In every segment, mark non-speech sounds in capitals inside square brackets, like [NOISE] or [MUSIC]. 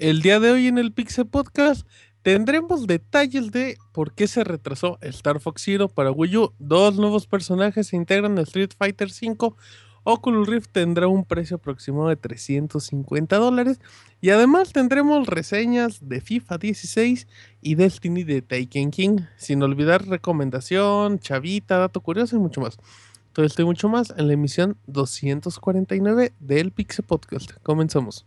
El día de hoy en el Pixel Podcast tendremos detalles de por qué se retrasó Star Fox Zero para Wii U. Dos nuevos personajes se integran a Street Fighter V. Oculus Rift tendrá un precio aproximado de 350 dólares. Y además tendremos reseñas de FIFA 16 y Destiny de Taken King. Sin olvidar recomendación, chavita, dato curioso y mucho más. Todo esto y mucho más en la emisión 249 del Pixel Podcast. Comenzamos.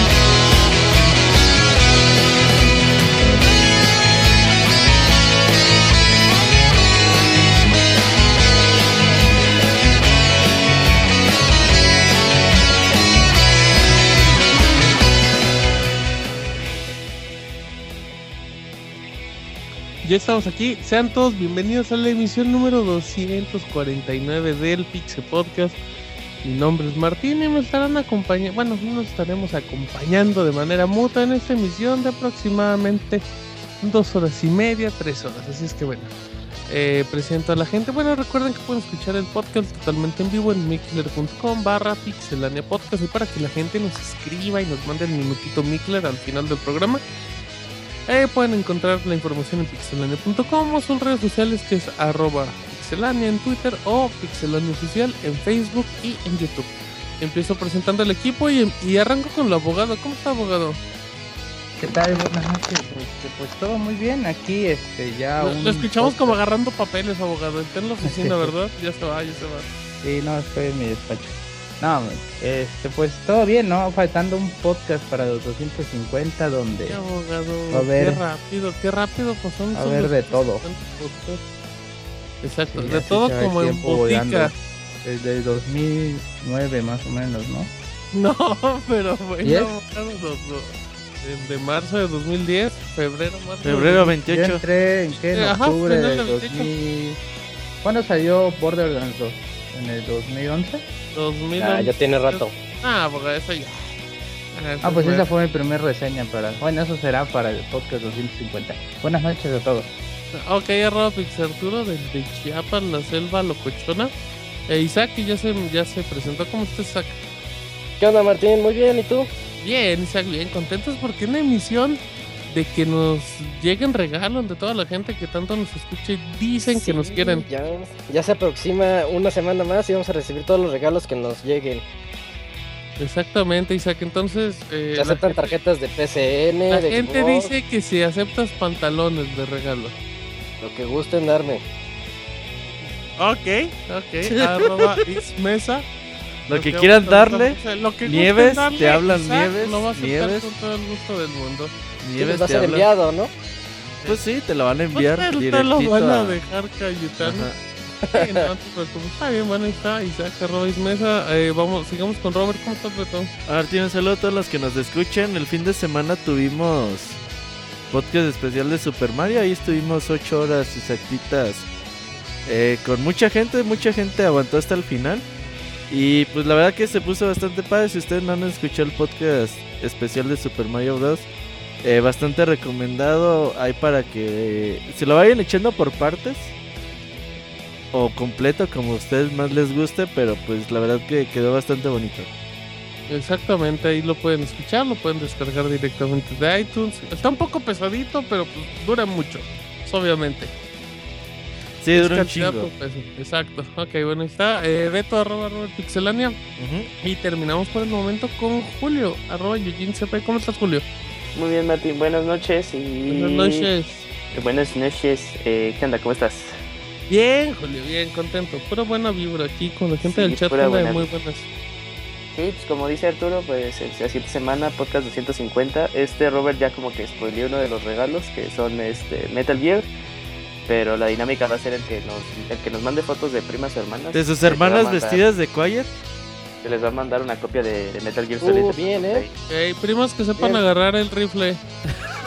Ya estamos aquí. Sean todos bienvenidos a la emisión número 249 del Pixel Podcast. Mi nombre es Martín y me estarán acompañando, bueno, nos estaremos acompañando de manera mutua en esta emisión de aproximadamente dos horas y media, tres horas. Así es que bueno, eh, presento a la gente. Bueno, recuerden que pueden escuchar el podcast totalmente en vivo en mixler.com barra pixelania podcast y para que la gente nos escriba y nos mande el minutito Mixler al final del programa. Eh, pueden encontrar la información en pixelania.com o sus redes sociales que es arroba pixelania en Twitter o pixelania oficial en Facebook y en YouTube. Empiezo presentando el equipo y, y arranco con el abogado. ¿Cómo está abogado? ¿Qué tal? Buenas noches. Este, pues todo muy bien. Aquí este ya Lo, un lo escuchamos como agarrando papeles, abogado. Está en la oficina, [LAUGHS] ¿verdad? Ya se va, ya se va. Sí, no, estoy en mi despacho. No, este pues todo bien, ¿no? Faltando un podcast para los 250 donde Qué abogado. A ver. Qué rápido, qué rápido pasaron. A esos ver, de todo. 250 podcasts. Exacto, Sí, de todo como en botica. desde el 2009 más o menos, ¿no? [LAUGHS] No, pero bueno. El de marzo de 2010, febrero, marzo. de Febrero Yo 28. entré en qué? En octubre 28. 2000. ¿Cuándo salió Borderlands 2? ¿En el 2011? 2011. Ah, ya tiene rato. Ah, abogado, eso ya. Ah, pues eso esa fue mi primer reseña para... Bueno, eso será para el podcast 250. Buenas noches a todos. Ok, arroba Pixarturo desde Chiapas, la selva locochona. E Isaac ya se, ya se presentó. ¿Cómo está Isaac? ¿Qué onda, Martín? Muy bien, ¿y tú? Bien, Isaac, bien contentos porque una emisión de que nos lleguen regalos de toda la gente que tanto nos escucha y dicen que nos quieren. Ya, ya se aproxima una semana más y vamos a recibir todos los regalos que nos lleguen. Exactamente, Isaac. Entonces, eh, Se aceptan gente- tarjetas de PCN, La de gente Xbox, dice que si aceptas pantalones de regalo. lo que gusten darme. Ok, ok. Arroba [LAUGHS] ismesa. Lo que Nos quieran darle. Lo que Nieves, darle, te hablan Isaac Nieves, Lo va a aceptar Nieves. con todo el gusto del mundo. Nieves va a ser enviado, ¿no? Pues sí, te lo van a Pues enviar te, te lo van a a- dejar Cayetano. No te preocupes. Está bien, bueno, ahí está Isaac arroba ismesa. Eh, vamos, sigamos con Robert. ¿Cómo estás, Beto? Martín, un saludo a todos los que nos escuchen. El fin de semana tuvimos podcast especial de Super Mario. Ahí estuvimos ocho horas exactitas eh, con mucha gente. Mucha gente aguantó hasta el final. Y pues la verdad que se puso bastante padre. Si ustedes no han escuchado el podcast especial de Super Mario Bros. Eh, bastante recomendado. Hay para que se lo vayan echando por partes. O completo, como a ustedes más les guste. Pero pues la verdad que quedó bastante bonito. Exactamente, ahí lo pueden escuchar, lo pueden descargar directamente de iTunes. Está un poco pesadito, pero pues, dura mucho, obviamente. Sí, Es dura un chingo. Exacto. Ok, bueno, ahí está. Eh, Beto, arroba, Robert Pixelania. Y terminamos por el momento con Julio, arroba Eugene CP. ¿Cómo estás, Julio? Muy bien, Martín, buenas noches y... Buenas noches. Buenas noches, eh, ¿qué onda? ¿Cómo estás? Bien, Julio, bien, contento. Pura buena vibra aquí con la gente Sí, del chat. anda buena muy buenas. Sí, pues como dice Arturo, pues la siguiente semana, podcast 250. Este Robert ya como que spoileó uno de los regalos, que son este Metal Gear. Pero la dinámica va a ser el que nos, el que nos mande fotos de primas o hermanas. De sus hermanas vestidas de Quiet. Se les va a mandar una copia de, de Metal Gear Uh, Solid. bien, ¿eh? Ok, primos que sepan Bien. agarrar el rifle.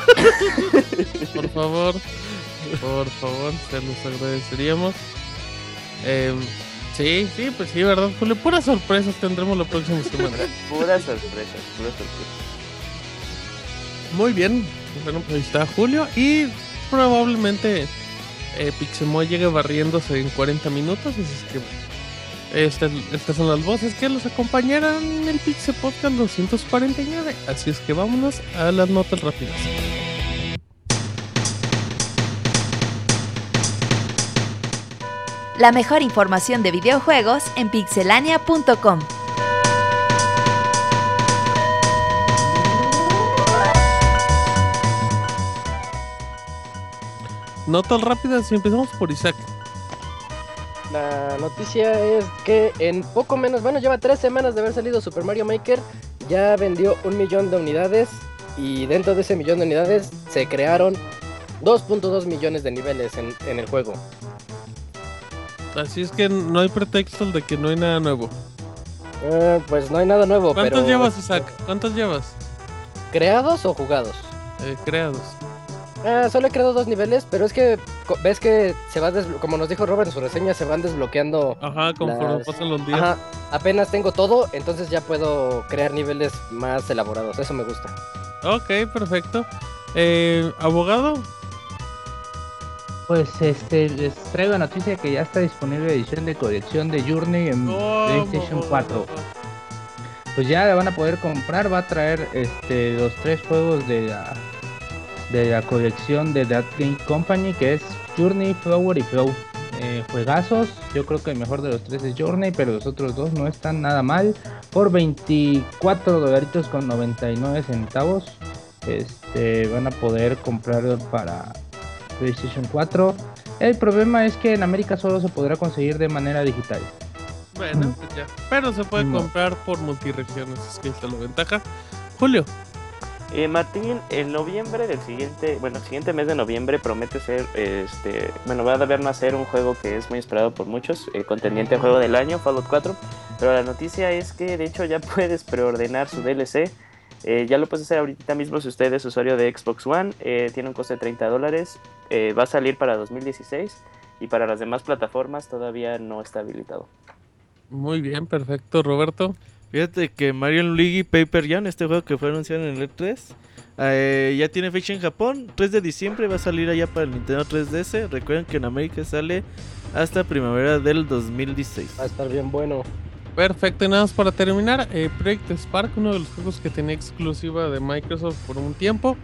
[LAUGHS] por favor, por favor, se los agradeceríamos. Em, sí, sí, pues sí, ¿verdad, Julio? Puras sorpresas tendremos la próxima semana. [LAUGHS] Pura sorpresa, pura sorpresa. Muy bien, bueno, pues ahí está Julio y probablemente eh, Pixemoy llegue barriéndose en 40 minutos, así es que estas, estas son las voces que los acompañarán en el Pixe Podcast 249, así es que vámonos a las notas rápidas. La mejor información de videojuegos en pixelania.com. Notas rápidas y empezamos por Isaac. La noticia es que en poco menos, bueno, lleva tres semanas de haber salido Super Mario Maker, ya vendió un millón de unidades y dentro de ese millón de unidades se crearon 2.2 millones de niveles en, en el juego. Así es que no hay pretextos de que no hay nada nuevo. Eh, pues no hay nada nuevo, ¿Cuántos pero llevas, Isaac? ¿Cuántos llevas? ¿creados o jugados? Eh, creados. Ah, solo he creado dos niveles, pero es que ves que se va como nos dijo Robert en su reseña, se van desbloqueando. Ajá, conforme Las- pasan los días. Ajá, apenas tengo todo, entonces ya puedo crear niveles más elaborados. Eso me gusta. Ok, perfecto. Eh, ¿Abogado? Pues este les traigo noticia que ya está disponible la edición de colección de Journey en PlayStation 4. Pues ya la van a poder comprar, va a traer este los tres juegos de la de la colección de That Game Company que es Journey, Flower y Flow. Eh, juegazos, yo creo que el mejor de los tres es Journey, pero los otros dos no están nada mal. Por 24 dolaritos con 99 centavos. Este van a poder comprarlo para PlayStation 4. El problema es que en América solo se podrá conseguir de manera digital. Bueno, pues ya. Pero se puede No. comprar por multiregiones, es que ahí está la ventaja. Julio, Eh, Martín, en noviembre del siguiente, bueno, el siguiente mes de noviembre promete ser, este, bueno, va a haber nacer un juego que es muy esperado por muchos, eh, contendiente juego del año, Fallout 4, pero la noticia es que de hecho ya [LAUGHS] puedes preordenar su DLC, eh, ya lo puedes hacer ahorita mismo si usted es usuario de Xbox One, eh, tiene un coste de 30 dólares, eh, va a salir para 2016 y para las demás plataformas todavía no está habilitado. muy bien, perfecto. Roberto, Fíjate que Mario Luigi Paper Jam, este juego que fue anunciado en el E3, eh, ya tiene fecha en Japón. 3 de diciembre va a salir allá para el Nintendo 3DS. Recuerden que en América sale hasta primavera del 2016. Va a estar bien bueno. perfecto. Y nada más para terminar, eh, Project Spark, uno de los juegos que tenía exclusiva de Microsoft por un tiempo,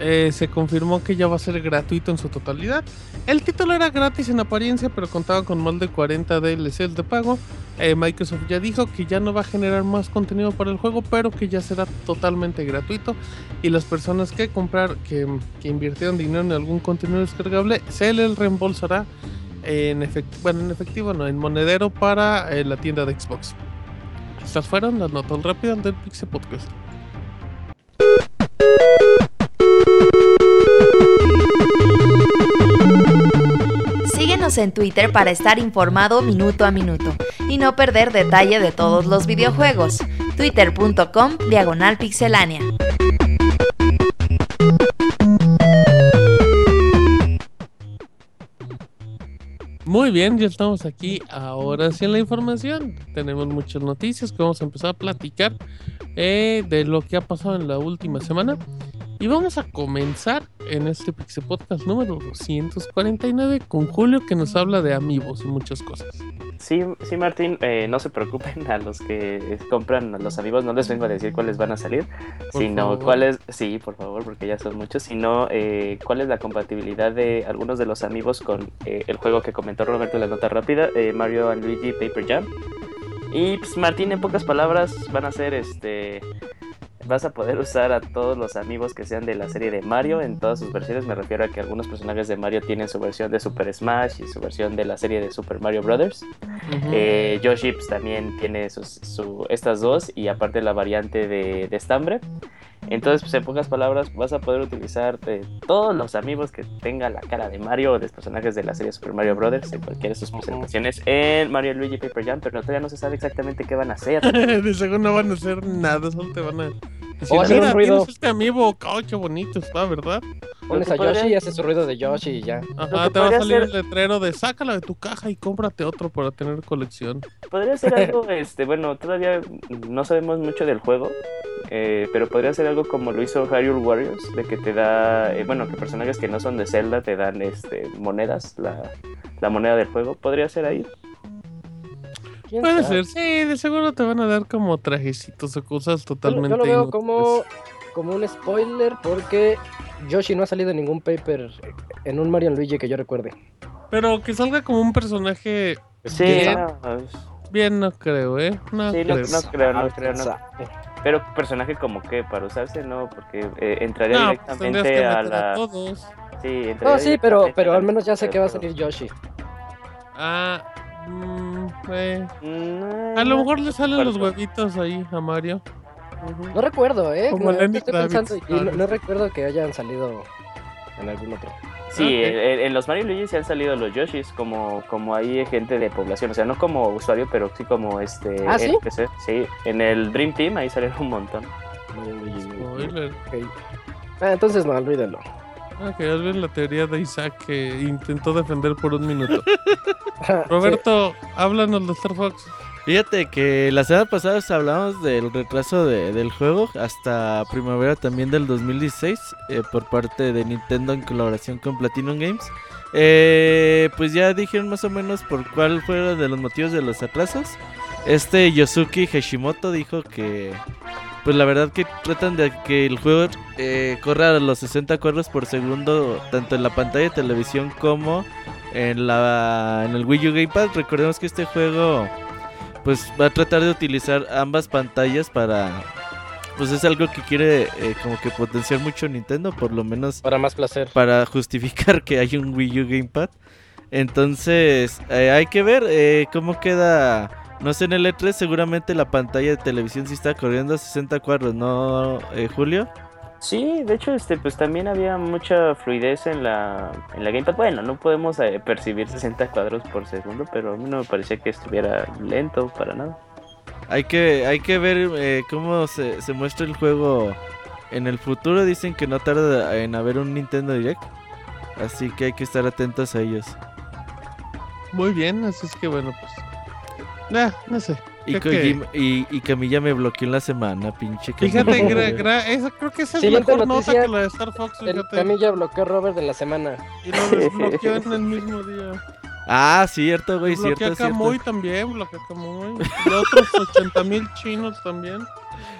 eh, se confirmó que ya va a ser gratuito en su totalidad. El título era gratis en apariencia, pero contaba con más de 40 DLCs de pago. Eh, Microsoft ya dijo que ya no va a generar más contenido para el juego, pero que ya será totalmente gratuito. Y las personas que comprar, que, que invirtieron dinero en algún contenido descargable, se les reembolsará en efectivo, bueno, en efectivo no, en monedero para eh, la tienda de Xbox. Estas fueron las notas rápidas del Pixel Podcast. Síguenos en Twitter para estar informado minuto a minuto y no perder detalle de todos los videojuegos. Twitter.com Diagonal Pixelánea. Muy bien, ya estamos aquí. Ahora sí en la información. Tenemos muchas noticias que vamos a empezar a platicar eh, de lo que ha pasado en la última semana. Y vamos a comenzar en este Pixel Podcast número 249 con Julio que nos habla de amigos y muchas cosas. Sí, sí, Martín, eh, no se preocupen a los que compran los amigos, no les vengo a decir cuáles van a salir, Por sino cuáles, sí, por favor, porque ya son muchos, sino eh, cuál es la compatibilidad de algunos de los amigos con eh, el juego que comentó Roberto en la nota rápida, Mario and Luigi Paper Jam. Y pues Martín, en pocas palabras, van a ser este vas a poder usar a todos los amigos que sean de la serie de Mario en todas sus versiones. Me refiero a que algunos personajes de Mario tienen su versión de Super Smash y su versión de la serie de Super Mario Brothers. Ujú. Eh, Yoshi pues, también tiene sus- su- estas dos y aparte la variante de, de estambre. Entonces, pues, en pocas palabras, vas a poder utilizar eh, todos los amigos que tengan la cara de Mario o de los personajes de la serie Super Mario Brothers en cualquiera de sus presentaciones en Mario Luigi Paper Jam, pero todavía no se sabe exactamente qué van a hacer. [LAUGHS] de seguro no van a hacer nada, solo te van a un mira, ruido". tienes este amiibo, caucho bonito está, ¿verdad? Pones a Yoshi y hace su ruido de Yoshi y ya. Ajá, te va a salir ser- el letrero de sácala de tu caja y cómprate otro para tener colección. Podría ser algo, [LAUGHS] este, bueno, todavía no sabemos mucho del juego, eh, pero podría ser algo como lo hizo Hyrule Warriors, de que te da, eh, bueno, que personajes que no son de Zelda te dan, este, monedas, la, la moneda del juego. Podría ser ahí. ¿Quién Puede sabe? ser, sí, de seguro te van a dar como trajecitos o cosas totalmente yo lo veo inútiles. como, como un spoiler porque Yoshi no ha salido en ningún paper en un Mario Luigi que yo recuerde. Pero que salga como un personaje Sí, Bien. no, bien, no creo, ¿eh? No sí, no, creo. no creo, no Ah, creo, no. Pero personaje como que para usarse, no, porque eh, entraría No, pues tendrías que directamente a meter a la... todos. Sí, entraría No, sí, pero, pero a al menos ya sé que va a salir Yoshi. Ah, mm, eh. Mm, A lo mejor le salen los huevitos ahí a Mario. No recuerdo, ¿eh? Como No, Lenny estoy Kravitz, pensando y no, ¿sabes? no recuerdo que hayan salido en algún otro. Sí, Ok. en, en los Mario y Luigi se han salido los Yoshis como, como ahí gente de población, o sea, no como usuario, pero sí como este ¿Ah, sí? NPC. Sí, en el Dream Team ahí salieron un montón. Spoiler. Ok. Ah, entonces no, olvídenlo. Ah, que ya ven la teoría de Isaac que intentó defender por un minuto. [LAUGHS] Sí. Roberto, háblanos de Star Fox. Fíjate que la semana pasada os hablamos del retraso de- del juego hasta primavera también del 2016 eh, por parte de Nintendo en colaboración con Platinum Games. Eh, pues ya dijeron más o menos por cuál fueron de los motivos de los atrasos. Este Yosuke Hashimoto dijo que pues la verdad que tratan de que el juego eh, corra a los 60 cuadros por segundo tanto en la pantalla de televisión como en la en el Wii U Gamepad. Recordemos que este juego pues va a tratar de utilizar ambas pantallas para pues es algo que quiere eh, como que potenciar mucho Nintendo por lo menos Para más placer. para justificar que hay un Wii U Gamepad entonces eh, hay que ver eh, cómo queda no sé en el E3 seguramente la pantalla de televisión sí está corriendo a 60 cuadros no eh, Julio Sí, de hecho, este, pues también había mucha fluidez en la, en la Gamepad. Bueno, no podemos eh, percibir 60 cuadros por segundo, pero a mí no me parecía que estuviera lento para nada. Hay que, hay que ver eh, cómo se, se muestra el juego en el futuro. Dicen que no tarda en haber un Nintendo Direct. Así que hay que estar atentos a ellos. Muy bien, así es que bueno, pues. Nah, no sé. Y, Kojima- y, y Camilla me bloqueó en la semana, pinche Fíjate, Camilla. gra- gra- esa, creo que esa es Siguiente mejor nota noticia. que la de Star Fox, El fíjate. Camilla bloqueó a Robert de la semana. Y lo desbloqueó [LAUGHS] en el mismo día. Ah, cierto, güey, bloqueó cierto, a Kamui cierto. también, bloqueó a Kamui. Y otros 80 mil chinos también.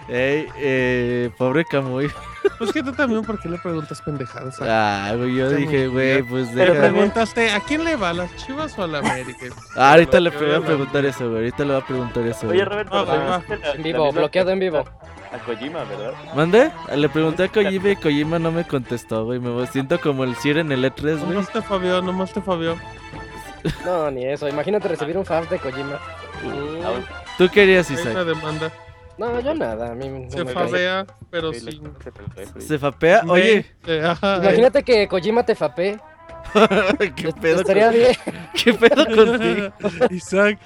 Ey, eh, pobre Kamui. Pues que tú también, ¿por qué le preguntas pendejadas? a- Ah, güey, yo dije, güey, pues Pero deja. preguntaste, ¿a quién le va? ¿A las chivas o a la América? Ah, ahorita le voy a preguntar eso, güey. Ahorita le voy a preguntar eso. Oye, güey. Roberto, Ah, En vivo, bloqueado en vivo. A Kojima, ¿verdad? ¿Mande? Le pregunté a Kojima y Kojima no me contestó, güey. Me siento como el Sir en el E3, güey. Nomás te fabió, nomás te fabió. No, ni eso. Imagínate recibir un fax de Kojima. Tú querías, Hay una Isaac. demanda. No, yo nada. A mí no Se me cae. fabea, pero Sí, se fapea. Oye, Eh, Imagínate que Kojima te fapé. [LAUGHS] ¿qué pedo, Estaría con- bien. [LAUGHS] ¿Qué pedo contigo? [LAUGHS] Isaac,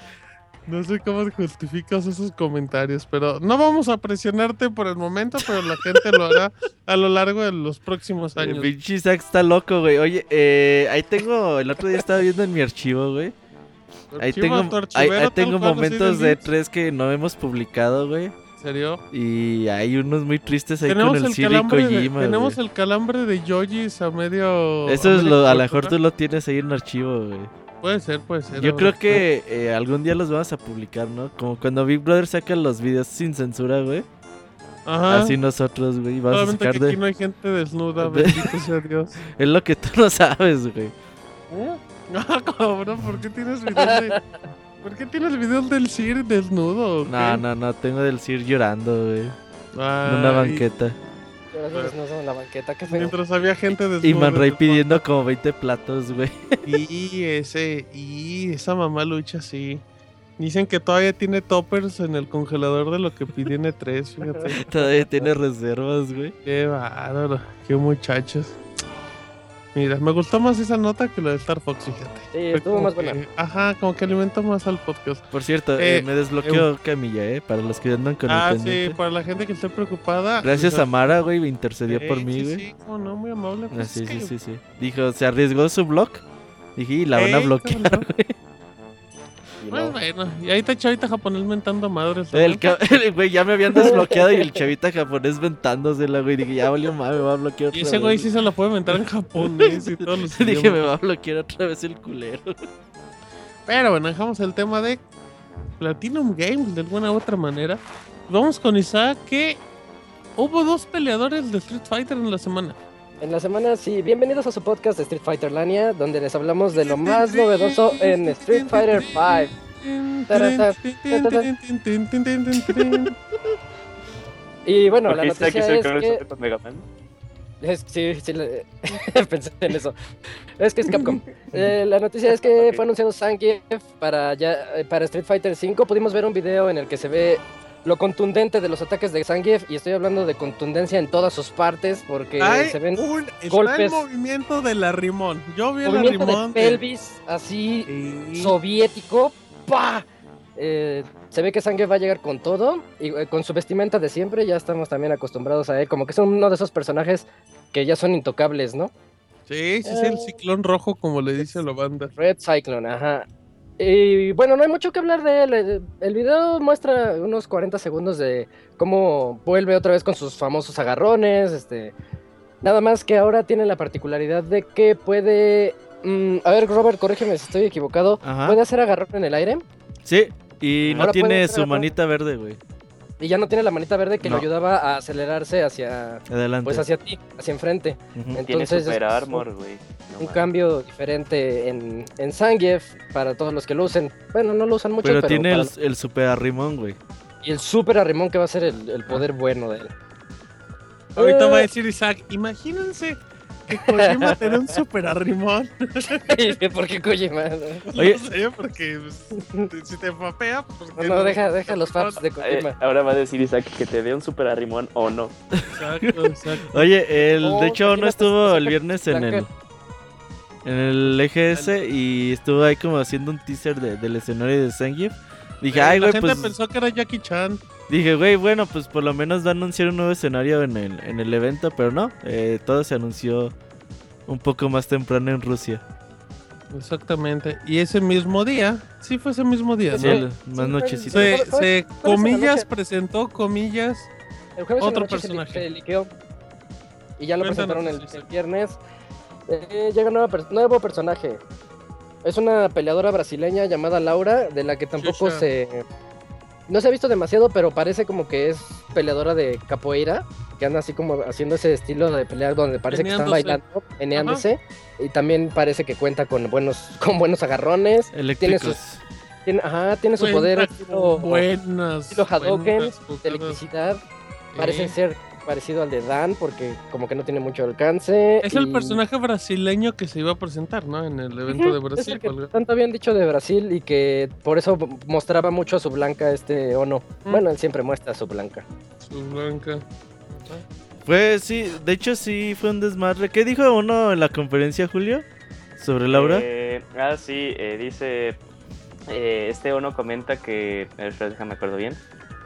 no sé cómo justificas esos comentarios, pero no vamos a presionarte por el momento, pero la gente lo hará a lo largo de los próximos El años. pinche Isaac está loco, güey. Oye, eh, ahí tengo. El otro día estaba viendo en mi archivo, güey. Ahí tengo, ahí, tengo momentos de tres que no hemos publicado, güey. ¿En serio? Y hay unos muy tristes ahí con el el, Siri de, Kojima. tenemos güey. el calambre de Yojis a medio... Eso es lo, a lo mejor tú lo tienes ahí en archivo, güey. Puede ser, puede ser. Yo creo que eh, algún día los vamos a publicar, ¿no? Como cuando Big Brother saca los videos sin censura, güey. Ajá. Así nosotros, güey. Vamos a Solamente sacar que aquí de... no hay gente desnuda, de- [LAUGHS] bendito sea Dios. Es lo que tú no sabes, güey. [LAUGHS] Ah, cabrón, ¿por qué tienes videos de... ¿Por qué tienes videos del Sir desnudo? No, no, no. Tengo del Sir llorando, güey. En una banqueta. No son la banqueta, qué feo. Mientras había gente de Y Man Ray pidiendo como 20 platos, güey. Y ese, y esa mamá lucha, sí. Dicen que todavía tiene toppers en el congelador de lo que pidió en E3, fíjate. [LAUGHS] Todavía tiene reservas, güey. Qué bárbaro, qué muchachos. Mira, me gustó más esa nota que la de Star Fox, fíjate. Sí, Fue estuvo más buena. que- Ajá, como que alimentó más al podcast. Por cierto, Eh, eh, me desbloqueó Camilla, ¿eh? Para los que andan con Ah, el sí, para la gente que esté preocupada. Gracias pues, a Mara, güey, intercedió sí, por mí, sí, güey. Sí, como no, muy amable. Ah, pues, sí, es sí, que- sí, sí. Dijo, se arriesgó su blog. Dije, y la van a bloquear, [LAUGHS] güey. Y Pues no. bueno, y ahí está Chavita japonés mentando madres. [LAUGHS] El güey ya me habían desbloqueado y el chavita japonés ventándosela, güey. Dije, ya valió mal, me va a bloquear otra Y ese güey sí se lo puede mentar en japonés y todos los [LAUGHS] Dije, idiomas. me va a bloquear otra vez el culero. Pero bueno, dejamos el tema de Platinum Games de alguna u otra manera. Vamos con Isaac que hubo dos peleadores de Street Fighter en la semana. En la semana, sí, bienvenidos a su podcast de Street Fighter Lania, donde les hablamos de lo más novedoso en Street Fighter 5. Y bueno, la noticia que es que... sope con Mega Man. Es, sí, sí, le- [LAUGHS] pensé en eso. Es que es Capcom. [LAUGHS] Eh, la noticia es que fue anunciado Zangief para, ya, eh, para Street Fighter 5. Pudimos ver un video en el que se ve lo contundente de los ataques de Zangief y estoy hablando de contundencia en todas sus partes porque Hay se ven un está el golpes. movimiento de la Rimón. Yo vi movimiento Rimón. de pelvis así Sí. soviético. ¡Pah! Eh, se ve que Zangief va a llegar con todo y eh, con su vestimenta de siempre. Ya estamos también acostumbrados a él. Como que es uno de esos personajes que ya son intocables, ¿no? Sí, sí, sí, el ciclón rojo, como le dice la banda. Red Cyclone, ajá. Y bueno, no hay mucho que hablar de él. El- El video muestra unos 40 segundos de cómo vuelve otra vez con sus famosos agarrones. Este, nada más que ahora tiene la particularidad de que puede. mm, a ver, Robert, corrígeme si estoy equivocado. Ajá. Puede hacer agarrón en el aire Sí, y no Ahora puede tiene su agarrón. manita verde, güey. Y ya no tiene la manita verde que No. lo ayudaba a acelerarse hacia. Adelante. Pues hacia ti, hacia enfrente. Ujú. Tiene Entonces, Super es- Armor, güey. No un cambio diferente en, en Zangief para todos los que lo usen. Bueno, no lo usan mucho, Pero pero, tiene para el, el super arrimón, güey. Y el super arrimón que va a ser el, el poder bueno de él. Ahorita Eh, va a decir Isaac, imagínense que Kojima [LAUGHS] tenía un super arrimón. ¿Por qué Kojima? Oye. No sé, porque pues, si te papea, pues... No, no, deja, deja los faps de Eh, Kojima. ahora va a decir Isaac que te dé un super arrimón o no. Exacto, exacto. Oye, el, Oh, de hecho, no estuvo el viernes en el, en el EGS y estuvo ahí como haciendo un teaser de- del escenario de Zangief. Dije, ay, la güey, gente pues. pensó que era Jackie Chan. Dije, güey, bueno, pues por lo menos va a anunciar un nuevo escenario en el, en el evento, pero no. eh, todo se anunció un poco más temprano en Rusia. Exactamente. Y ese mismo día, sí fue ese mismo día, Sí, ¿no? el- más nochecito. Se, comillas presentó, comillas. El jueves en la otro noche personaje. Se, liqueó. Y ya lo Cuéntanos, presentaron el, sí, sí. el viernes. Eh, llega nueva per- nuevo personaje. Es una peleadora brasileña llamada Laura, de la que tampoco se. No se ha visto demasiado, pero parece como que es peleadora de capoeira, que anda así como haciendo ese estilo de pelear donde parece que están bailando, meneándose. Y también parece que cuenta con buenos, [LAUGHS] con buenos agarrones. Eléctricos. Tiene, ajá, tiene su poder Cuenta estilo, buenas. estilo Hadouken, buenas de electricidad. Parece Eh, ser parecido al de Dan porque como que no tiene mucho alcance. Es el personaje brasileño que se iba a presentar, ¿no? En el evento de es Brasil. el que tanto habían dicho de Brasil y que por eso mostraba mucho a su blanca este o no. Mm. Bueno, él siempre muestra a su blanca. Su blanca. Pues sí, de hecho sí fue un desmadre. ¿Qué dijo uno en la conferencia, Julio? Sobre Laura. Eh, ah, sí, eh, dice. eh, este uno comenta que. espera, déjame acuerdo bien.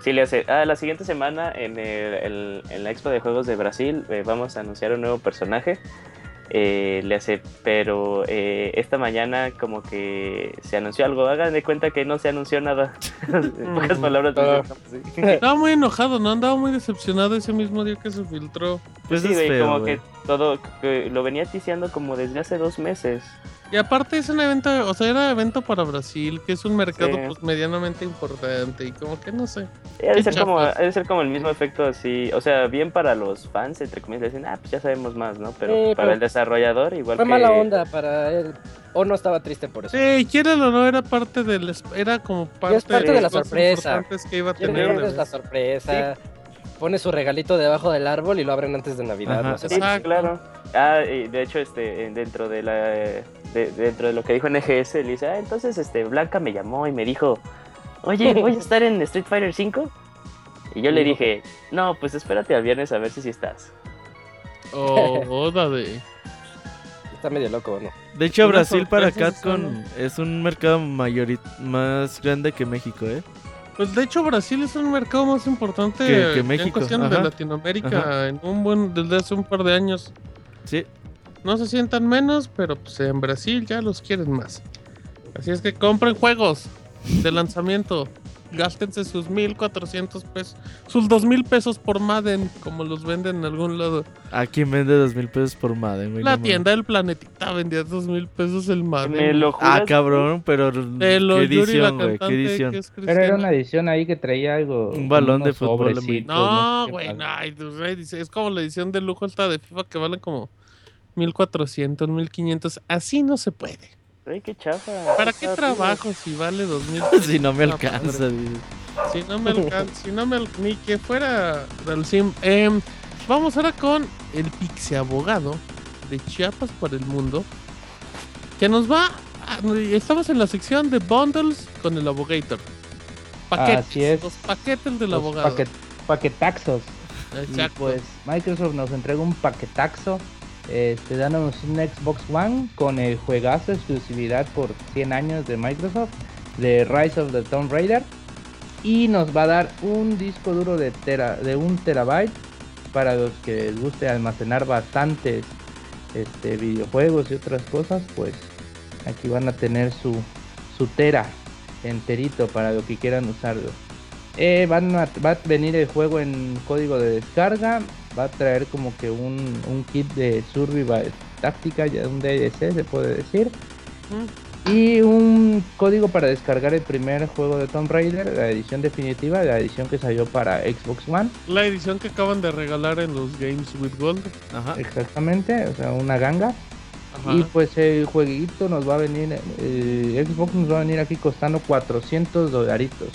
Sí, le hace. Ah, la siguiente semana en, el, el- en la Expo de Juegos de Brasil eh, vamos a anunciar un nuevo personaje. Eh, le hace, pero eh, esta mañana como que se anunció algo. Hagan de cuenta que no se anunció nada. [LAUGHS] en pocas palabras. Ah. sí. [LAUGHS] Estaba muy enojado, ¿no? Andaba muy decepcionado ese mismo día que se filtró. pues sí, es feo, como güey. que todo. que lo venía ticiando como desde hace dos meses. Y aparte es un evento, o sea, era evento para Brasil, que es un mercado Sí. pues medianamente importante y como que no sé. Eh, Ha de, Qué ser como, chafas. ha de ser como el mismo efecto así, o sea, bien para los fans, entre comillas, dicen, ah, pues ya sabemos más, ¿no? Pero Eh, para pero el desarrollador, igual Fue que... mala onda para él. O no estaba triste por eso. Sí, quiere o no, era parte del, es- era como parte, parte de la sorpresa. importantes que iba a tener. el la sorpresa. pone su regalito debajo del árbol y lo abren antes de Navidad. Ajá. no sé. Sí, claro. Ah, y de hecho, este, en- dentro de la, de- dentro de lo que dijo NGS, le dice, ah, entonces, este, Blanca me llamó y me dijo, oye, [LAUGHS] voy a estar en Street Fighter 5. Y yo le dije, no, pues espérate al viernes a ver si sí estás. Oh, [LAUGHS] de. Está medio loco, ¿no? De hecho, Brasil para son- es un mercado mayorit más grande que México, ¿eh? Pues de hecho Brasil es un mercado más importante Que- que en México, cuestiones ajá. de Latinoamérica Ajá. en un buen desde hace un par de años. Sí. No se sientan menos, pero pues en Brasil ya los quieren más. Así es que compren juegos de lanzamiento. Gástense sus 1400 pesos, sus 2000 pesos por Madden, como los venden en algún lado. ¿A quién vende dos mil pesos por Madden, güey? La tienda del planetita vendía 2000 pesos el Madden. Me lo. Ah, juras, cabrón, pero ¿qué edición, güey? ¿Qué edición? Pero era una edición ahí que traía algo. Un balón de fútbol, No, güey, no, ay, pues, es como la edición de lujo esta de FIFA que vale como 1400, 1500. Así no se puede. Ay, qué chafa. ¿Para qué trabajo si vale 2000? [LAUGHS] si no me Ah, alcanza. Si no me alcanza, si no me ni que fuera del sim. Em, vamos ahora con el Pixie Abogado de Chiapas para el mundo. Que nos va. a- estamos en la sección de bundles con el Abogator. Paquetes. Así es. Los paquetes del Los abogado. paquet- paquetaxos. Y pues Microsoft nos entrega un paquetaxo, este, dándonos un Xbox One con el juegazo exclusividad por 100 años de Microsoft, de Rise of the Tomb Raider, y nos va a dar un disco duro de, tera, de un terabyte para los que les guste almacenar bastantes este, videojuegos y otras cosas, pues aquí van a tener su, su tera enterito para lo que quieran usarlo. Eh, van va a venir el juego en código de descarga. Va a traer como que un, un kit de survival táctica, ya un DLC se puede decir. Y un código para descargar el primer juego de Tomb Raider, la edición definitiva, la edición que salió para Xbox One. La edición que acaban de regalar en los Games with Gold. Ajá. Exactamente, o sea, una ganga. Ajá. Y pues el jueguito nos va a venir, eh, Xbox nos va a venir aquí costando 400 dolaritos.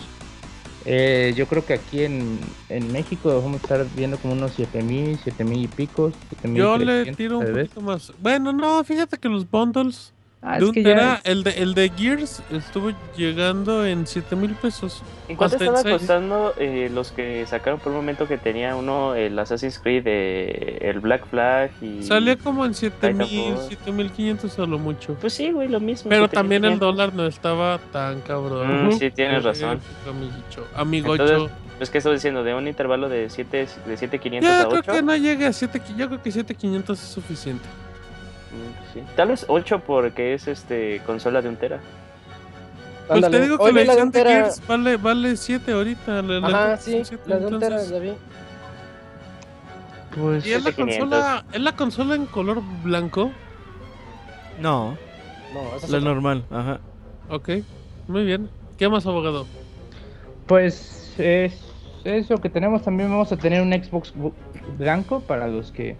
Eh, yo creo que aquí en, en México vamos a estar viendo como unos 7000, 7000 y pico. Yo le 7300 tiro un poquito más. Bueno, no, fíjate que los bundles Ah, de es que ya, el, de, el de Gears estuvo llegando en 7 mil pesos. ¿En cuánto estaba costando eh, los que sacaron por un momento que tenía uno el Assassin's Creed, eh, el Black Flag y... Salía como en 7 mil, Titanfall. 7 mil 500 a lo mucho. Pues sí, güey, lo mismo. Pero 7500. también el dólar no estaba tan cabrón. Mm, sí, tienes razón. Amigo Entonces, Es que estoy diciendo, de un intervalo de 7 de 7500 Yo a creo 8. que no llegue a 7, yo creo que 7500 es suficiente. Sí. Tal vez 8 porque es este consola de un tera. Pues Ándale. te digo que la edición de. Gears vale, vale 7 ahorita. La, la Ajá, Xbox sí, siete, la de un tera, entonces- la vi. pues, ¿Y es la 7500. consola, es la consola en color blanco? No, No, esa es la otra. normal, ajá. Ok, muy bien. ¿Qué más, abogado? pues es eso que tenemos. También vamos a tener un Xbox bu- blanco para los que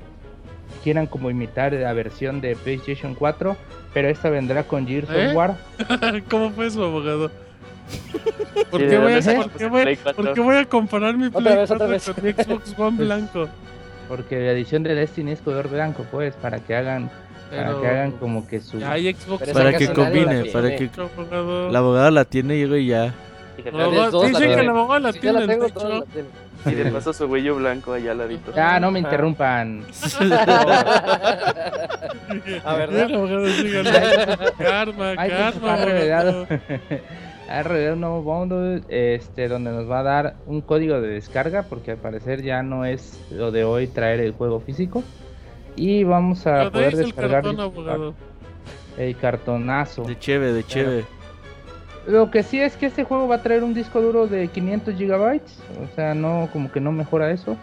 quieran como imitar la versión de PlayStation 4. Pero esta vendrá con Gears ¿Eh? of War. [LAUGHS] ¿Cómo fue eso, abogado? [LAUGHS] ¿Por Sí, qué ¿de voy a, por qué voy- Play 4? por qué voy a comparar mi Otra Play vez, otra 4 vez. con mi Xbox One [LAUGHS] blanco? Porque la edición de Destiny es color blanco, pues, para que hagan, para que hagan como que su. ya hay Xbox Para que combine, para que abogado. la abogada la tiene y y ya. Fíjate, El abogado- Todos la Dicen que el la Sí, tiene la tengo, el techo. tienen. Y de paso su huello blanco allá al ladito. Ya, no me interrumpan. Ah. El sigue hablando. Karma, karma, [LAUGHS] ha revelado, abogado. ha revelado un nuevo bundle este, donde nos va a dar un código de descarga, porque al parecer ya no es lo de hoy traer el juego físico. Y vamos a poder traes el descargar cartón, abogado. el cartonazo. De cheve, de cheve. Lo que sí es que este juego va a traer un disco duro de 500 gigabytes, o sea, no como que no mejora eso.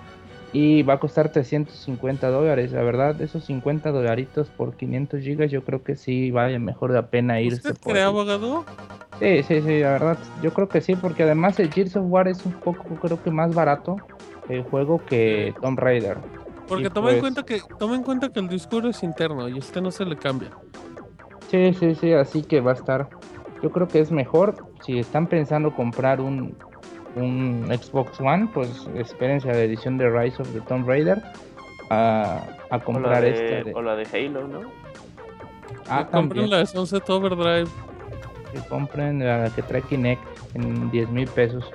Y va a costar 350 dólares, la verdad, esos 50 dolaritos por 500 gigas, yo creo que sí vale mejor la pena irse ¿Usted cree, abogado? Sí, sí, sí, la verdad, yo creo que sí, porque además el Gears of War es un poco, creo que más barato el juego que Tomb Raider. Porque toma en pues- cuenta que toma en cuenta que el discurso es interno y este no se le cambia. Sí, sí, sí, así que va a estar. Yo creo que es mejor si están pensando comprar un, un Xbox One, pues espérense a la edición de Rise of the Tomb Raider a, a O la, comprar de, esta. de- o la de Halo, ¿no? Ah, compren la de Sunset Overdrive. que compren la que trae Kinect en 10 mil pesos.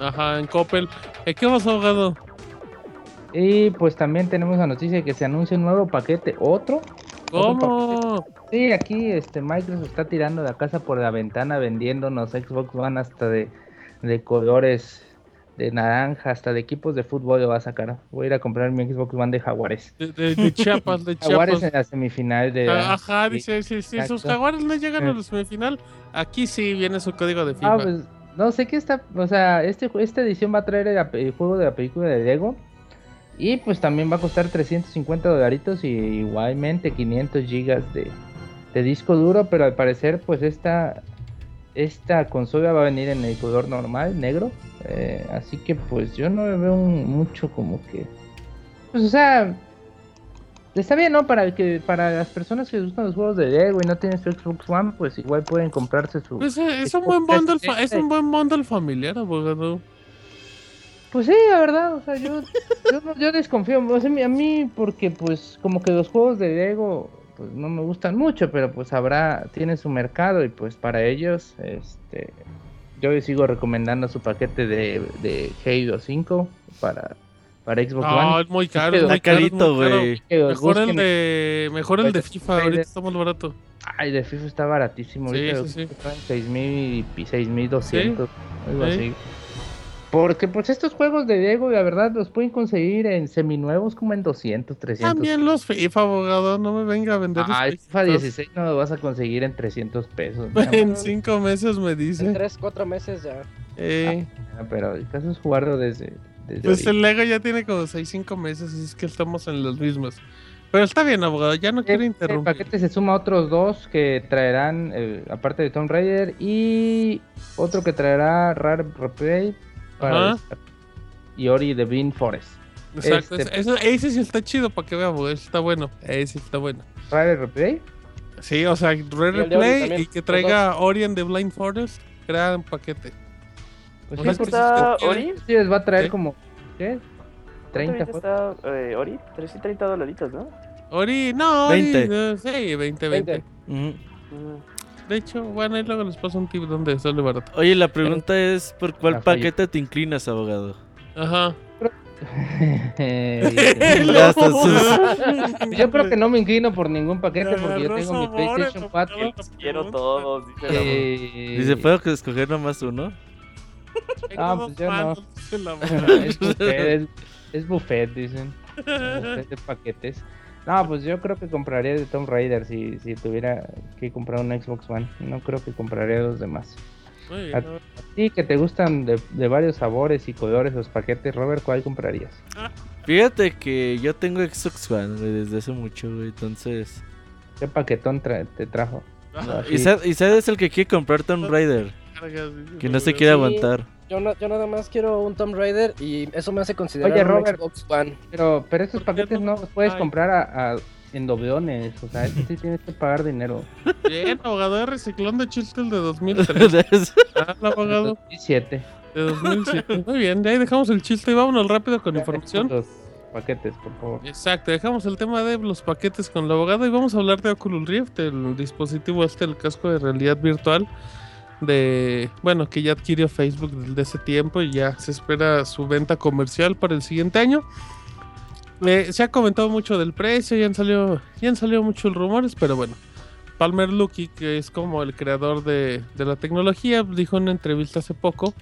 Ajá, en Coppel. Eh, ¿Qué más, abogado? Y pues también tenemos la noticia de que se anuncia un nuevo paquete, otro. ¿Cómo? Sí, aquí este Microsoft está tirando la casa por la ventana vendiéndonos Xbox One hasta de, de colores de naranja, hasta de equipos de fútbol lo va a sacar. Voy a ir a comprar mi Xbox One de Jaguares. De, de- de [LAUGHS] Chiapas, de Jaguares Chiapas. en la semifinal de... Ah, Ajá, dice, si, si sus jaguares no llegan a Eh. la semifinal, aquí sí viene su código de FIFA. Ah, pues no sé qué está, o sea, este, esta edición va a traer el, el juego de la película de Lego y pues también va a costar 350 dolaritos y igualmente 500 gigas de, de disco duro, pero al parecer pues esta, esta consola va a venir en el color normal, negro, eh, así que pues yo no veo un- mucho como que, pues o sea... Está bien, ¿no? Para que para las personas que gustan los juegos de Lego y no tienen su Xbox One, pues igual pueden comprarse su, Pues, eh, es, es un buen bundle, es un buen bundle familiar, abogado. Pues sí, la verdad, o sea, yo, yo, no- yo desconfío, o sea, a mí porque pues como que los juegos de Lego pues no me gustan mucho, pero pues habrá, tienen su mercado y pues para ellos, este, yo les sigo recomendando su paquete de, de Halo 5 para, para Xbox No, One. es muy caro, Pero es muy Está caro, es carito, muy caro. güey. Mejor el de, mejor el de Pues, FIFA, ahorita está más barato. Ay, de FIFA está baratísimo, Sí, ahorita sí, sí. están en 6000 y 6200, algo Sí. así. Porque pues estos juegos de Lego, la verdad, los pueden conseguir en seminuevos como en 200, 300. También los FIFA, abogado, no me venga a vender Ah, el los FIFA viejitos. 16 no lo vas a conseguir en 300 pesos. [LAUGHS] ¿no? En cinco meses me En dice. 3, 4 meses ya. Eh, Pero el caso es jugarlo desde, desde pues ahorita. el Lego ya tiene como 6, 5 meses, así es que estamos en los mismos. Pero está bien, abogado, ya no quiero El- El interrumpir. paquete se suma a otros dos que traerán, eh, aparte de Tomb Raider, y otro que traerá Rare Replay para y Ori de Bean Forest. Exacto, este- eso- ese sí está chido para que veamos, ese está bueno, ese sí está bueno. Rare Replay, Sí, o sea, Rare Replay y que traiga Ori and the Blind Forest, gran paquete. pues sí, ¿Está si Ori? sí les va a traer ¿Sí? como, ¿qué? 30 ¿Cuánto juegos. ahorita está eh, Ori? 330 dolaritos, ¿no? Ori, no, Ori, 20. eh, sí, 20, 20. 20. Ujú. Mm. De hecho, bueno, ahí luego les paso un tip donde sale barato. Oye, la pregunta es: ¿por cuál La falla. paquete te inclinas, abogado? Ajá. [LAUGHS] Yo creo que no me inclino por ningún paquete porque yo tengo mi PlayStation abogado. 4. Los quiero todos, dice Eh, Dice, ¿puedo que escoger nomás uno? Ah, pues yo no. [LAUGHS] es, buffet, es, es buffet, dicen. Buffet de paquetes. No, pues yo creo que compraría de Tomb Raider si, si tuviera que comprar un Xbox One. No creo que compraría los demás. Muy que te gustan de, de varios sabores y colores los paquetes. Robert, ¿cuál comprarías? Fíjate que yo tengo Xbox One, güey, desde hace mucho, güey. Entonces. ¿Qué paquetón tra- te trajo? ¿Y sa- y sabes el que quiere comprar Tomb Raider? Cargas, Que no se quiere Sí. aguantar. Yo, no, yo nada más quiero un Tomb Raider y eso me hace considerar Oye, un Robert. Xbox One. Pero, pero esos ¿Por qué paquetes no? los puedes Ay. comprar a, a- en doblones. O sea, eso sí tienes que pagar dinero. [LAUGHS] Bien, abogado de reciclón de chistes de [LAUGHS] 2003. Ah, el abogado 2007. de 2007. Muy bien, de ahí dejamos el chiste y vámonos rápido con información. Los paquetes, por favor. Exacto, dejamos el tema de los paquetes con el abogado y vamos a hablar de Oculus Rift, el dispositivo este, el casco de realidad virtual de, bueno, que ya adquirió Facebook desde ese tiempo y ya se espera su venta comercial para el siguiente año. Eh, se ha comentado mucho del precio, ya han salido, ya han salido muchos rumores, pero bueno. Palmer Luckey, que es como el creador de, de la tecnología, dijo en una entrevista hace poco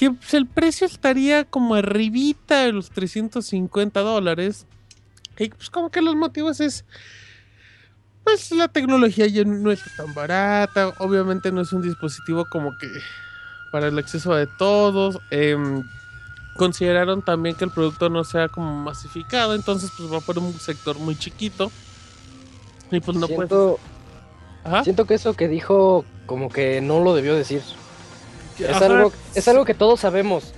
que pues, el precio estaría como arribita de los 350 dólares. Y pues como que los motivos es... Pues la tecnología ya no está tan barata. Obviamente no es un dispositivo como que para el acceso de todos. em, consideraron también que el producto no sea como masificado. Entonces pues va por un sector muy chiquito. Y pues no puede... siento, Ajá. siento que eso que dijo como que no lo debió decir. Es Ajá. algo, es algo que todos sabemos.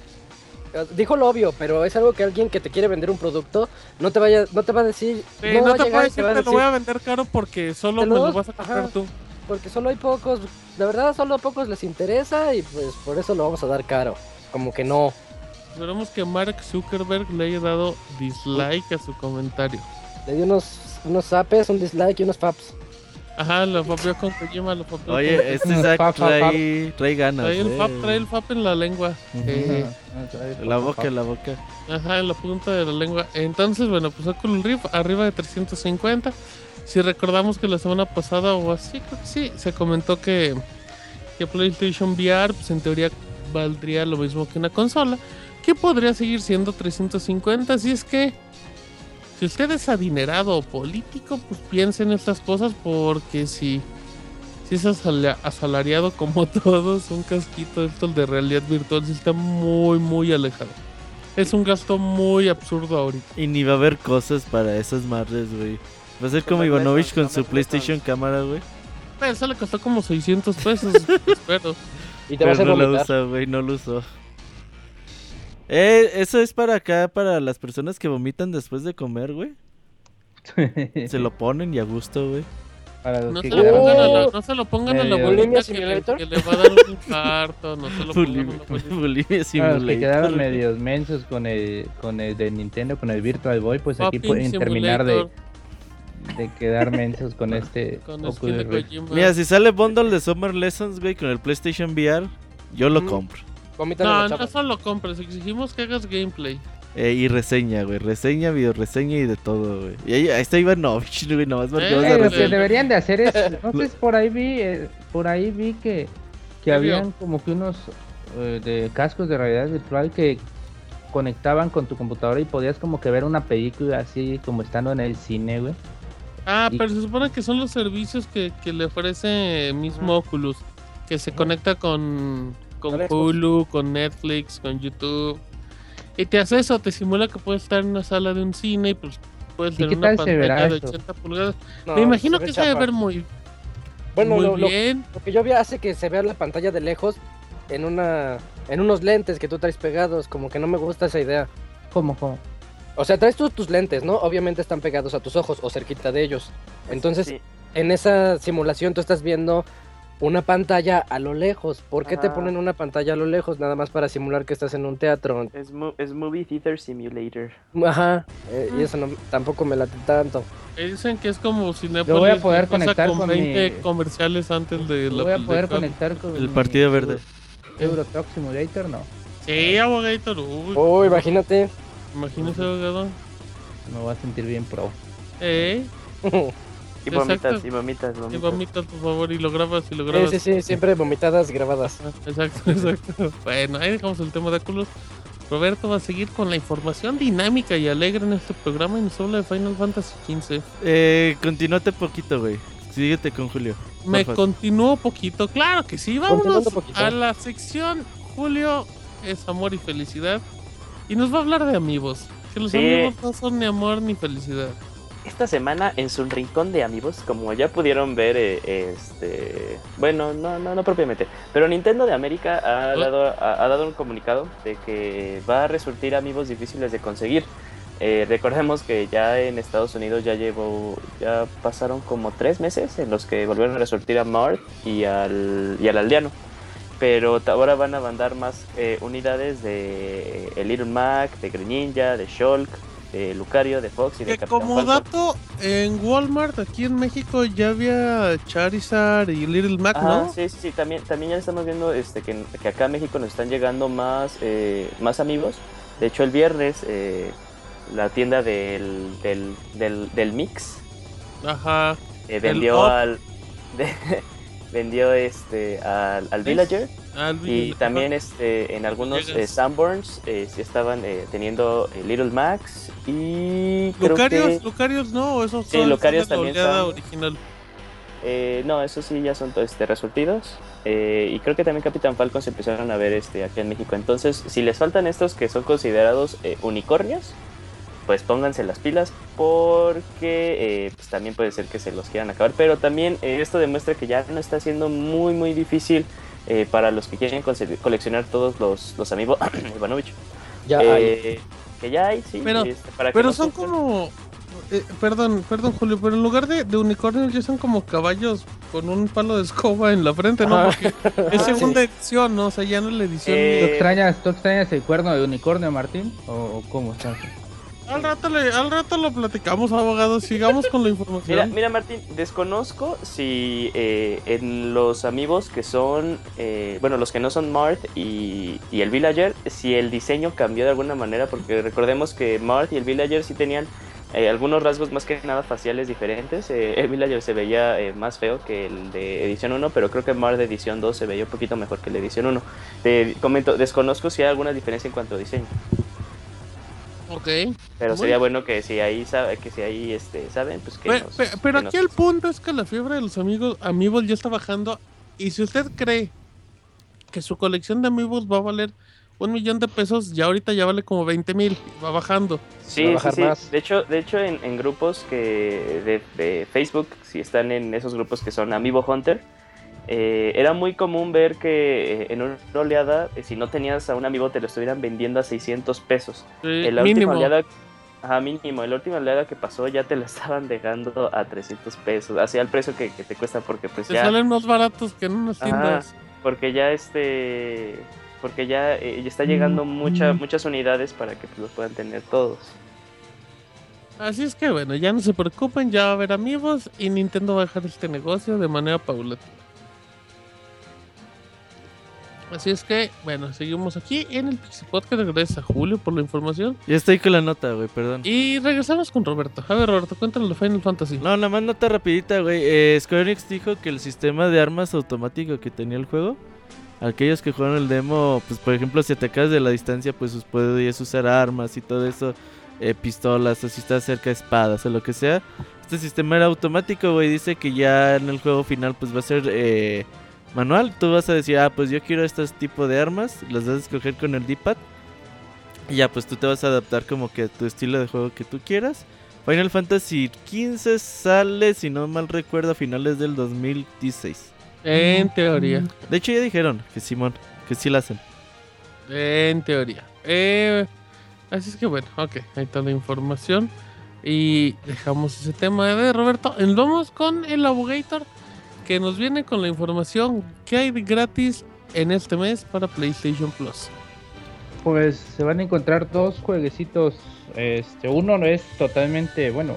Dijo lo obvio, pero es algo que alguien que te quiere vender un producto no te vaya, no te va a decir, Sí, no, te y decir te lo voy a vender caro porque solo me lo- lo vas a comprar tú. porque solo hay pocos, de verdad solo a pocos les interesa y pues por eso lo vamos a dar caro. como que no. Esperamos que Mark Zuckerberg le haya dado dislike a su comentario. Le dio unos, unos zapes, un dislike y unos faps. Ajá, lo papió con Kojima, lo papió Oye, con... este Zack Fap, fap, trae, trae ganas. Trae el, eh. fap, trae el fap en la lengua. Eh, La boca, la boca. Ajá, en la punta de la lengua. Entonces, bueno, pues Oculus Rift arriba de 350. Si recordamos que la semana pasada o así, creo que sí, se comentó que, que PlayStation VR, pues en teoría valdría lo mismo que una consola, que podría seguir siendo 350. Así es que, si usted es adinerado o político, pues piense en estas cosas porque si, si es asala- asalariado como [LAUGHS] todos, un casquito de estos de realidad virtual sí está muy, muy alejado. Es un gasto muy absurdo ahorita. Y ni va a haber cosas para esas madres, güey. Va a ser como Ivanovich no, con su PlayStation cámara, güey. Eso le costó como 600 pesos, [LAUGHS] espero. Y te va a hacer Pero no lo usa, güey, no lo usó. Eh, eso es para acá, para las personas que vomitan después de comer, güey. Se lo [LAUGHS] ponen y a gusto, güey. Para los No que se, lo quieran. pongan a la, Oh. no se lo pongan a la Medio- bolita que que le va a dar un infarto. No se lo pongan a los que quedaron medios mensos con el, con el de Nintendo, con el Virtual Boy, pues aquí pueden terminar de, de quedar mensos con [LAUGHS] este Con Oculus Rift. Kojima. Mira, si sale bundle de Summer Lessons, güey, con el PlayStation VR, yo lo Mm. compro. No, la no solo compres, exigimos que hagas gameplay. Eh, y reseña, güey. Reseña, video reseña y de todo, güey. Y ahí, ahí está Ivanovich, [LAUGHS] güey, nomás porque Eh, vas a lo que deberían de hacer es, [LAUGHS] sé, por ahí vi, eh, por ahí vi que, que habían como que unos eh, de cascos de realidad virtual que conectaban con tu computadora y podías como que ver una película así como estando en el cine, güey. Ah, Y- pero se supone que son los servicios que, que le ofrece mismo Oculus. Que se conecta con, con. Hulu, con Netflix, con YouTube. Y te hace eso, te simula que puedes estar en una sala de un cine y pues puedes ¿Y tener una pantalla de eso? 80 pulgadas. No, Me imagino se que se debe ver muy, Bueno, muy lo, lo- bien. lo que yo vi hace que se vea la pantalla de lejos en una en unos lentes que tú traes pegados, como que no me gusta esa idea. ¿Cómo, cómo? O sea, traes tus, tus lentes, ¿no? Obviamente están pegados a tus ojos o cerquita de ellos. Entonces, Sí. en esa simulación tú estás viendo una pantalla a lo lejos. ¿Por qué te ponen una pantalla a lo lejos? Nada más para simular que estás en un teatro. Es, mo- es Movie Theater Simulator. Ajá, eh, y eso no, tampoco me late tanto. Dicen que es como Cinepolis. Yo voy a poder conectar con con 20 mi- comerciales antes de la Voy a poder conectar con El mi partido verde. Euro Truck Simulator, no. Sí, abogator. Uy, Oh, imagínate. imagínese, abogado. Me voy a sentir bien pro. Eh, [LAUGHS] Y Exacto. vomitas, y vomitas, y vomitas. vomitas, por favor, y lo grabas y lo Sí, grabas. sí, sí, siempre vomitadas grabadas. Exacto, [LAUGHS] exacto. Bueno, ahí dejamos el tema de Oculus. Roberto va a seguir con la información dinámica y alegre en este programa y nos habla de Final Fantasy XV. Eh, continúate poquito, güey. Síguete con Julio. Me continúo poquito, claro que sí. Vámonos a la sección Julio es amor y felicidad. Y nos va a hablar de amigos. Que los Sí. amigos no son ni amor ni felicidad. Esta semana en su rincón de amigos, como ya pudieron ver, eh, este, bueno, no, no, no propiamente, pero Nintendo de América ha dado, ha, ha dado un comunicado de que va a resurtir amigos difíciles de conseguir. Eh, recordemos que ya en Estados Unidos ya llevó, ya pasaron como tres meses en los que volvieron a resurtir a Mart y al, y al aldeano. Pero ahora van a mandar más eh, unidades de el Little Mac, de Greninja, de Shulk, de Lucario, de Fox y de Que Capitán como Falcon. dato, en Walmart aquí en México ya había Charizard y Little Mac, Ajá, ¿no? sí, sí, sí, también, también ya estamos viendo este, que, que acá en México nos están llegando más, eh, más amigos. De hecho, el viernes eh, la tienda del, del, del, del Mix Ajá. eh, vendió al... [LAUGHS] de- vendió este al, al. Villager Alvin, y también este en algunos eh, Sanborns eh, estaban eh, teniendo eh, Little Max y creo Lucarios, que Lucarios no, esos Sí, son Lucarios son de también son- original. Eh, no, eso sí ya son este, resurtidos. Y creo que también Capitán Falcon se empezaron a ver este, aquí en México. Entonces, si les faltan estos que son considerados unicornios, pues pónganse las pilas porque eh, pues, también puede ser que se los quieran acabar. Pero también eh, esto demuestra que ya no está siendo muy, muy difícil eh, para los que quieren coleccionar todos los, los amigos [COUGHS] Ivanovich. Ya hay. Eh, que ya hay, sí. Pero- este, para que no son como eh, perdón, perdón, Julio, pero en lugar de, de unicornios ya son como caballos con un palo de escoba en la frente, ¿no? Ah. Porque es segunda edición, ¿no? O sea, ya no es la edición. Eh, ¿Tú extrañas, ¿Tú extrañas el cuerno de unicornio, Martín? ¿O, o cómo estás? Al rato, le, al rato lo platicamos, abogado. Sigamos con la información. Mira, mira Martín, desconozco si eh, en los amigos que son, eh, bueno, los que no son Marth y, el Villager, si el diseño cambió de alguna manera, porque recordemos que Marth y el Villager sí tenían eh, algunos rasgos más que nada faciales diferentes. Eh, el Villager se veía eh, más feo que el de edición 1, pero creo que Marth de edición 2 se veía un poquito mejor que el de edición 1. Te comento, desconozco si hay alguna diferencia en cuanto a diseño. Ok. Pero sería bueno que si ahí sabe, que si ahí este saben, pues que Pe- nos- pe- pero que aquí nos- el punto es que la fiebre de los amigos amigos ya está bajando. Y si usted cree que su colección de amigos va a valer un millón de pesos, ya ahorita ya vale como 20 mil. Va bajando. Va a Sí, sí, bajar sí. más. De hecho, de hecho en, en grupos que de, de Facebook, si están en esos grupos que son Amiibo Hunter, eh, era muy común ver que eh, en una oleada, eh, si no tenías a un amigo, te lo estuvieran vendiendo a 600 pesos. En la mínimo. última oleada, ajá, mínimo, en la última oleada que pasó ya te lo [LAUGHS] estaban dejando a 300 pesos, hacia el precio que, que te cuesta porque pues Te ya... salen más baratos que en unas tiendas. porque ya este porque ya, ya está llegando mucha, muchas unidades para que pues, los puedan tener todos. Así es que bueno, ya no se preocupen, ya va a haber amigos y Nintendo va a dejar este negocio de manera paulatina. Así es que, bueno, seguimos aquí en el Pixie Podcast. Gracias a Julio por la información. Ya estoy con la nota, güey, perdón. Y regresamos con Roberto. A ver, Roberto, cuéntanos de Final Fantasy. No, nada más nota rapidita, güey. Eh, Square Enix dijo que el sistema de armas automático que tenía el juego, aquellos que jugaron el demo, pues por ejemplo, si atacas de la distancia, pues puedes usar armas y todo eso, eh, pistolas, o si estás cerca espadas o lo que sea. Este sistema era automático, güey. Dice que ya en el juego final, pues va a ser eh, manual. Tú vas a decir, ah, pues yo quiero este tipo de armas, las vas a escoger con el D-pad. Y ya, pues tú te vas a adaptar como que a tu estilo de juego que tú quieras. Final Fantasy XV sale, si no mal recuerdo, a finales del 2016. En teoría. De hecho, ya dijeron que Simón, que sí la hacen. En teoría. Eh, así es que bueno, ok, ahí está la información. Y dejamos ese tema de Roberto. Vamos con el Abogator que nos viene con la información que hay gratis en este mes para PlayStation Plus. Pues se van a encontrar dos jueguecitos. Este, uno es totalmente, bueno,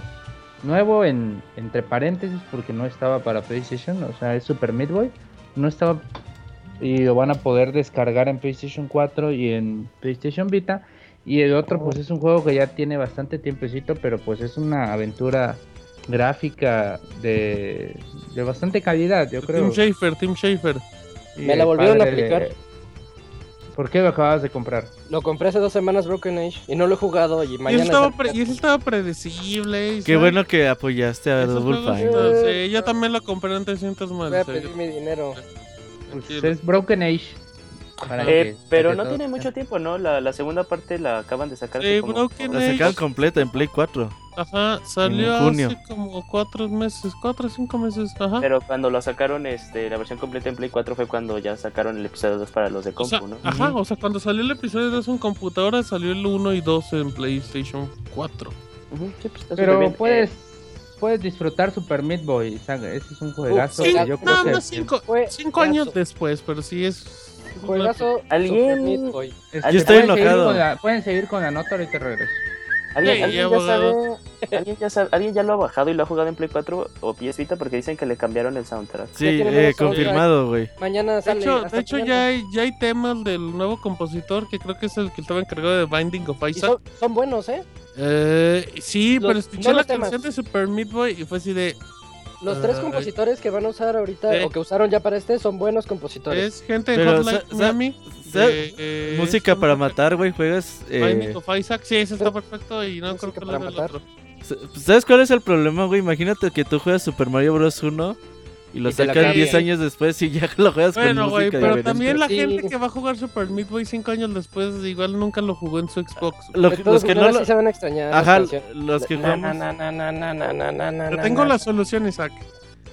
nuevo en entre paréntesis porque no estaba para PlayStation, o sea, es Super Meat Boy. No estaba y lo van a poder descargar en PlayStation 4 y en PlayStation Vita. Y el otro pues es un juego que ya tiene bastante tiempecito, pero pues es una aventura gráfica de, de bastante calidad, yo creo. Tim Schafer, Tim Schafer. Me la volvieron a padre de- aplicar. ¿Por qué lo acabas de comprar? Lo compré hace dos semanas Broken Age y no lo he jugado y Y eso, mañana... estaba pre- y eso estaba predecible. y Qué ¿sabes? bueno que apoyaste a Double Fine. sé, yo también lo compré en 300 más. Voy a pedir mi dinero. Pues es Broken Age. Para Eh, que- pero no tiene mucho tiempo, ¿no? La, la segunda parte la acaban de sacar. Sí, como- La sacaron completa en Play 4. Ajá, salió junio. hace como cuatro meses, cuatro o cinco meses. Ajá. Pero cuando lo sacaron, este, la versión completa en Play 4 fue cuando ya sacaron el episodio 2 para los de O compu, sea, ¿no? Ajá, o sea, cuando salió el episodio 2 en computadora, salió el 1 y 2 en PlayStation 4. Ujú, sí, pues, Pero puedes, Eh, puedes disfrutar Super Meat Boy. Ese es un juegazo. sí, que yo creo no, que no, cinco, Fue cinco años después, pero sí es. Juegazo ¿Alguien-. Este, Yo estoy pueden seguir enojado. con la- pueden seguir con la nota, ahorita regreso. ¿Alguien, Sí, alguien ya, sabe, ¿alguien, ya sabe- ¿Alguien ya lo ha bajado y lo ha jugado en Play 4 o PS Vita? Porque dicen que le cambiaron el soundtrack. Sí, eh, confirmado, güey. Mañana De hecho, de hecho ya, hay, ya hay temas del nuevo compositor que creo que es el que estaba encargado de Binding of Isaac. son, son buenos, ¿eh? Eh, sí, Los- pero escuché no la temas. canción de Super Meat Boy y fue así de. Los tres Ay. compositores que van a usar ahorita o que usaron ya para este son buenos compositores. Es gente de Pero, Hotline sa- sa- Miami. sa- de, eh, Música para matar, güey. Juegas. Eh, of Isaac, sí, ese está perfecto y no creo que para lo el matar. otro. ¿Sabes cuál es el problema, güey? Imagínate que tú juegas Super Mario Bros. 1 y lo y sacan 10 años después y ya [LAUGHS] lo juegas bueno, con güey, pero también la sí. gente que va a jugar Super Meat Boy 5 años después igual nunca lo jugó en su Xbox. Lo, los que no lo... sí se van a extrañar. Ajá, los que jugamos. Yo tengo la solución, Isaac.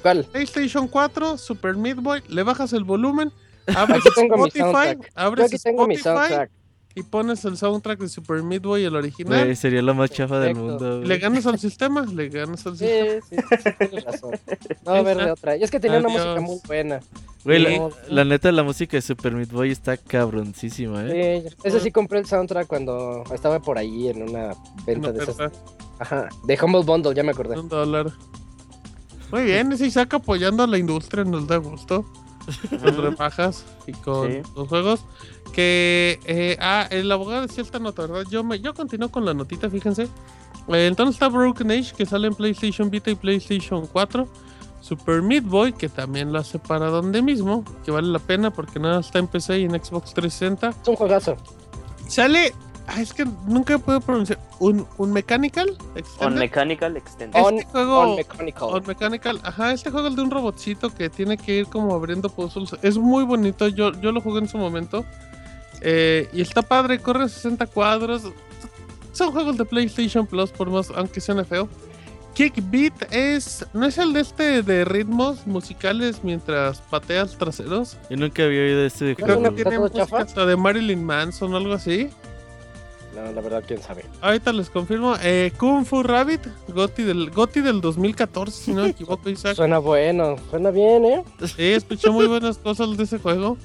¿Cuál? PlayStation 4, Super Meat Boy, le bajas el volumen, [LAUGHS] abres Spotify, abres Spotify y pones el soundtrack de Super Meat Boy, el original. Güey, sería lo más chafa del mundo. le ganas al sistema, le ganas al Sí, sistema. sí, sí, sí, tienes razón. No, a ver de otra. Y es que tenía una música muy buena. Güey, la, la neta, la música de Super Meat Boy está cabroncísima, ¿eh? Sí, ese sí compré el soundtrack cuando estaba por ahí en una venta Una de esas. Ajá, de Humble Bundle, ya me acordé. un dólar. Muy bien, ese Isaac apoyando a la industria nos da gusto. Con rebajas y con Sí. los juegos. Que, eh, ah, el abogado decía esta nota, ¿verdad? Yo, me, yo continúo con la notita, fíjense. Eh, entonces está Broken Age, que sale en PlayStation Vita y PlayStation 4. Super Meat Boy, que también lo hace para donde mismo, que vale la pena porque nada está en PC y en Xbox 360. Es un juegazo. Sale, ah, es que nunca puedo pronunciar, un, un Mechanical On Extended. Mechanical Extended. On- este juego, On Mechanical. On Mechanical, ajá, este juego es de un robotcito que tiene que ir como abriendo puzzles. Es muy bonito, yo, yo lo jugué en su momento. Eh, y está padre, corre a 60 cuadros. Son juegos de PlayStation Plus, por más, aunque suene feo. Kickbeat es. ¿No es el de este de ritmos musicales mientras pateas traseros? Yo nunca había oído este de Creo juego. hasta de Marilyn Manson o algo así. La verdad, quién sabe. Ahorita les confirmo. Eh, Kung Fu Rabbit, Gotti del, Gotti del 2014, si no me equivoco, Isaac. Suena bueno, suena bien, ¿eh? Sí, escuché muy buenas cosas de ese juego.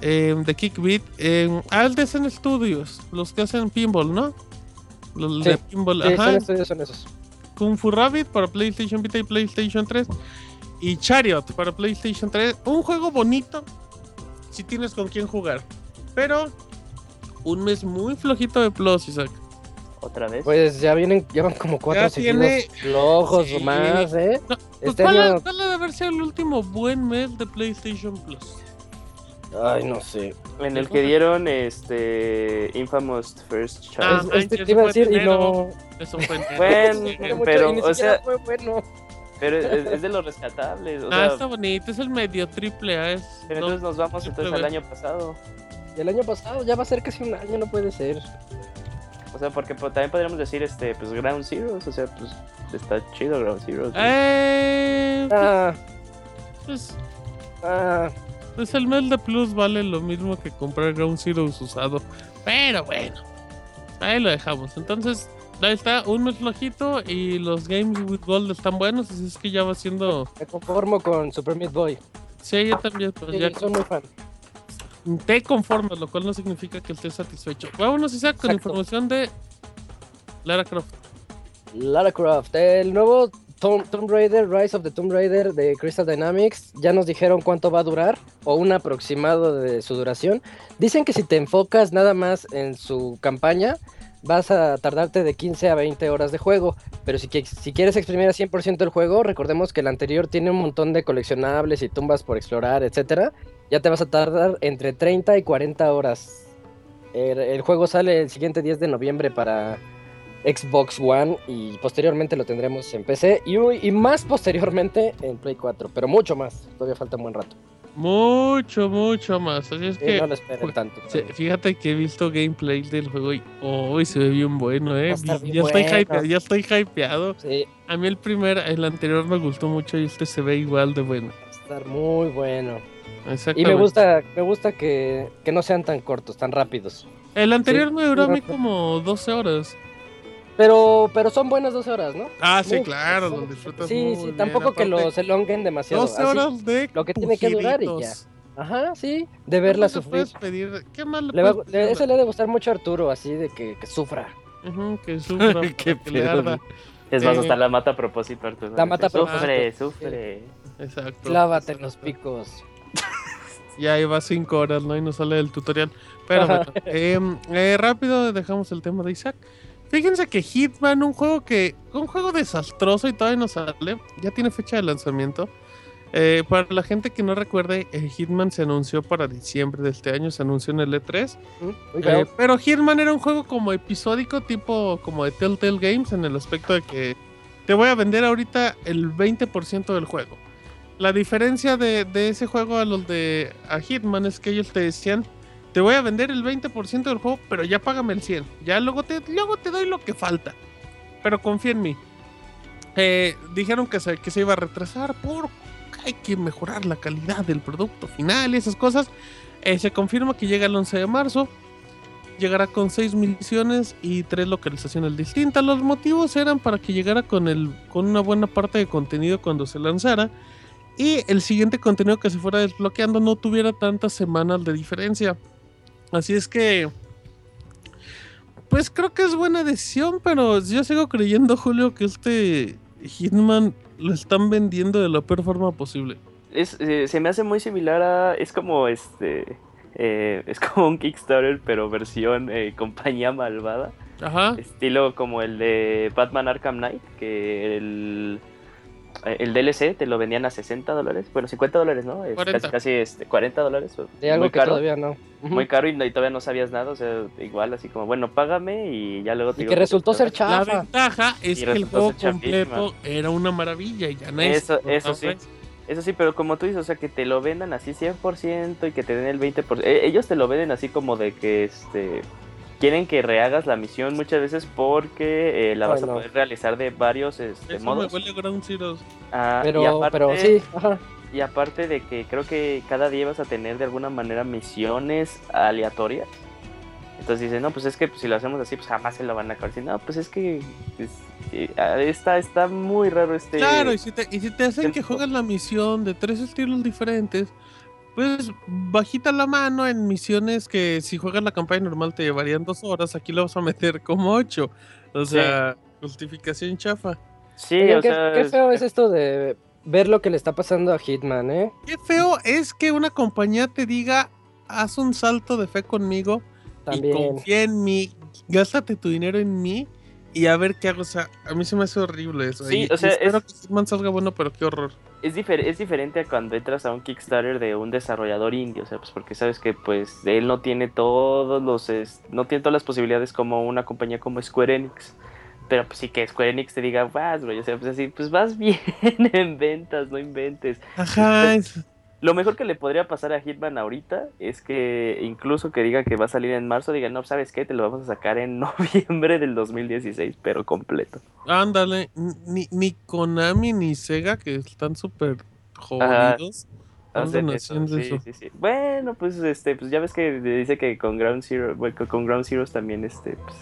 Eh, de Kickbeat. Eh, el de Zen Studios, los que hacen pinball, ¿no? Los Sí, de pinball, Sí, ajá. son son esos. Kung Fu Rabbit para PlayStation Vita y PlayStation 3. Y Chariot para PlayStation 3. Un juego bonito si tienes con quién jugar. Pero un mes muy flojito de Plus, Isaac. Otra vez. Pues ya vienen, llevan como cuatro Ya seguidos tiene- flojos Sí. o más, ¿eh? No, pues Este ¿cuál, año- cuál ha de haber sido el último buen mes de PlayStation Plus? Ay, no sé. en el que dieron este Infamous First Ah, Child. Es- este manches, te iba a fue decir y no. Eso fue en Bueno, pero, o sea- fue bueno. Pero es, es de [LAUGHS] los rescatables. O Ah, sea, está bonito, es el medio triple A. Es, pero no, entonces nos vamos entonces al año pasado. El año pasado ya va a ser casi un año, no puede ser. O sea, porque pues, también podríamos decir, este, pues Ground Zeroes. O sea, pues está chido Ground Zeroes. güey. eh, Ah, pues, ah. pues el mes de Plus vale lo mismo que comprar Ground Zero usado. Pero bueno, ahí lo dejamos. Entonces, ahí está, un mes flojito y los Games with Gold están buenos. Así es que ya va siendo. Me conformo con Super Meat Boy. Sí, yo también, pues Sí, ya soy muy fan. Te conformas, lo cual no significa que estés satisfecho. Vámonos, Isaac, con Exacto. información de Lara Croft. Lara Croft, el nuevo Tomb, Tomb Raider, Rise of the Tomb Raider de Crystal Dynamics. Ya nos dijeron cuánto va a durar o un aproximado de su duración. Dicen que si te enfocas nada más en su campaña, vas a tardarte de 15 a 20 horas de juego. Pero si, si quieres exprimir a 100% el juego, recordemos que el anterior tiene un montón de coleccionables y tumbas por explorar, etcétera. Ya te vas a tardar entre 30 y 40 horas. El, el juego sale el siguiente 10 de noviembre para Xbox One y posteriormente lo tendremos en PC y, y más posteriormente en Play 4, pero mucho más. Todavía falta un buen rato. Mucho, mucho más. Así es Sí, que. no lo esperen tanto. Fíjate que he visto gameplay del juego y hoy se ve bien bueno, eh. Bien ya, estoy bueno. hype- ya estoy hypeado. Sí, A mí el primer, el anterior me gustó mucho y este se ve igual de bueno. va a estar muy bueno. Y me gusta, me gusta que, que no sean tan cortos, tan rápidos. El anterior Sí, me duró a mí como 12 horas. Pero, pero son buenas 12 horas, ¿no? Ah, sí, Muy- claro, son- lo disfrutas Sí, muy sí, bien, tampoco que los elonguen demasiado. 12 así- horas de lo que tiene que durar y ya. Ajá, sí, de ¿Qué verla le sufrir. puedes pedir? ¿Qué más le Le va- puedes le- pedir? eso le ha de gustar mucho a Arturo, así de que, que sufra. Ujú, que [LAUGHS] sufra, Qué que le arda. Es más, Eh, hasta la mata a propósito, Arturo. La mata a Sufre, propósito, sufre. Exacto. Clávate en exacto. los picos. Ya lleva 5 horas, ¿no? Y no sale del tutorial. Pero bueno, [LAUGHS] em, eh, rápido dejamos el tema de Isaac. Fíjense que Hitman, un juego que. Un juego desastroso y todavía no sale. Ya tiene fecha de lanzamiento. Eh, para la gente que no recuerde, Hitman se anunció para diciembre de este año, se anunció en el E3. ¿Mm? Eh, pero Hitman era un juego como episódico, tipo como de Telltale Games, en el aspecto de que te voy a vender ahorita el 20% del juego. La diferencia de, ese juego a los de Hitman es que ellos te decían, te voy a vender el 20% del juego, pero ya págame el 100. Ya luego te, luego te doy lo que falta. Pero confía en mí. Eh, dijeron que se, que se iba a retrasar porque hay que mejorar la calidad del producto final y esas cosas. Eh, se confirma que llega el 11 de marzo. llegará con 6 misiones y 3 localizaciones distintas. Los motivos eran para que llegara con, el, con una buena parte de contenido cuando se lanzara y el siguiente contenido que se fuera desbloqueando no tuviera tantas semanas de diferencia. Así es que... Pues creo que es buena decisión, pero yo sigo creyendo, Julio, que este Hitman lo están vendiendo de la peor forma posible. Es, eh, se me hace muy similar a. Es como este. eh, es como un Kickstarter, pero versión eh, compañía malvada. Ajá. Estilo como el de Batman Arkham Knight, que el, el DLC te lo vendían a 60 dólares. Bueno, 50 dólares, ¿no? Es 40. casi, casi este, 40 dólares. o- De algo muy que caro. todavía no. Muy caro y, no- y todavía no sabías nada. O sea, igual así como, bueno, págame y ya luego te Y digo que resultó ser pagas. La chafa. ventaja es Y que el juego completo era una maravilla y ya nadie Eso- se eso sí. Eso sí, pero como tú dices, o sea, que te lo vendan así 100% y que te den el 20%. eh, ellos te lo venden así como de que este quieren que rehagas la misión muchas veces porque eh, la vas a no. poder realizar de varios este, Eso me modos. huele a Ground Zeroes. Ah, y, Pero, aparte, pero sí, ajá. y aparte de que creo que cada día vas a tener de alguna manera misiones aleatorias. Entonces dicen, no, pues es que pues, si lo hacemos así, pues jamás se lo van a acabar. Dicen, no, pues es que pues, eh, está, está muy raro este... Claro, y si te, y si te hacen que juegues la misión de tres estilos diferentes, pues bajita la mano en misiones que si juegas la campaña normal te llevarían dos horas, aquí lo vas a meter como ocho. O Sí. sea, justificación chafa. Sí, Oigan, o qué, sea... qué feo es esto de ver lo que le está pasando a Hitman, ¿eh? Qué feo es que una compañía te diga, haz un salto de fe conmigo y También. confía en mí, gástate tu dinero en mí y a ver qué hago. O sea, a mí se me hace horrible eso. Sí, y- o sea, espero es- que Hitman salga bueno, pero qué horror. es, difer- es diferente a cuando entras a un Kickstarter de un desarrollador indie, o sea, pues porque sabes que pues él no tiene todos los es- no tiene todas las posibilidades como una compañía como Square Enix. Pero pues sí que Square Enix te diga, vas, bro, o sea, pues así, pues vas [LAUGHS] bien en ventas, no inventes. Ajá, es- Lo mejor que le podría pasar a Hitman ahorita es que incluso que diga que va a salir en marzo, diga, no, ¿sabes qué? Te lo vamos a sacar en [LAUGHS] noviembre del 2016, pero completo. ándale. Ni, ni Konami ni Sega, que están súper jodidos. Hacen eso, sí, eso. sí, sí. Bueno, pues este, pues ya ves que dice que con Ground Zero, bueno, con- con Ground Zeroes también este, pues,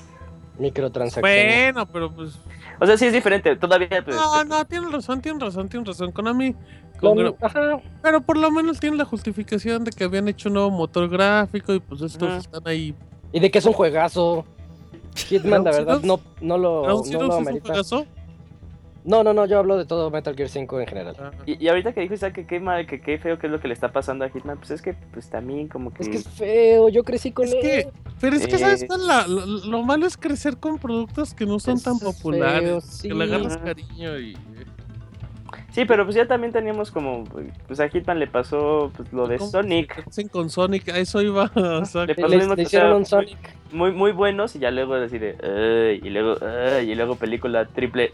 Microtransacciones. Bueno, pero pues. O sea, sí es diferente, todavía pues, No, no, tienes razón, tienes razón, tienes razón. Konami. Con- con ajá, Pero por lo menos tiene la justificación de que habían hecho un nuevo motor gráfico y pues estos Ajá. están ahí. y de que es un juegazo. Hitman, la ¿Ground verdad, no, no lo, ¿Ground no lo es un juegazo? No, no, no, yo hablo de todo Metal Gear 5 en general. Ah, y, y ahorita que dijo Isaac que qué mal, que qué feo que es lo que le está pasando a Hitman, pues es que pues también como que Es que es feo, yo crecí con Es él. que, pero es que, ¿sabes Eh. La- lo, lo malo es crecer con productos que no son Es tan feo, populares. sí. Que le agarras cariño y. Sí, pero pues ya también teníamos como pues a Hitman le pasó pues, lo de ¿Cómo Sonic, con Sonic, a eso iba. [LAUGHS] O sea, Le pasó lo mismo le que hicieron sea, un Sonic. muy muy buenos y ya luego así de y luego y luego película triple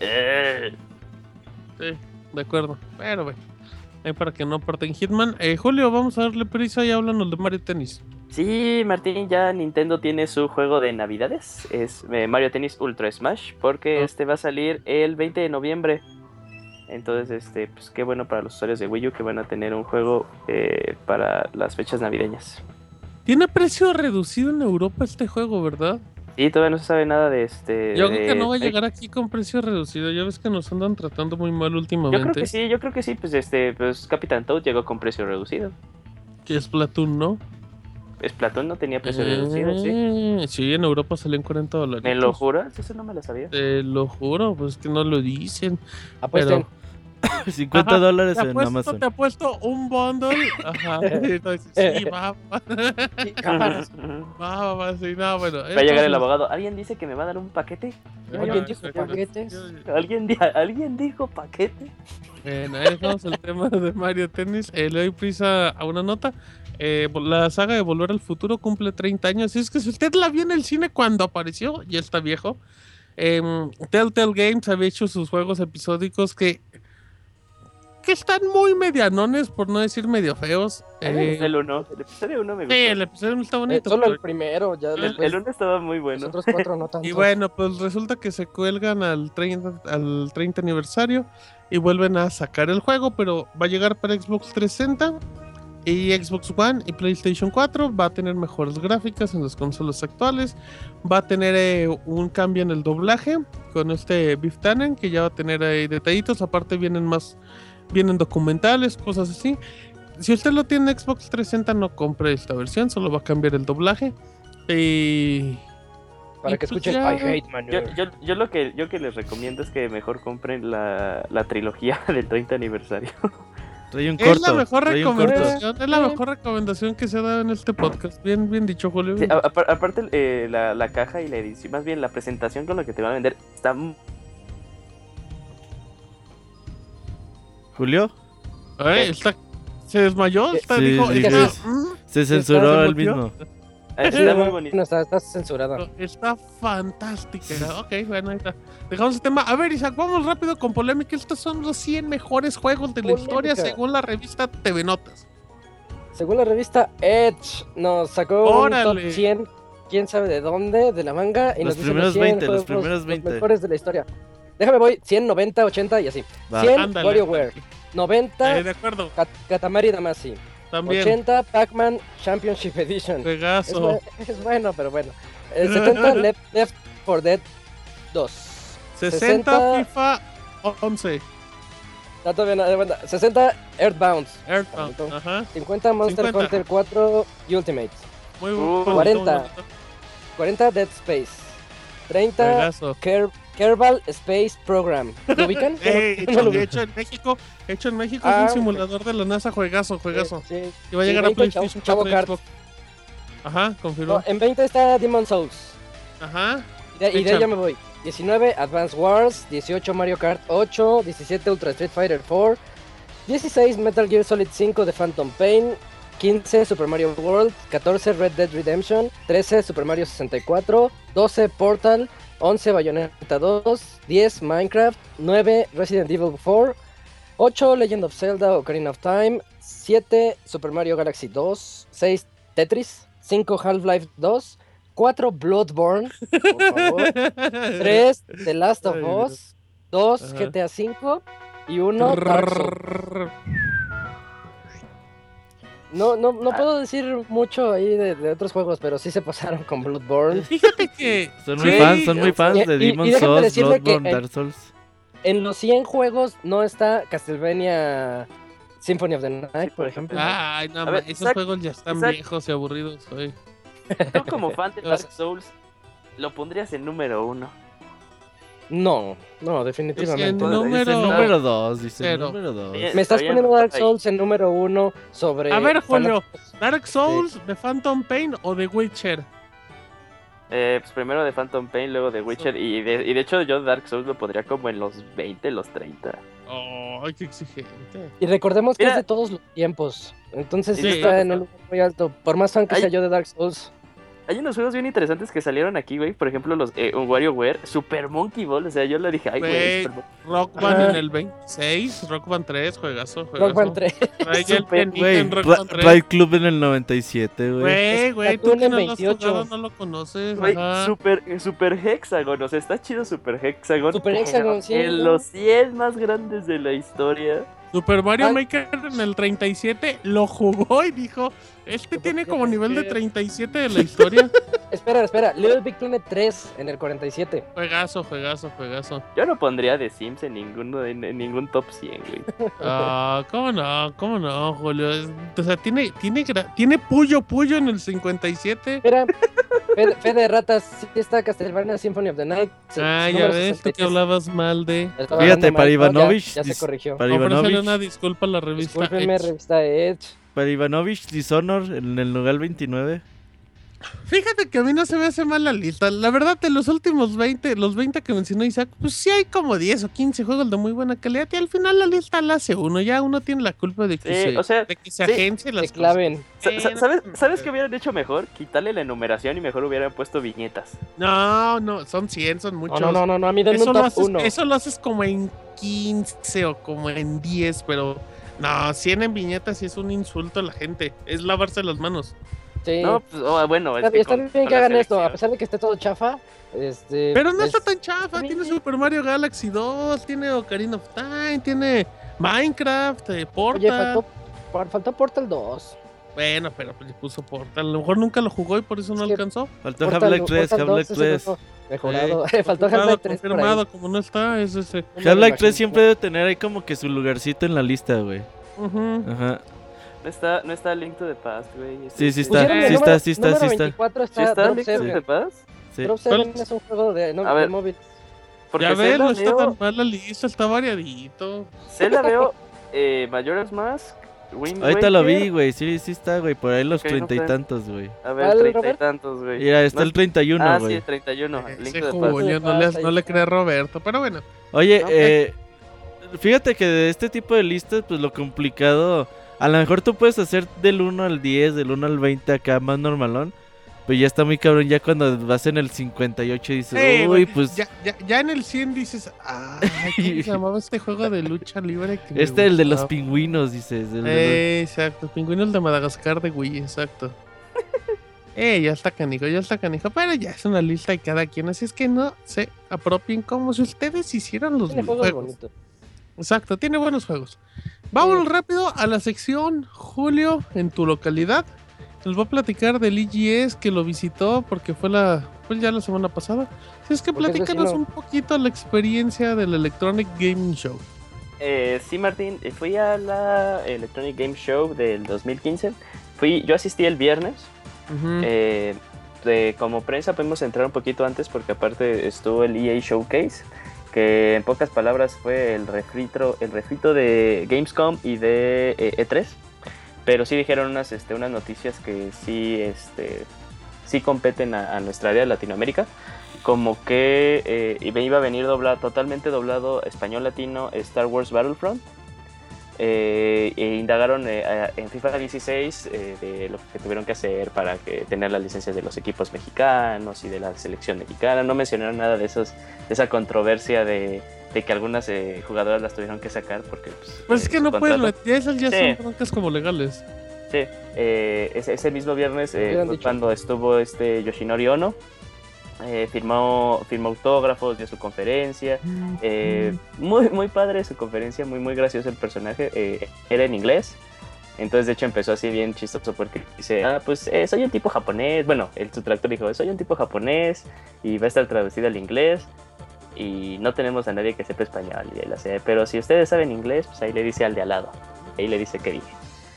sí, de acuerdo. Pero bueno. Ahí para que no parten Hitman. Eh, Julio, vamos a darle prisa y háblanos de Mario Tennis. Sí, Martín, ya Nintendo tiene su juego de navidades, es eh, Mario Tennis Ultra Smash, porque Ah. este va a salir el 20 de noviembre. Entonces, este, pues qué bueno para los usuarios de Wii U que van a tener un juego eh, para las fechas navideñas. Tiene precio reducido en Europa este juego, ¿verdad? Y todavía no se sabe nada de este. Yo creo que no va a llegar aquí con precio reducido. Ya ves que nos andan tratando muy mal Yo últimamente. creo que sí, yo creo que sí, pues este, pues Capitán Toad llegó con precio reducido. Que es Platoon, ¿no? Splatoon no tenía precio reducido, sí. Eh, sí, en Europa salió en 40 dólares. ¿Me lo juras? Eso no me lo sabía. Te lo juro, pues que no lo dicen. Apuesten. 50 [LAUGHS] Ajá, dólares Te en apuesto, Amazon. te apuesto un bundle. Ajá. [LAUGHS] Sí, va, va, [LAUGHS] Cámaras. va, va, va, sí, no, bueno. Va a llegar el abogado. ¿Alguien dice que me va a dar un paquete? ¿Alguien dijo paquetes? ¿Alguien, di- ¿alguien dijo paquete? Bueno, ahí dejamos el tema de Mario Tennis. Eh, le doy prisa a una nota. Eh, la saga de Volver al Futuro cumple 30 años. Y es que si usted la vio en el cine cuando apareció, ya está viejo. Em, Telltale Games había hecho sus juegos episódicos que, que están muy medianones, por no decir medio feos. Eh, el 1. El episodio 1 me gustó. sí, el episodio está Eh, bonito. solo el primero, ya El, después. el 1 estaba muy los bueno. otros cuatro no tanto. Y bueno, pues resulta que se cuelgan al 30, al 30 aniversario y vuelven a sacar el juego, pero va a llegar para Xbox 360 Y Xbox One y PlayStation 4 va a tener mejores gráficas en las consolas actuales. Va a tener eh, un cambio en el doblaje con este Beef Tannen que ya va a tener ahí detallitos. Aparte vienen más, vienen documentales, cosas así. Si usted lo tiene en Xbox 360 no compre esta versión, solo va a cambiar el doblaje. Y Para Y que pues escuchen ya, I hate Yo, manure. yo, yo lo que yo que les recomiendo es que mejor compren la, la trilogía [LAUGHS] del 30 aniversario. Trae un es la mejor recomendación, es la Eh. mejor recomendación que se ha dado en este podcast. Bien, bien dicho, Julio. Sí, aparte eh, la, la caja y la edición, más bien la presentación con la que te van a vender está Julio, Ay, está- se desmayó, está, Sí, dijo, sí, está, sí. mm, se ¿Se censuró él mismo. Está muy bonito. No, está, está censurada. está fantástica. Ok, bueno, ahí está. Dejamos el tema. A ver, Isaac, vamos rápido con polémica. Estos son los 100 mejores juegos de la historia Polémica. según la revista TV Notas. Según la revista Edge, nos sacó Órale. un top 100, quién sabe de dónde, de la manga, y Los nos primeros 100 20, los primeros 20. mejores de la historia. Déjame voy, 100, 90, 80 y así. Va. 100 Ándale. WarioWare, 90 Eh, de acuerdo, Kat- Katamari Damacy, también. 80 Pac-Man Championship Edition. Es, es bueno, pero bueno. Eh, [LAUGHS] 70 Left, Left 4 Dead 2. 60 60. FIFA 11. Está todavía no- eh, bueno, 60 Earthbound. Earthbound. Ajá. 50 Monster 50. Hunter 4 Ultimate. Muy bonito, 40. muy bonito. 40 Dead Space. 30 Juegazo. Ker Kerbal Space Program. ¿Lo ubican? [LAUGHS] Eh, [LAUGHS] No lo hecho, hecho en México, hecho en México Ah, es un simulador de la NASA, juegazo, juegazo. Sí, sí. Y va a llegar a En 20, PlayStation Chavo 4 y Kart. Xbox. Ajá, No, confirmó. en 20 está Demon Souls. Ajá. Y de, y de ahí ya me voy. 19 Advance Wars. 18 Mario Kart 8. 17 Ultra Street Fighter 4. 16 Metal Gear Solid 5 de Phantom Pain. 15 Super Mario World. 14 Red Dead Redemption. 13 Super Mario 64. 12 Portal. 11 Bayonetta 2. 10 Minecraft. 9 Resident Evil 4. 8 Legend of Zelda Ocarina of Time. 7 Super Mario Galaxy 2. 6 Tetris. 5 Half-Life 2. 4 Bloodborne. Por favor. [LAUGHS] 3 The Last of Us. 2 Ajá. GTA 5. Y 1 [LAUGHS] No, no, no puedo decir mucho ahí de, de otros juegos, pero sí se pasaron con Bloodborne. Fíjate que. Son muy sí, fans, son muy fans Y- de y- Demon Souls, Bloodborne, en- Dark Souls. En los 100 juegos no está Castlevania Symphony of the Night, por ejemplo. Ay, no, ver, esos Isaac, juegos ya están Isaac. viejos y aburridos hoy. Tú como fan de [LAUGHS] Dark Souls lo pondrías en número uno. No, no, Es definitivamente. el no. número- Dice número 2, dice número 2. Bien. Me estás poniendo Dark. Souls en número uno sobre. A ver, Julio, ¿Dark Souls, de Phantom Pain o de Witcher? Eh, pues primero de Phantom Pain, luego de Witcher. Y de, y de hecho yo Dark Souls lo pondría como en los 20, los 30. Oh, qué exigente. Y recordemos que Mira. es de todos los tiempos. Entonces sí, Sí. está en un lugar muy alto. Por más fan que Ay. sea yo de Dark Souls. Hay unos juegos bien interesantes que salieron aquí, güey. Por ejemplo, los eh, WarioWare, Super Monkey Ball. O sea, yo le dije, ay, güey. Super Rock Band en el 26, Rock Band 3, juegazo, juegazo. Rock Band 3. Trae ya el Super, pianito Güey, en Rock Ra- Band 3. Ride Club en el 97, güey. Güey, güey, tú que en no lo has 28. jugado, no lo conoces. Güey, super, super Hexagon. O sea, está chido Super Hexagon. Super Hexagon, sí. En los 100 más grandes de la historia. Super Mario. Maker en el 37 lo jugó y dijo, este tiene como nivel de 37 de la [LAUGHS] historia. espera, espera. Little Big Planet 3 en el 47. juegazo, juegazo, juegazo. Yo no pondría The Sims en, ninguno, en, en ningún top 100, güey. Ah, ¿cómo no? ¿Cómo no, Julio? O sea, tiene, tiene, tiene Puyo Puyo en el 57. Espera. Fe, fe de ratas. Sí está Castlevania Symphony of the Night. sí, Ah, ya ves, tú que 66. hablabas mal de... Fíjate, para ¿no? Ya- Ivanovich, Ya, se corrigió. Para Ivanovich, una disculpa a la revista. Edge. revista Edge. Para Ivanovich Dishonor en el lugar 29. Fíjate que a mí no se me hace mal la lista. La verdad, de los últimos 20, los 20 que mencionó Isaac, pues sí hay como 10 o 15 juegos de muy buena calidad. Y al final la lista la hace uno. Ya uno tiene la culpa de que, Sí, se, o sea, de que se sí, agencie las claven. Eh, no ¿Sabes. ¿Sabes qué hubieran hecho mejor? Quitarle la enumeración y mejor hubieran puesto viñetas. cosas. No, no, son 100, son muchos. No, no, no, no, a mí denme eso, un lo top haces, 1. eso lo haces como en 15 o como en 10, pero no, 100 en viñetas sí es un insulto a la gente. Es lavarse las manos. Sí. No, pues, oh, bueno, es está, que está con- bien con que hagan esto, a pesar de que esté todo chafa. Este, Pero no es- está tan chafa. Tiene Super Mario Galaxy 2, tiene Ocarina of Time, tiene Minecraft, eh, Oye, Portal. faltó ¿Cuál? Faltó Portal 2. Bueno, pero pues le puso Portal. A lo mejor nunca lo jugó y por eso no Es alcanzó. Faltó Half-Life 3, Portal 2 Half-Life es el 3. Mejorado. [LAUGHS] Eh, Faltó Half-Life 3. por ahí. confirmado, como no está, es ese. Half-Life 3 imagino. siempre debe tener ahí como que su lugarcito en la lista, güey. Ajá. No está, no está Link to the Past, güey. Sí, sí está, sí está, sí está, sí está. 24 ¿Sí está, está Drop Link to the 7. Past? Sí. Drop 7 es un juego de, no, A de ver. móvil. Porque Ya ves, Zelda no está tan mal la lista, está variadito. Zelda veo eh, Majora's Mask, Wind Ahorita lo Waker. vi, güey. Sí, sí está, güey. Por ahí los Ok, no treinta y sé. tantos, güey. A ver, ¿Cuál, treinta y tantos, güey. Mira, está No el 31, Ah, güey. sí, 31. Link Ese to the juego Past. yo no le, Pasa, no le a Roberto, pero bueno. Oye, Ok. eh, fíjate que de este tipo de listas, pues lo complicado, a lo mejor tú puedes hacer del 1 al 10, del 1 al 20 acá más normalón, pero ya está muy cabrón, ya cuando vas en el 58 dices, uy, pues ya, ya, ya en el 100 dices, ah, ¿cómo se [LAUGHS] llamaba este juego de lucha libre? Que este el de los pingüinos, dices. el de los- Eh, exacto, pingüinos de Madagascar de Wii, exacto. [LAUGHS] Eh, ya está canijo, ya está canijo, pero ya es una lista de cada quien, así es que no se apropien como si ustedes hicieran los Tiene juegos. Exacto, tiene buenos juegos. Vámonos rápido a la sección Julio en tu localidad. Les voy a platicar del IGS que lo visitó porque fue la pues ya la semana pasada. Si es que platícanos un poquito la experiencia del Electronic Gaming Show. Eh, sí, Martín, eh, fui a la Electronic Game Show del 2015. Fui, yo asistí el viernes. Eh, de- como prensa podemos entrar un poquito antes porque aparte estuvo el EA Showcase, que en pocas palabras fue el refrito, el refrito de Gamescom y de eh, E3. Pero sí dijeron unas, este, unas noticias que sí, este, sí competen a, nuestra área de Latinoamérica. Como que eh, iba- a venir doblado, totalmente doblado español-latino Star Wars Battlefront. Eh, e indagaron eh, en FIFA 16 eh, de lo que tuvieron que hacer para que tener las licencias de los equipos mexicanos y de la selección mexicana. No mencionaron nada de esos de esa controversia de, de que algunas eh, jugadoras las tuvieron que sacar porque pues, Pues es eh, que no puedes contrato. meter, esas ya Sí. son broncas como legales. Sí, eh, ese, ese mismo viernes eh, cuando estuvo este Yoshinori Ono. eh, firmó, firmó autógrafos, dio su conferencia. Eh, muy, muy padre su conferencia, muy, muy gracioso el personaje. eh, era en inglés. Entonces, de hecho, empezó así bien chistoso porque dice, ah, pues eh, soy un tipo japonés. Bueno, el su traductor dijo, soy un tipo japonés y va a estar traducido al inglés. Y no tenemos a nadie que sepa español. Y él hace, pero si ustedes saben inglés, pues ahí le dice al de al lado. Ahí le dice que dije.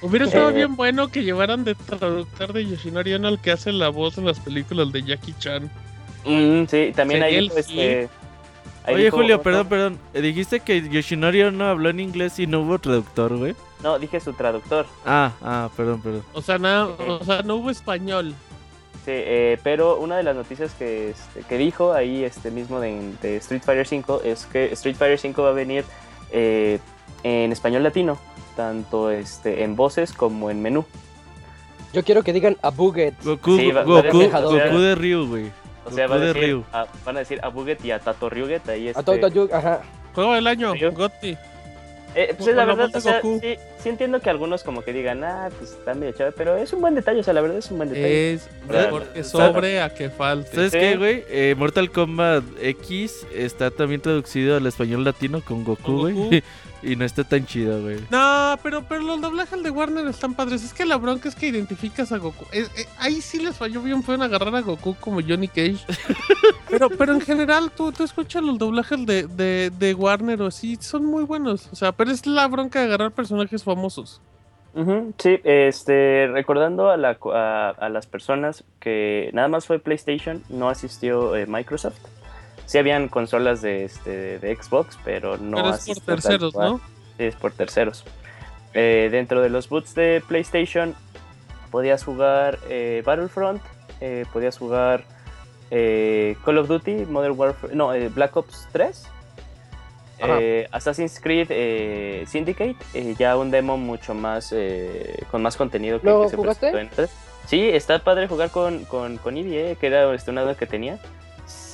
Hubiera estado Eh. bien bueno que llevaran de traductor de Yoshinori Ono al que hace la voz en las películas de Jackie Chan. Mm, sí, también el este... ahí Oye, dijo Julio, perdón, perdón. Dijiste que Yoshinori no habló en inglés y no hubo traductor, güey. No, dije su traductor. Ah, ah, perdón, perdón. O sea, nada, o sea, no hubo español. Sí, eh, pero una de las noticias que, este, que dijo ahí este mismo de, de Street Fighter V es que Street Fighter V va a venir eh, en español latino, tanto este, en voces como en menú. Yo quiero que digan a Buget. Goku, Sí, va- Goku, va de Ryu, güey. O sea, Goku va a de decir, Ryu. a- van a decir a Buget y a Tato Ryuget. Ahí este, A todo, todo, ajá. Juego del año. Gotti. Eh, pues Con la verdad, o sea, sí, sí entiendo que algunos como que digan, ah, pues está medio chévere, pero es un buen detalle, o sea, la verdad es un buen detalle. Es porque sobre a que falte. ¿Sabes Sí. qué, güey? Eh, Mortal Kombat X está también traducido al español latino con Goku, güey. [LAUGHS] Y no está tan chido, güey. No, pero, pero los doblajes de Warner están padres. Es que la bronca es que identificas a Goku. Es- eh, ahí sí les falló bien fue en agarrar a Goku como Johnny Cage. [LAUGHS] pero, pero en general, tú, tú escuchas los doblajes de, de, de Warner o así, son muy buenos. O sea, pero es la bronca de agarrar personajes famosos. Sí, este, recordando a, la, a las personas que nada más fue PlayStation, no asistió eh, Microsoft. Sí habían consolas de, este, de Xbox, pero no pero es por terceros. ¿no? Sí, es por terceros. Eh, dentro de los boots de PlayStation podías jugar eh, Battlefront, eh, podías jugar eh, Call of Duty, Modern Warfare, no, eh, Black Ops 3, Ajá. eh, Assassin's Creed eh, Syndicate, eh, ya un demo mucho más, eh, con más contenido que, ¿Lo que se jugaste? presentó en 3. Sí, está padre jugar con, con, con Eevee, eh, que era este, una duda que tenía.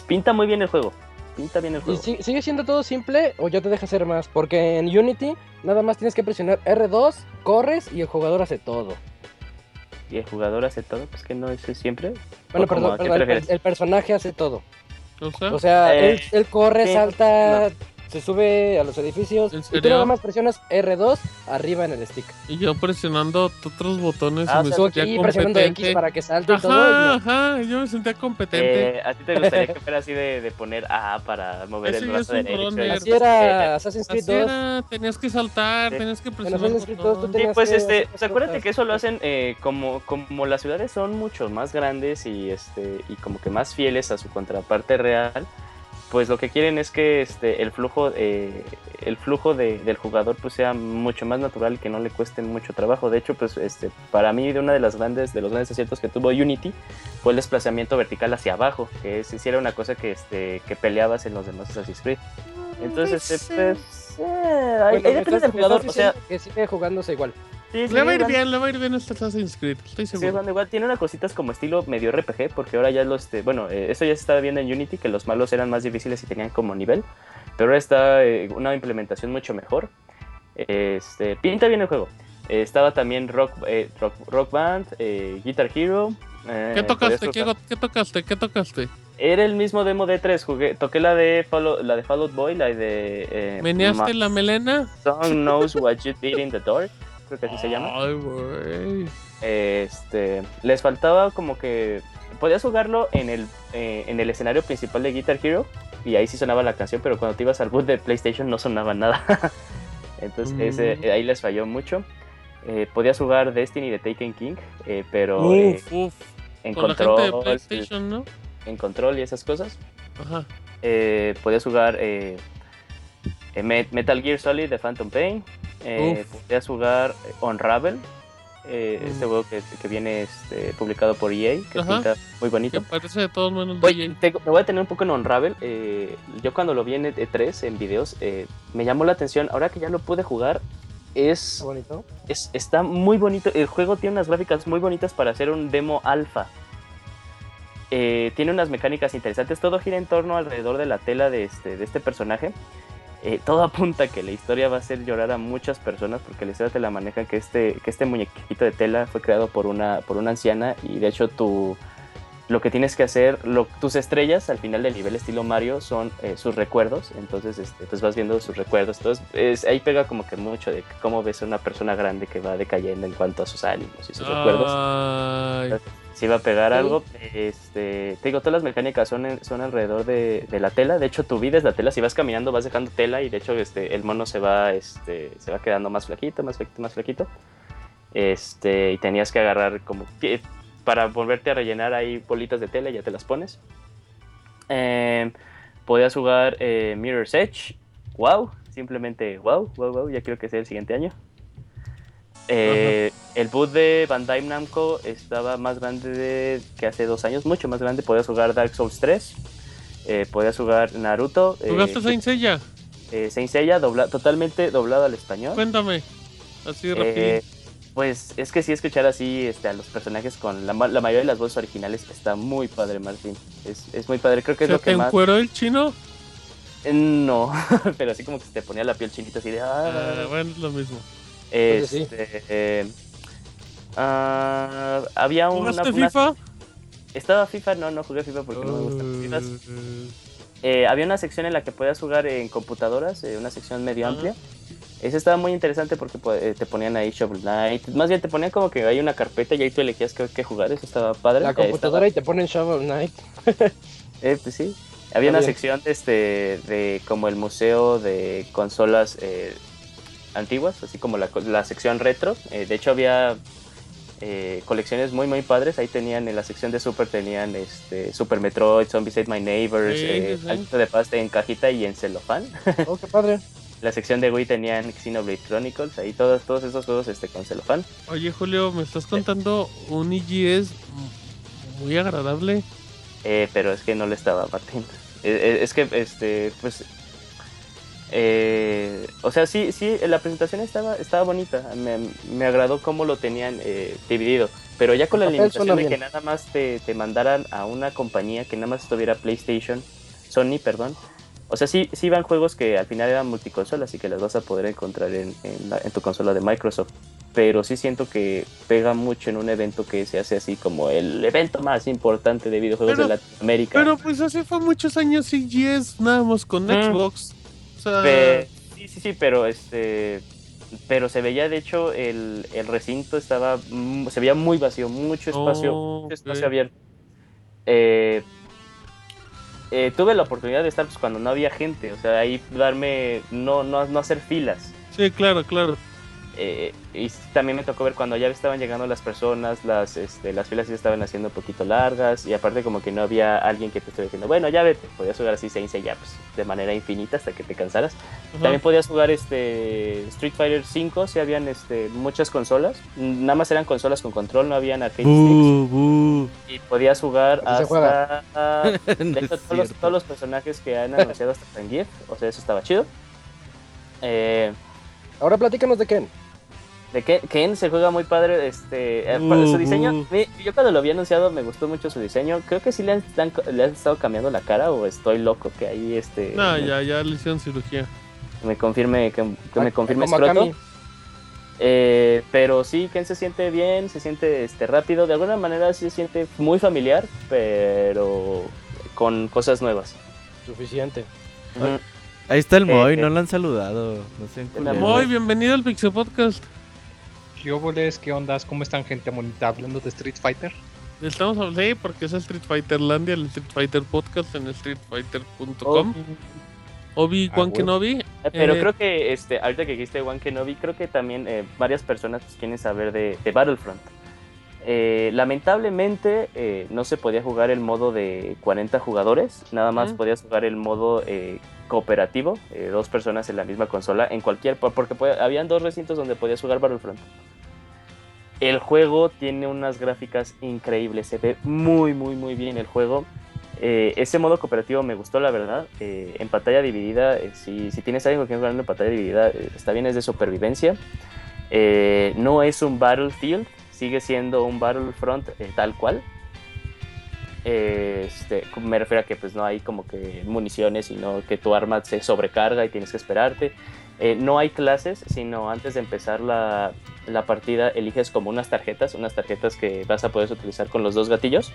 Pinta muy bien el juego, pinta bien el ¿Y juego. si- sigue siendo todo simple o ya te deja hacer más? Porque en Unity nada más tienes que presionar R2, corres y el jugador hace todo. Y el jugador hace todo, pues que no es siempre. Bueno, perdón, ¿A qué perdón, te el, personaje hace todo. O sea, O sea, Eh, él, él corre, salta, se sube a los edificios ¿En y tú nada más presionas R2 arriba en el stick. Y yo presionando otros botones Ah, y me o sea, sentía aquí presionando X para que salte y todo. Ajá, y no. ajá, yo me sentía competente. Eh, ¿A ti te gustaría que [LAUGHS] fuera así de, de poner A para mover Ese el brazo derecho? runner. Así era Assassin's Creed Así 2. era, tenías que saltar, Sí. tenías que En presionar. Assassin's Creed 2 tú botón. Sí, tenías pues que este, pues acuérdate que eso lo hacen eh, como, como las ciudades son mucho más grandes y este y como que más fieles a su contraparte real, pues lo que quieren es que este el flujo eh, el flujo de- del jugador pues sea mucho más natural y que no le cueste mucho trabajo. De hecho, pues este para mí de una de las grandes de los grandes aciertos que tuvo Unity fue el desplazamiento vertical hacia abajo, que es, sí era una cosa que este que peleabas en los demás Assassin's Creed. Entonces, este, pues, eh, ahí, Bueno, ahí me depende estás- del jugador, o sea, que sigue jugándose igual. Sí, sí, Le va a ir van- bien, le va a ir bien este Assassin's Creed, estoy Sí, seguro. Juan, igual tiene unas cositas como estilo medio RPG, porque ahora ya los, este, bueno, eh, eso ya se estaba viendo en Unity, que los malos eran más difíciles y tenían como nivel, pero ahora está eh, una implementación mucho mejor. Este, pinta bien el juego. Eh, estaba también Rock, eh, rock, Rock Band, eh, Guitar Hero. eh, ¿Qué tocaste? ¿Qué, qué tocaste? ¿Qué tocaste? Era el mismo demo de 3, jugué, toqué la de Fall, la de Fall Out Boy, la de... Eh, ¿Meneaste la melena? Song Knows What You Did in the Dark, creo que así se llama. Ay, güey. Este, les faltaba como que podías jugarlo en el, eh, en el escenario principal de Guitar Hero y ahí sí sonaba la canción, pero cuando te ibas al boot de PlayStation no sonaba nada. [LAUGHS] Entonces Mm. ese, ahí les falló mucho. Eh, podías jugar Destiny de Taken King, eh, pero eh, Uf, uf. en, Con la gente de control, PlayStation, ¿no? en control y esas cosas. Ajá. Eh, podías jugar Me- Metal Gear Solid de Phantom Pain. Eh, Uf. podías jugar Unravel, eh, Mm. este juego que, que viene este, publicado por EA, que Ajá. pinta muy Que bonito. parece de todos menos Oye, DJ. tengo- me voy a tener un poco en Unravel. eh, yo cuando lo vi en E3 en videos, eh, me llamó la atención. Ahora que ya lo pude jugar, es, Está bonito. es- está muy bonito. El juego tiene unas gráficas muy bonitas para hacer un demo alfa. Eh, tiene unas mecánicas interesantes. Todo gira en torno alrededor de la tela de este, de este personaje. Eh, todo [LAUGHS] apunta a que la historia va a hacer llorar a muchas personas porque la historia te la maneja que este, que este muñequito de tela fue creado por una, por una anciana y de hecho tu, lo que tienes que hacer, tus estrellas al final del nivel estilo Mario son eh, sus recuerdos, entonces este, pues vas viendo sus recuerdos, entonces es- ahí pega como que mucho de cómo ves a una persona grande que va decayendo en cuanto a sus ánimos y sus recuerdos. Ay, si va a pegar Sí. algo, este, te digo, todas las mecánicas son, en- son alrededor de, de la tela, de hecho tu vida es la tela, si vas caminando vas dejando tela y de hecho este, el mono se va, este, se va quedando más flaquito, más flaquito, más flaquito, este, y tenías que agarrar como que para volverte a rellenar ahí bolitas de tela y ya te las pones. Em, podías jugar eh, Mirror's Edge, wow, simplemente wow, wow, wow, ya quiero que sea el siguiente año. Eh, el boot de Bandai Namco estaba más grande de- que hace dos años, mucho más grande. Podías jugar Dark Souls 3, eh, podías jugar Naruto, eh, ¿Jugaste Saint Seiya? eh, Saint Seiya dobla- totalmente doblado al español. Cuéntame. Así Eh, rápido. pues es que sí escuchar así este, a los personajes con la, la mayoría de las voces originales está muy padre, Martín. Es, es muy padre, creo que es ¿Se lo te que más... encueró el chino? Eh, No, [LAUGHS] pero así como que se te ponía la piel chinita así de... Ah, "Ah". bueno, es lo mismo. Este, eh, ah, había una, ¿Jugaste una- FIFA? Estaba FIFA, no, no jugué FIFA porque no me gustan. Uh, Eh, había una sección en la que podías jugar en computadoras, eh, una sección medio amplia. Esa estaba muy interesante porque pues, eh, te ponían ahí Shovel Knight. Más bien te ponían como que hay una carpeta y ahí tú elegías qué, qué jugar. Eso estaba padre. La Eh, computadora y te ponen Shovel Knight. [LAUGHS] eh, pues sí. Había Está una bien. sección de, este, de como el museo de consolas eh, antiguas, así como la, la sección retro. Eh, de hecho había eh, colecciones muy muy padres. Ahí tenían en la sección de Super tenían este Super Metroid, Zombies Ate My Neighbors, Sí, eh, sí, sí. Alto de pasta en cajita y en celofán. Oh, qué padre. [LAUGHS] La sección de Wii tenían Xenoblade Chronicles, ahí todos, todos esos juegos este, con celofán. Oye, Julio, me estás contando un IGS muy agradable. Eh, pero es que no le estaba Martín. Eh, es que, este, pues. Eh, o sea, sí, sí, la presentación estaba, estaba bonita. Me, me agradó cómo lo tenían eh, dividido. Pero ya con la limitación de que nada más te, te mandaran a una compañía que nada más estuviera PlayStation, Sony, perdón. O sea, sí, sí iban juegos que al final eran multiconsolas y que las vas a poder encontrar en, en la- en tu consola de Microsoft. Pero sí siento que pega mucho en un evento que se hace así como el evento más importante de videojuegos Pero- de Latinoamérica. Pero pues hace fue muchos años IGS, nada más con Mm. Xbox. Sea, Pe- sí, sí, sí, pero este. Pero se veía, de hecho, el, el recinto estaba. Se veía muy vacío, mucho espacio, Oh, mucho espacio abierto. Eh, eh, tuve la oportunidad de estar pues, cuando no había gente, o sea, ahí darme. No, no, no hacer filas. sí, claro, claro. Eh, y también me tocó ver cuando ya estaban llegando las personas, las, este, las filas se estaban haciendo un poquito largas y aparte como que no había alguien que te estuviera diciendo, bueno, ya vete, podías jugar así Saints ya pues, de manera infinita hasta que te cansaras. También podías jugar este Street Fighter 5, si habían este, muchas consolas, nada más eran consolas con control, no habían arcade bu. y podías jugar se hasta [LAUGHS] No de es hecho, todos, los, cierto. todos los personajes que han anunciado hasta Zangief, o sea, eso estaba chido. Eh, Ahora platícanos de Ken. De Ken, Ken se juega muy padre, este, eh, Uh, su diseño, yo cuando lo había anunciado me gustó mucho su diseño, creo que sí le han, le han- estado cambiando la cara o estoy loco que ahí este No, me, ya, ya le hicieron cirugía. me confirme que, que me Ah, confirme. Eh, pero sí, Ken se siente bien, se siente este rápido, de alguna manera sí se siente muy familiar, pero con cosas nuevas. Suficiente. Ahí está el Moy, Eh, no lo han saludado. No sean. Muy bienvenido al Pixel Podcast. ¿Qué óboles? ¿Qué ondas? ¿Cómo están, gente bonita? Hablando de Street Fighter. Estamos hablando, sí, porque es el Street Fighter Landia, el Street Fighter Podcast en streetfighter.com. Obi Ah, Wan huevo. Kenobi. Eh, Pero Eh, creo que este, ahorita que dijiste One Kenobi, creo que también eh, varias personas pues, quieren saber de, de Battlefront. Eh, lamentablemente eh, no se podía jugar el modo de 40 jugadores, nada más Ujú. podías jugar el modo eh, cooperativo, eh, dos personas en la misma consola, en cualquier, porque puede- habían dos recintos donde podías jugar Battlefront. El juego tiene unas gráficas increíbles, se ve muy muy muy bien el juego. Eh, ese modo cooperativo me gustó, la verdad. Eh, en pantalla dividida, eh, si, si tienes con quien jugar en pantalla dividida, eh, está bien, es de supervivencia. Eh, no es un Battlefield, sigue siendo un Battlefront tal cual. Este, me refiero a que pues no hay como que municiones, sino que tu arma se sobrecarga y tienes que esperarte. Eh, no hay clases, sino antes de empezar la, la partida eliges como unas tarjetas, unas tarjetas que vas a poder utilizar con los dos gatillos.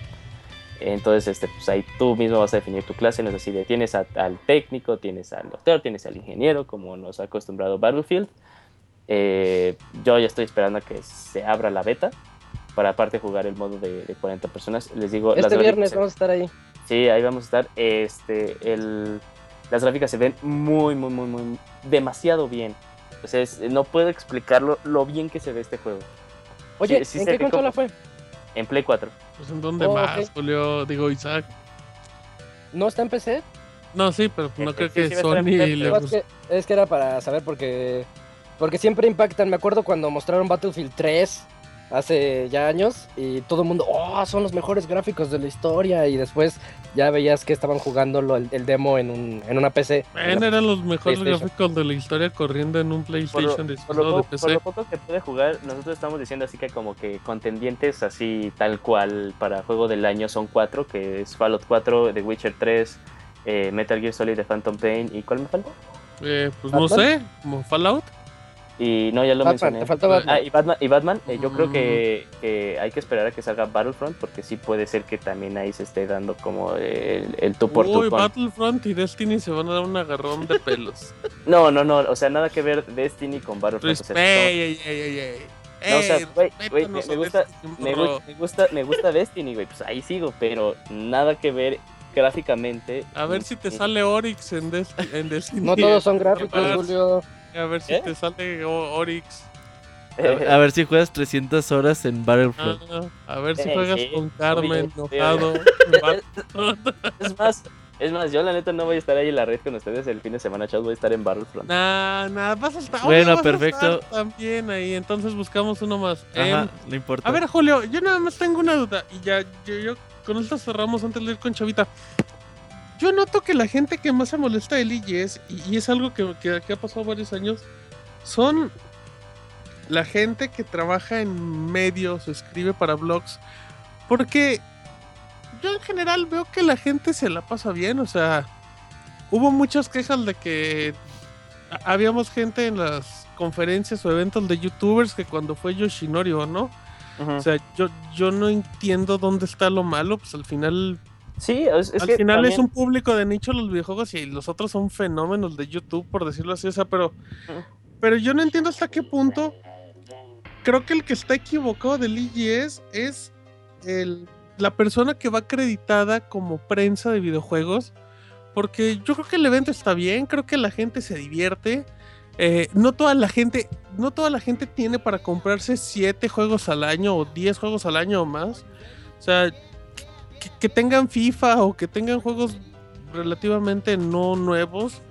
Entonces, este, pues ahí tú mismo vas a definir tu clase, no es así tienes a- al técnico, tienes al doctor, tienes al ingeniero, como nos ha acostumbrado Battlefield. Eh, yo ya estoy esperando a que se abra la beta para aparte jugar el modo de, de 40 personas. Les digo, Este viernes vamos a estar ahí. Sí, ahí vamos a estar. Este, el, las gráficas se ven muy, muy, muy, muy, demasiado bien. O sea, es- no puedo explicarlo lo bien que se ve este juego. Oye, sí ¿en se qué consola fue? En Play 4. Pues en dónde Oh, más. Julio, digo Isaac. ¿No está en PC? No, sí, pero no Eh, creo sí, que sí en Sony le es que era para saber porque porque siempre impactan. Me acuerdo cuando mostraron Battlefield 3 hace ya años y todo el mundo, oh, son los mejores gráficos de la historia y después ya veías que estaban jugando lo- el, el demo en, un, en una PC. Bueno, eran los mejores gráficos de la historia corriendo en un Por lo, PlayStation de por lo de po- por PC. lo poco que pude jugar, nosotros estamos diciendo así que como que contendientes así tal cual para juego del año son cuatro, que es Fallout 4, The Witcher 3, eh, Metal Gear Solid, The Phantom Pain y ¿cuál me falta? Eh, pues no sé, como Fallout. Y no, ya lo Batman, mencioné. te faltó Batman. Ah, y Batman, y Batman, eh, yo creo Mm. que, que hay que esperar a que salga Battlefront porque sí puede ser que también ahí se esté dando como el, el tú por Uy, Battlefront y Destiny se van a dar un agarrón de pelos. [LAUGHS] No, no, no, o sea, nada que ver Destiny con Battlefront. o sea, Respect, no- ey, ey, ey, ey. No, o sea, Ey, güey, me- gusta- Destiny, me, gusta, me gusta Destiny, güey, pues ahí sigo, pero nada que ver gráficamente. A ver si te sale Oryx en, Des- en Destiny. No todos son [LAUGHS] gráficos, Julio. A ver si ¿Eh? te sale O- Oryx. A, a ver si juegas 300 horas en Battlefront. Ah, a ver si Eh, juegas sí, con Carmen, enojado. [LAUGHS] Es más, es más, yo la neta no voy a estar ahí en la red con ustedes el fin de semana, chavos, voy a estar en Battlefront. Nah, nah, vas a estar. Bueno, vas a perfecto. estar También ahí, entonces buscamos uno más. Ajá, no importa. a ver, Julio, yo nada más tengo una duda. Y ya, yo, yo con esto cerramos antes de ir con Chavita. Yo noto que la gente que más se molesta del IGS, y, y es algo que, que- que ha pasado varios años, son la gente que trabaja en medios o escribe para blogs. Porque yo en general veo que la gente se la pasa bien. O sea, hubo muchas quejas de que ha- habíamos gente en las conferencias o eventos de youtubers que cuando fue Yoshinori o no. O sea, yo, yo no entiendo dónde está lo malo, pues al final Sí, es, es Al que final es un público de nicho los videojuegos y los otros son fenómenos de YouTube, por decirlo así. O sea, pero, pero yo no entiendo hasta qué punto. Creo que el que está equivocado del IGS es el, la persona que va acreditada como prensa de videojuegos. Porque yo creo que el evento está bien, creo que la gente se divierte. eh, no toda la gente, no toda la gente tiene para comprarse 7 juegos al año o 10 juegos al año o más. O sea, que, que tengan FIFA o que tengan juegos relativamente no nuevos,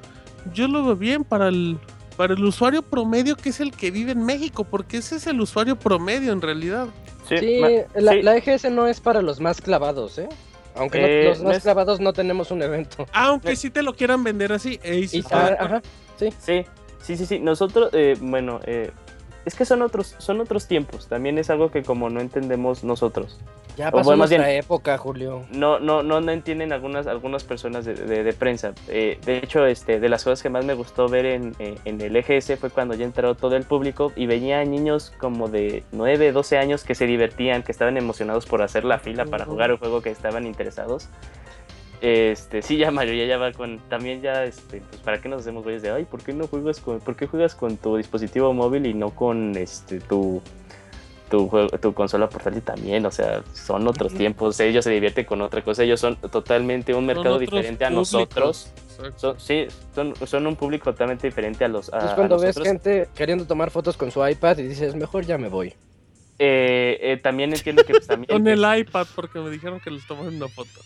yo lo veo bien para el, para el usuario promedio que es el que vive en México, porque ese es el usuario promedio en realidad. Sí, Sí, la, sí. la EGS no es para los más clavados, ¿eh? Aunque no- Eh, los no más es- clavados no tenemos un evento. [LAUGHS] Aunque si te lo quieran vender así. eh, y sí ah, ajá, Sí, sí, sí, sí. Nosotros, eh, bueno, eh, es que son otros, son otros tiempos. También es algo que como no entendemos nosotros. ya O pasó bueno, más nuestra bien- época, Julio. No, no, no, no entienden algunas, algunas personas de, de- de prensa. Eh, de hecho, este, de las cosas que más me gustó ver en, eh, en el EGS fue cuando ya entró todo el público y veía niños como de 9, 12 años que se divertían, que estaban emocionados por hacer la fila para jugar el juego que estaban interesados. Este, sí, ya mayoría ya va con, también ya, este, pues para qué nos hacemos güeyes de, ay, ¿por qué no juegas con, por qué juegas con tu dispositivo móvil y no con, este, tu, tu, juego- tu consola portátil también? O sea, son otros tiempos, ellos se divierten con otra cosa, ellos son totalmente un mercado diferente a públicos. nosotros. Exacto. Son, sí, son, son un público totalmente diferente a los a, es a cuando ves gente queriendo tomar fotos con su iPad y dices, mejor ya me voy. Eh, eh, también entiendo que pues, también [LAUGHS] Con el iPad, porque me dijeron que les tomaron una foto.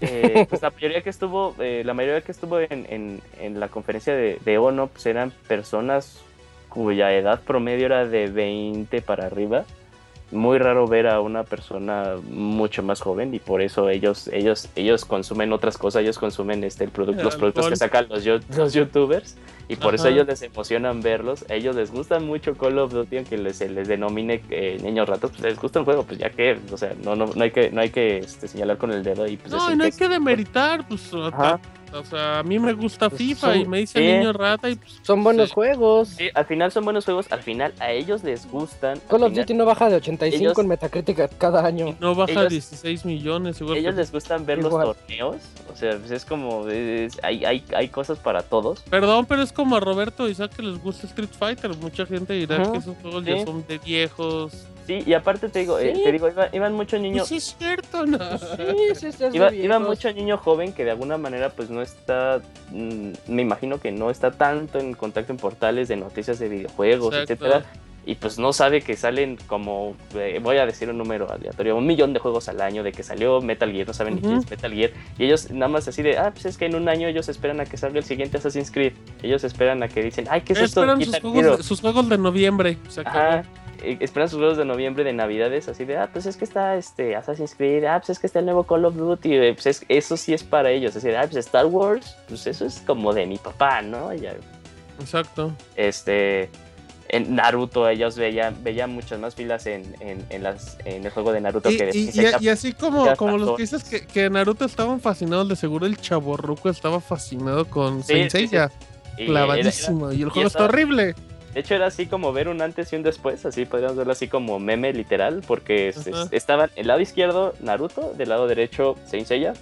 Eh, pues la [LAUGHS] mayoría que estuvo, eh, la mayoría que estuvo en, en- en la conferencia de, de ONO pues eran personas cuya edad promedio era de 20 para arriba. Muy raro ver a una persona mucho más joven y por eso ellos, ellos, ellos consumen otras cosas, ellos consumen este el producto, los productos que sacan los, los youtubers y por eso Ajá. ellos les emocionan verlos. A ellos les gusta mucho Call of Duty, aunque les, se les denomine eh, niños ratos, pues les gusta el juego, pues ya que, o sea, no, no, no hay que, no hay que este, señalar con el dedo y pues No, y no hay que demeritar, pues, Ajá. O sea, a mí me gusta Pues FIFA son- y me dice sí. niño rata y pues, Son buenos Sí. juegos. Sí, al final son buenos juegos, al final a ellos les gustan. al Call of Duty no baja de 85 ellos- en Metacritic cada año. no baja Ellos- 16 millones igual. ellos que- les gustan ver Igual. los torneos, o sea, pues es como, es- hay, hay, hay cosas para todos. Perdón, pero es como a Roberto Isaac que les gusta Street Fighter. Mucha gente dirá Ajá, que esos juegos ya sí. son de viejos. Sí, y aparte te digo, eh, te digo, iba- iban muchos Pues niños, sí es cierto, ¿no? [LAUGHS] Sí, sí, sí, iba, iba mucho niño joven que de alguna manera pues no está, mm, me imagino que no está tanto en contacto en portales de noticias de videojuegos, Exacto. etcétera. Y pues no sabe que salen como, eh, voy a decir un número aleatorio, un millón de juegos al año de que salió Metal Gear, no saben ni quién es Metal Gear. Y ellos nada más así de, ah, pues es que en un año ellos esperan a que salga el siguiente Assassin's Creed. Ellos esperan a que dicen, ay, ¿qué es esto? Esperan sus Guitar juegos, Hero?". de, sus juegos de noviembre. Se acabó. Ajá. Eh, Esperan sus juegos de noviembre de navidades así de, ah, pues es que está este Assassin's Creed, ah, pues es que está el nuevo Call of Duty, eh, pues es- eso sí es para ellos, así de, ah, pues Star Wars, pues eso es como de mi papá, ¿no? Ya, Exacto. este en Naruto ellos veían veían muchas más filas en, en, en las en el juego de Naruto Y, que de y- y- y así como, como los que dices que, que Naruto estaban fascinados, de seguro el chaborruco estaba fascinado con Sí, Saint sí, sí. Seiya, Y era- clavadísimo. y el juego está horrible. De hecho era así como ver un antes y un después, así podríamos verlo así como meme literal, porque Ajá. estaban el lado izquierdo Naruto, del lado derecho Saint Seiya.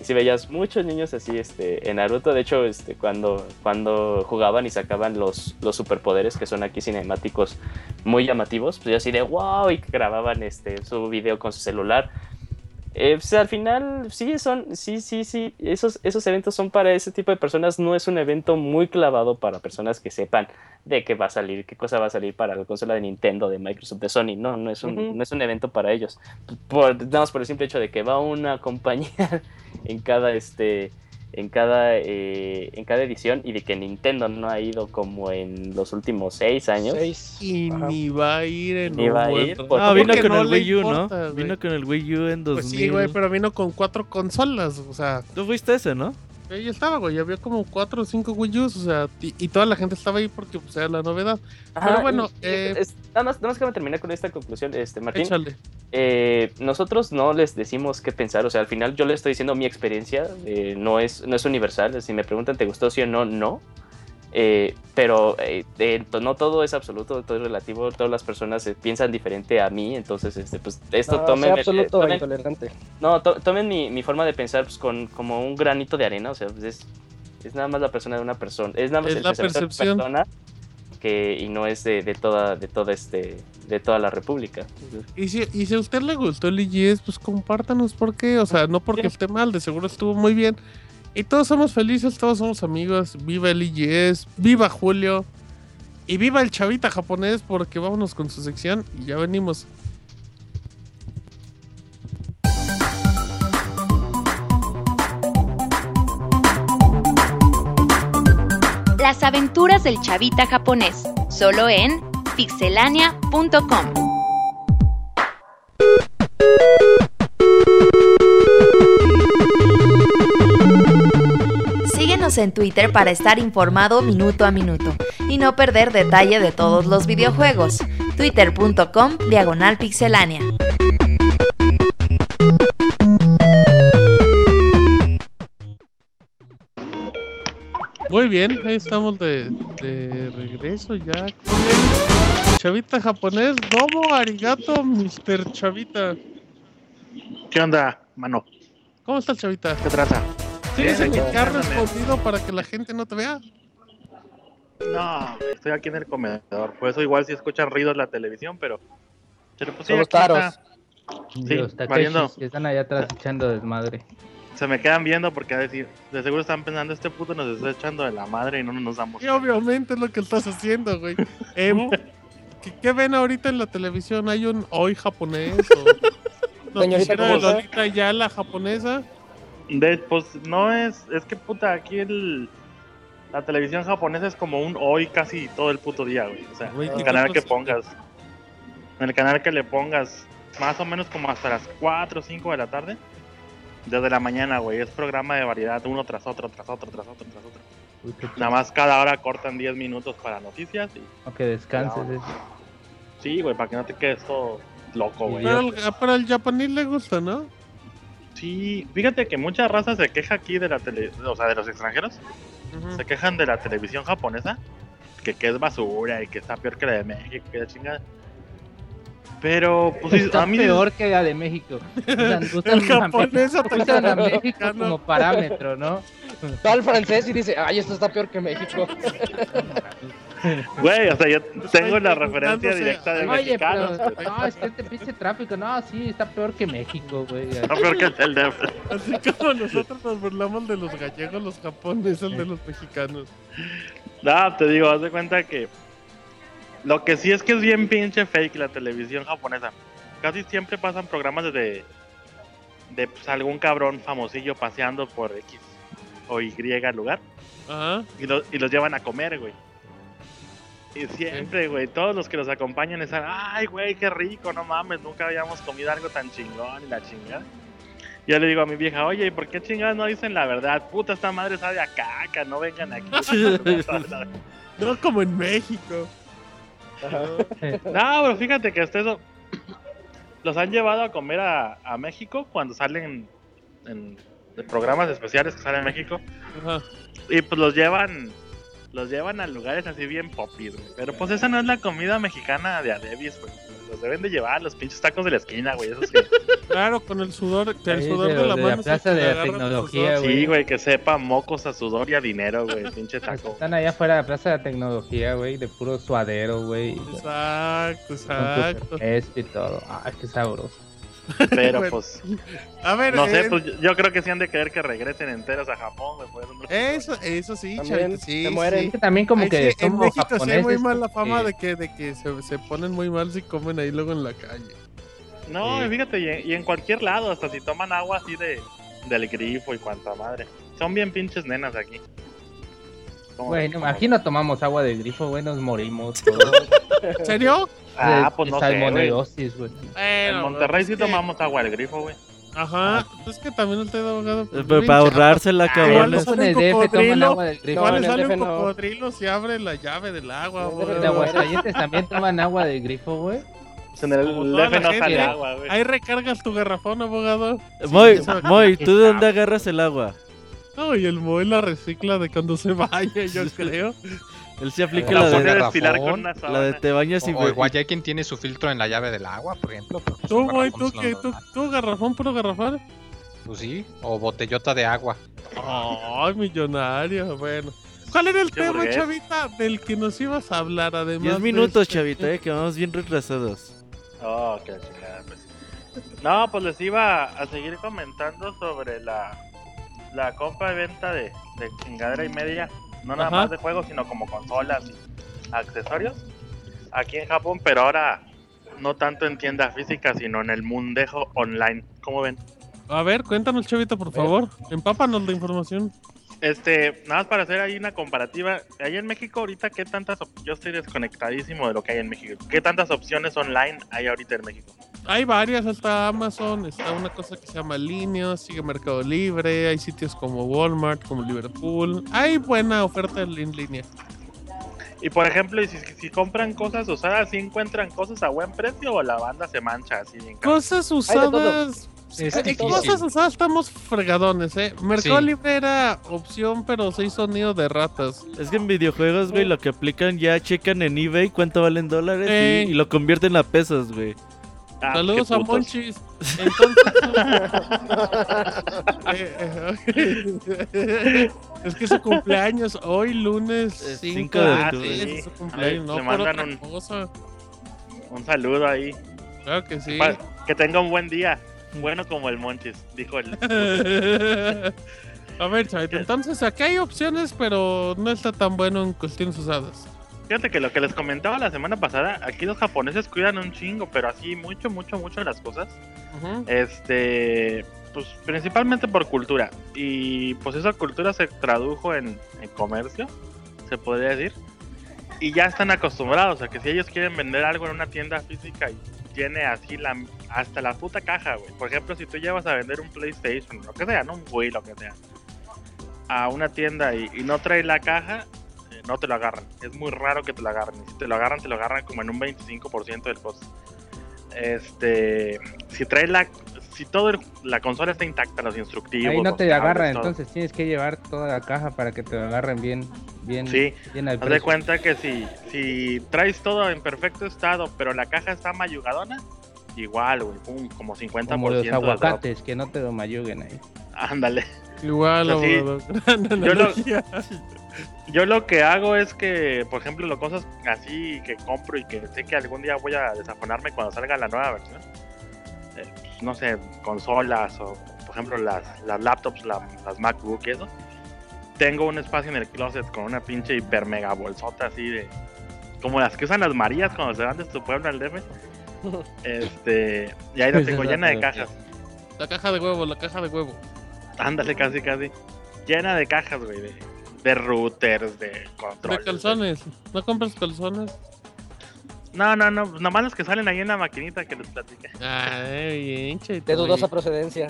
Y si veías muchos niños así este, en Naruto, de hecho este, cuando, cuando jugaban y sacaban los, los superpoderes que son aquí cinemáticos muy llamativos, pues yo así de wow y grababan este, su video con su celular. Eh, pues, al final, sí, son, sí, sí, sí, esos, esos eventos son para ese tipo de personas, no es un evento muy clavado para personas que sepan de qué va a salir, qué cosa va a salir para la consola de Nintendo, de Microsoft, de Sony, no, no es un, no es un evento para ellos, por, nada más por el simple hecho de que va una [LAUGHS] compañía en cada, este, en cada, eh, en cada edición y de que Nintendo no ha ido como en los últimos seis años. Seis. Y Ajá. ni va a ir en Ni un va a buen ir, rato. porque- Ah, vino Porque con no el Wii U, importa, ¿no? Vino con el Wii U en 2000. Pues sí, güey, pero vino con cuatro consolas, o sea, Tú fuiste ese, ¿no? Ahí estaba, güey, había como cuatro o cinco Wii U's, o sea, y, toda la gente estaba ahí porque pues, era la novedad. Pero bueno, y- eh, es- nada, más, nada más que me terminé con esta conclusión, este, Martín. Eh, nosotros no les decimos qué pensar, o sea, al final yo les estoy diciendo mi experiencia, eh, no, es, no es universal, si me preguntan te gustó sí o no, no. Eh, pero eh, eh, no todo es absoluto, todo es relativo, todas las personas eh, piensan diferente a mí, entonces este, pues esto No, tomen, sea eh, absoluto tomen- intolerante. no, to- tomen mi, mi forma de pensar pues, con como un granito de arena, o sea, pues, es, es nada más la persona de una persona, es nada más Es el la pensamiento de una percepción. persona que y no es de, de toda de toda este de toda la república. Y si, y si a usted le gustó el IGS, pues compártanos por qué. O sea, no porque esté mal, de seguro estuvo muy bien. Y todos somos felices, todos somos amigos. Viva el IGS, viva Julio. Y viva el chavita japonés, porque vámonos con su sección y ya venimos. Las aventuras del chavita japonés, solo en pixelania.com. Síguenos en Twitter para estar informado minuto a minuto y no perder detalle de todos los videojuegos. Twitter.com Diagonal Pixelánea. Muy bien, ahí estamos de, de regreso ya con el chavita japonés. Domo arigato, Mr. Chavita. ¿Qué onda, mano? ¿Cómo está el chavita? ¿Qué traza? ¿Tienes el ándale. respondido para que la gente no te vea? No, estoy aquí en el comedor. Por eso igual si escuchan ruidos en la televisión, pero... pero pues aquí está. taros. Los Sí, Takeshis valiendo. que están allá atrás echando desmadre. Se me quedan viendo porque a decir, de seguro están pensando, este puto nos está echando de la madre y no nos damos Y obviamente es lo que estás haciendo, güey. Em, ¿qué, qué ven ahorita en la televisión? ¿Hay un hoy japonés? O [LAUGHS] Señorita. Lolita Yala japonesa? De, pues no es, es que puta, aquí el, la televisión japonesa es como un hoy casi todo el puto día, güey. O sea, Güey, el ¿qué canal que pongas, en el canal que le pongas, más o menos como hasta las 4 o 5 de la tarde, desde la mañana, güey, es programa de variedad, uno tras otro, tras otro, tras otro, tras otro. Uy, Nada más cada hora cortan 10 minutos para noticias y O que descanses. No. eh. sí, güey, para que no te quedes todo loco, güey. Pero, al- pero al japonés le gusta, ¿no? Sí, fíjate que mucha raza se queja aquí de la tele, o sea, de los extranjeros. Se quejan de la televisión japonesa, que, que es basura y que está peor que la de México, que la chingada. Pero, pues sí, Está a mí peor que la de México. Usan, [LAUGHS] usan El a japonés usan a México como parámetro, ¿no? Va al francés y dice, ay, esto está peor que México. [LAUGHS] güey, o sea, yo tengo la referencia directa de Oye, mexicanos. pero güey. no, es que este pinche tráfico, no, sí, está peor que México, güey. [LAUGHS] Está peor que el del DF. Así como nosotros nos burlamos de los gallegos, los japoneses, de los mexicanos. No, te digo, haz de cuenta que lo que sí es que es bien pinche fake la televisión japonesa. Casi siempre pasan programas de, de pues, algún cabrón famosillo paseando por X o Y lugar. Ajá. y, lo- y los llevan a comer, güey. Y siempre, güey, todos los que los acompañan están, ay, güey, qué rico, no mames, nunca habíamos comido algo tan chingón y la chingada. Yo le digo a mi vieja, oye, ¿y por qué chingadas no dicen la verdad? Puta, esta madre sabe a caca, no vengan aquí. [LAUGHS] [LAUGHS] No como en México. no, pero fíjate que hasta eso los han llevado a comer a, a México cuando salen en, programas especiales que salen en México. Ajá. Y pues los llevan, los llevan a lugares así bien popis, güey. Pero pues esa no es la comida mexicana de Adebis, güey. Los deben de llevar, los pinches tacos de la esquina, güey. Esos que, [LAUGHS] Claro, con el sudor, que el sudor de la de mano. es Plaza que de la Tecnología, sudor. sí, güey, que sepa mocos a sudor y a dinero, güey. Pinche taco. Están allá afuera de la Plaza de la Tecnología, güey, de puro suadero, güey. Exacto, exacto. esto y todo. Ay, qué sabroso. [LAUGHS] Pero Bueno, pues, A ver, no sé, eh, pues yo creo que sí han de querer que regresen enteros a Japón, güey. por eso eso, sí, También chavito, sí, se sí. mueren. Es que también como Ay, que sí, en México sí hay japoneses. muy mala fama porque- de que, de que se, se ponen muy mal si comen ahí luego en la calle. No, Sí. y fíjate, y en, y en cualquier lado, hasta si toman agua así de del grifo y cuanta madre. Son bien pinches nenas aquí. Como- Güey, no, como- aquí no tomamos agua de grifo, güey, nos morimos [LAUGHS] todos. ¿En serio? Ah, De- pues de no sé, güey. salmonelosis, güey. En Monterrey sí que- tomamos agua del grifo, güey. Ajá, pues es que también usted abogado. pues, Eh, Para bien chafa. ahorrársela, igual cabrones. no en el sale un DF toman cocodrilo, agua del grifo. No, el sale un no. cocodrilo si abre la llave del agua, el Aguascalientes también toman agua de grifo, güey. En el DF no sale agua, güey. Ahí recargas tu garrafón, abogado. Moy, eso- Moy, ¿tú de dónde agarras el agua? No, y el Moy la recicla de cuando se vaya, yo [LAUGHS] creo. Él se aplica La de- de, con una la de te bañas y O, o igual ya hay quien tiene su filtro en la llave del agua, por ejemplo. pues Tú, güey, garrafón tú, que, tú, garrafón, puro garrafón. Pues sí, o botellota de agua. Ay, millonario, bueno. ¿Cuál era el Qué tema, burgués. chavita, del que nos ibas a hablar además? 10 de minutos, este- chavita, eh, que vamos bien retrasados. Oh, qué chingada, pues. No, pues les iba a seguir comentando sobre la, la compra y venta de, de chingadera y media. No nada Ajá. más de juegos, sino como consolas y accesorios. Aquí en Japón, pero ahora no tanto en tienda física, sino en el mundejo online. ¿Cómo ven? A ver, cuéntanos, chavita, por favor. Empápanos de información. Este, nada más para hacer ahí una comparativa. Allá en México ahorita, ¿qué tantas... Yo estoy desconectadísimo de lo que hay en México. ¿Qué tantas opciones online hay ahorita en México? Hay varias, está Amazon, está una cosa que se llama Linio, sigue Mercado Libre, hay sitios como Walmart, como Liverpool. Hay buena oferta en línea. Y por ejemplo, y si, si compran cosas usadas, ¿sí encuentran cosas a buen precio o la banda se mancha así caro? Cosas usadas. Es Eh, difícil. cosas usadas estamos fregadones, eh. Mercado Sí. Libre era opción, pero se hizo nido de ratas. Es que en videojuegos, güey, lo que aplican ya checan en eBay cuánto valen dólares y, y lo convierten a pesos, güey. Ah, Saludos a. Monchis. Entonces. [LAUGHS] [LAUGHS] Es que su cumpleaños hoy, lunes Es 5 cinco de octubre, octubre. es su cumpleaños, no le por otra un- cosa. Un saludo ahí. Claro que sí. Pa- que tenga un buen día. Bueno como el Monchis, dijo el... [LAUGHS] A ver, chavito, entonces aquí hay opciones, pero no está tan bueno en cuestiones usadas. Fíjate que lo que les comentaba la semana pasada, aquí los japoneses cuidan un chingo, pero así mucho, mucho, mucho las cosas. Ujú. Este, pues principalmente por cultura. Y pues esa cultura se tradujo en, en comercio, se podría decir. Y ya están acostumbrados a que si ellos quieren vender algo en una tienda física y tiene así la hasta la puta caja, güey. Por ejemplo, si tú llevas a vender un PlayStation, lo que sea, no un Wii, lo que sea, a una tienda y, y no trae la caja, no te lo agarran. Es muy raro que te lo agarren. Y si te lo agarran, te lo agarran como en un 25% del costo. Este, si trae la, si todo el- la consola está intacta, los instructivos. Ahí no te agarran, entonces tienes que llevar toda la caja para que te lo agarren bien, bien, Sí, bien al Haz de cuenta que si, si traes todo en perfecto estado, pero la caja está mayugadona, igual, güey, pum, como 50% Como los aguacates, que no te lo mayuguen ahí. Ándale. Igual, Así, abogado. [LAUGHS] Gran yo lo-. Yo lo que hago es que, por ejemplo, las cosas así que compro y que sé que algún día voy a desafonarme cuando salga la nueva versión, eh, pues, no sé, consolas o, por ejemplo, las, las laptops, la- las MacBook y eso, tengo un espacio en el closet con una pinche hiper mega bolsota así de. Como las que usan las Marías cuando se van de su pueblo al DF. [LAUGHS] Este. Y ahí la tengo llena de cajas. La caja de huevo, la caja de huevo. Ándale, casi, casi. Llena de cajas, güey. De, de routers, de controles. De calzones. ¿No compras calzones? No, no, no. Nomás los que salen ahí en la maquinita que les platiqué. Ay, bien. De dudosa procedencia.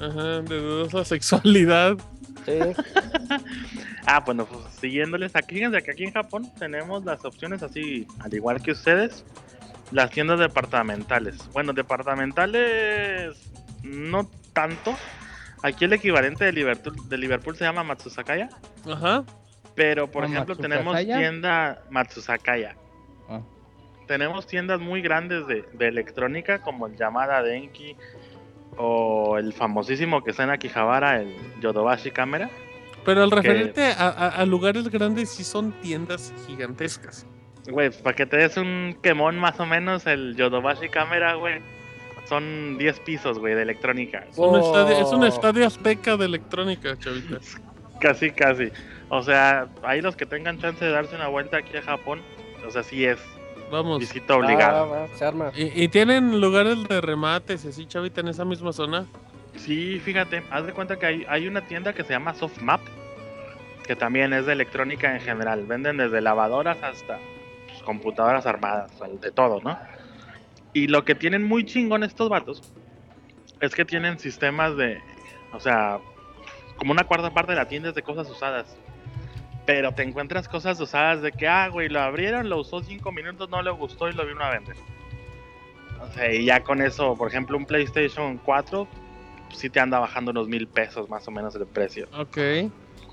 Ajá, de dudosa sexualidad. Sí. [LAUGHS] Ah, bueno, pues siguiéndoles. Aquí, fíjense que aquí en Japón tenemos las opciones así, al igual que ustedes, las tiendas departamentales. Bueno, departamentales no tanto. Aquí el equivalente de Liverpool, de Liverpool se llama Matsusakaya. Ajá. Pero, por ¿O ejemplo, tenemos tienda Matsusakaya. Ah. Tenemos tiendas muy grandes de, de electrónica como el Yamada Denki o el famosísimo que está en Akihabara, el Yodobashi Camera. Pero al referente a, a- a lugares grandes sí son tiendas gigantescas. Güey, para que te des un quemón más o menos, el Yodobashi Camera, güey, son 10 pisos, güey, de electrónica. Es un, estadio, es un Oh. estadio azteca de electrónica, chavita. [LAUGHS] Casi, casi. O sea, ahí los que tengan chance de darse una vuelta aquí a Japón, o sea, sí es Vamos. visita obligada. Ah, se arma. ¿Y, y tienen lugares de remates y así, chavita, en esa misma zona? Sí, fíjate, haz de cuenta que hay, hay una tienda que se llama Softmap, que también es de electrónica en general. Venden desde lavadoras hasta pues, computadoras armadas, de todo, ¿no? Y lo que tienen muy chingón estos vatos es que tienen sistemas de, o sea, como una cuarta parte de la tienda es de cosas usadas. Pero te encuentras cosas usadas de que, ah, güey, lo abrieron, lo usó cinco minutos, no le gustó y lo vino a vender. O sea, y ya con eso, por ejemplo, un PlayStation 4 sí te anda bajando unos mil pesos más o menos el precio. Ok.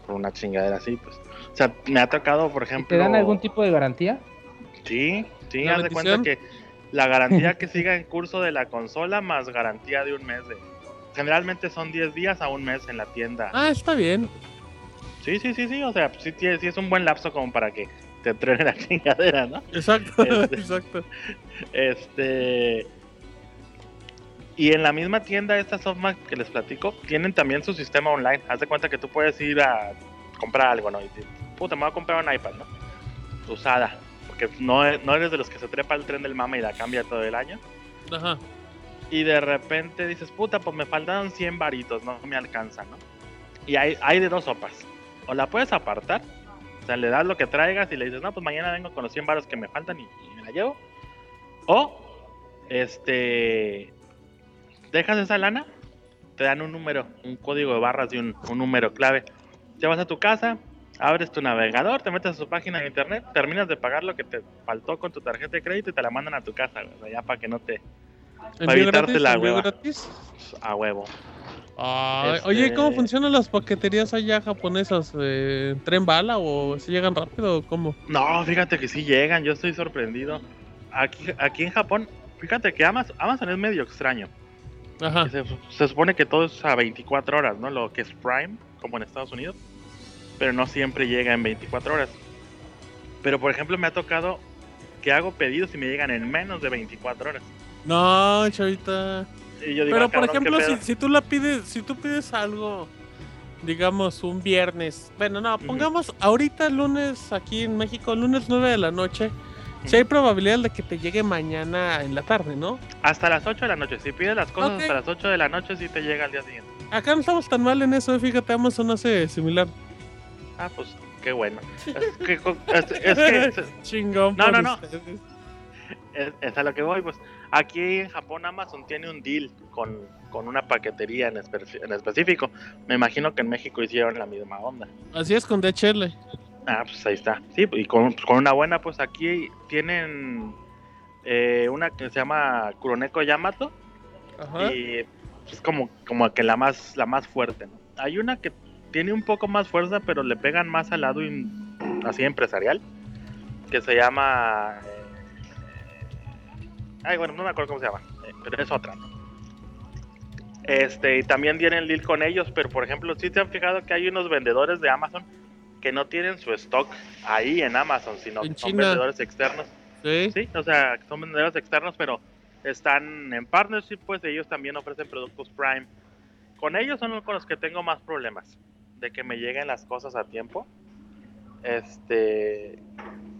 por una chingadera así, pues. O sea, me ha tocado, por ¿Y ejemplo. ¿Te dan algún tipo de garantía? Sí, sí, ¿La haz de cuenta que la garantía [LAUGHS] que siga en curso de la consola más garantía de un mes de. Generalmente son 10 días a un mes en la tienda. Ah, está bien. Sí, sí, sí, sí. O sea, sí, sí es un buen lapso como para que te truene la [LAUGHS] chingadera, ¿no? Exacto, Este. [LAUGHS] exacto. Este. Y en la misma tienda, esta Softmax que les platico, tienen también su sistema online. Haz de cuenta que tú puedes ir a comprar algo, ¿no? Y dices, puta, me voy a comprar un iPad, ¿no? Usada. Porque no, no eres de los que se trepa el tren del mama y la cambia todo el año. Ajá. Y de repente dices, puta, pues me faltaron 100 varitos, no me alcanza, ¿no? Y hay, hay de dos sopas. O la puedes apartar, o sea, le das lo que traigas y le dices, no, pues mañana vengo con los 100 varos que me faltan y, y me la llevo. O, este, dejas esa lana, te dan un número, un código de barras y un, un número clave. Te vas a tu casa, abres tu navegador, te metes a su página de internet, terminas de pagar lo que te faltó con tu tarjeta de crédito y te la mandan a tu casa, güey, o sea, ya para que no te ¿Envío evitarte la ¿Envío hueva. gratis? a huevo. Este- Oye, ¿cómo funcionan las paqueterías allá japonesas? Eh, ¿Tren bala o se llegan rápido o cómo? No, fíjate que sí llegan, yo estoy sorprendido. Aquí, aquí en Japón, fíjate que Amazon, Amazon es medio extraño. Ajá. Se, se supone que todo es a 24 horas, ¿no? Lo que es Prime, como en Estados Unidos. Pero no siempre llega en 24 horas. Pero por ejemplo me ha tocado que hago pedidos y me llegan en menos de 24 horas. No, chavita. Y yo digo, Pero "Ah, por cabrón, ¿qué ejemplo, si, pedo?". si tú la pides, si tú pides algo, digamos un viernes, bueno, no, pongamos ahorita lunes aquí en México, lunes 9 de la noche, si hay probabilidad de que te llegue mañana en la tarde, ¿no? Hasta las 8 de la noche. Si pides las cosas hasta las 8 de la noche, sí te llega al día siguiente. Acá no estamos tan mal en eso, fíjate, Amazon hace similar. Ah, pues qué bueno. [LAUGHS] Es que, es- es que Chingón. No, no, no. ustedes. es, es a lo que voy, pues aquí en Japón Amazon tiene un deal con, con una paquetería en, espe- en específico. Me imagino que en México hicieron la misma onda. Así es con DHL. Ah, pues ahí está. Sí, y con, con una buena, pues aquí tienen eh, una que se llama Kuroneko Yamato Ajá. y es como, como que la más, la más fuerte. ¿no? Hay una que tiene un poco más fuerza, pero le pegan más al lado in- así empresarial, que se llama... eh, ay, bueno, no me acuerdo cómo se llama, eh, pero es otra. Este, y también tienen deal con ellos, pero por ejemplo, si se han fijado que hay unos vendedores de Amazon que no tienen su stock ahí en Amazon, sino En que son China. vendedores externos. Sí. Sí, o sea, son vendedores externos, pero están en partnership, pues ellos también ofrecen productos Prime. Con ellos son con los que tengo más problemas de que me lleguen las cosas a tiempo. Este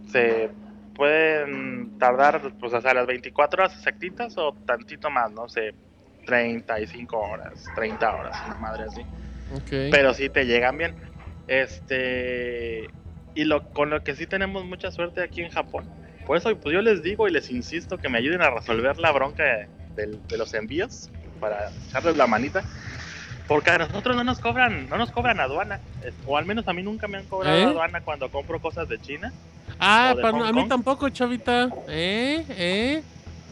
se pueden tardar pues hasta las 24 horas exactitas o tantito más, no sé, 35 horas, 30 horas, una madre así pero sí te llegan bien. Este y lo con lo que sí tenemos mucha suerte aquí en Japón. Por eso pues yo les digo y les insisto que me ayuden a resolver la bronca de, de los envíos para echarles la manita. Porque a nosotros no nos cobran, no nos cobran aduana, o al menos a mí nunca me han cobrado ¿Eh? aduana cuando compro cosas de China. Ah, de para- a mí tampoco, chavita. ¿Eh? ¿Eh?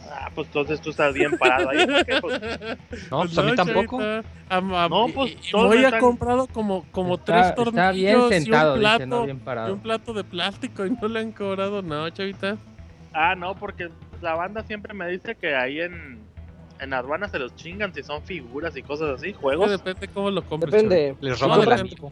Ah, pues entonces tú estás bien parado ahí. porque, pues, [LAUGHS] No, pues a mí tampoco. Am- am- No, pues, y- y todos Moy ha están- comprado como, como Está- tres está tornillos bien sentado, y un dice, plato, no bien y un plato de plástico y no le han cobrado, no, chavita. Ah, no, porque la banda siempre me dice que ahí en, en aduana se los chingan si son figuras y cosas así, juegos. depende cómo lo compres. Depende. Les roban el amigo.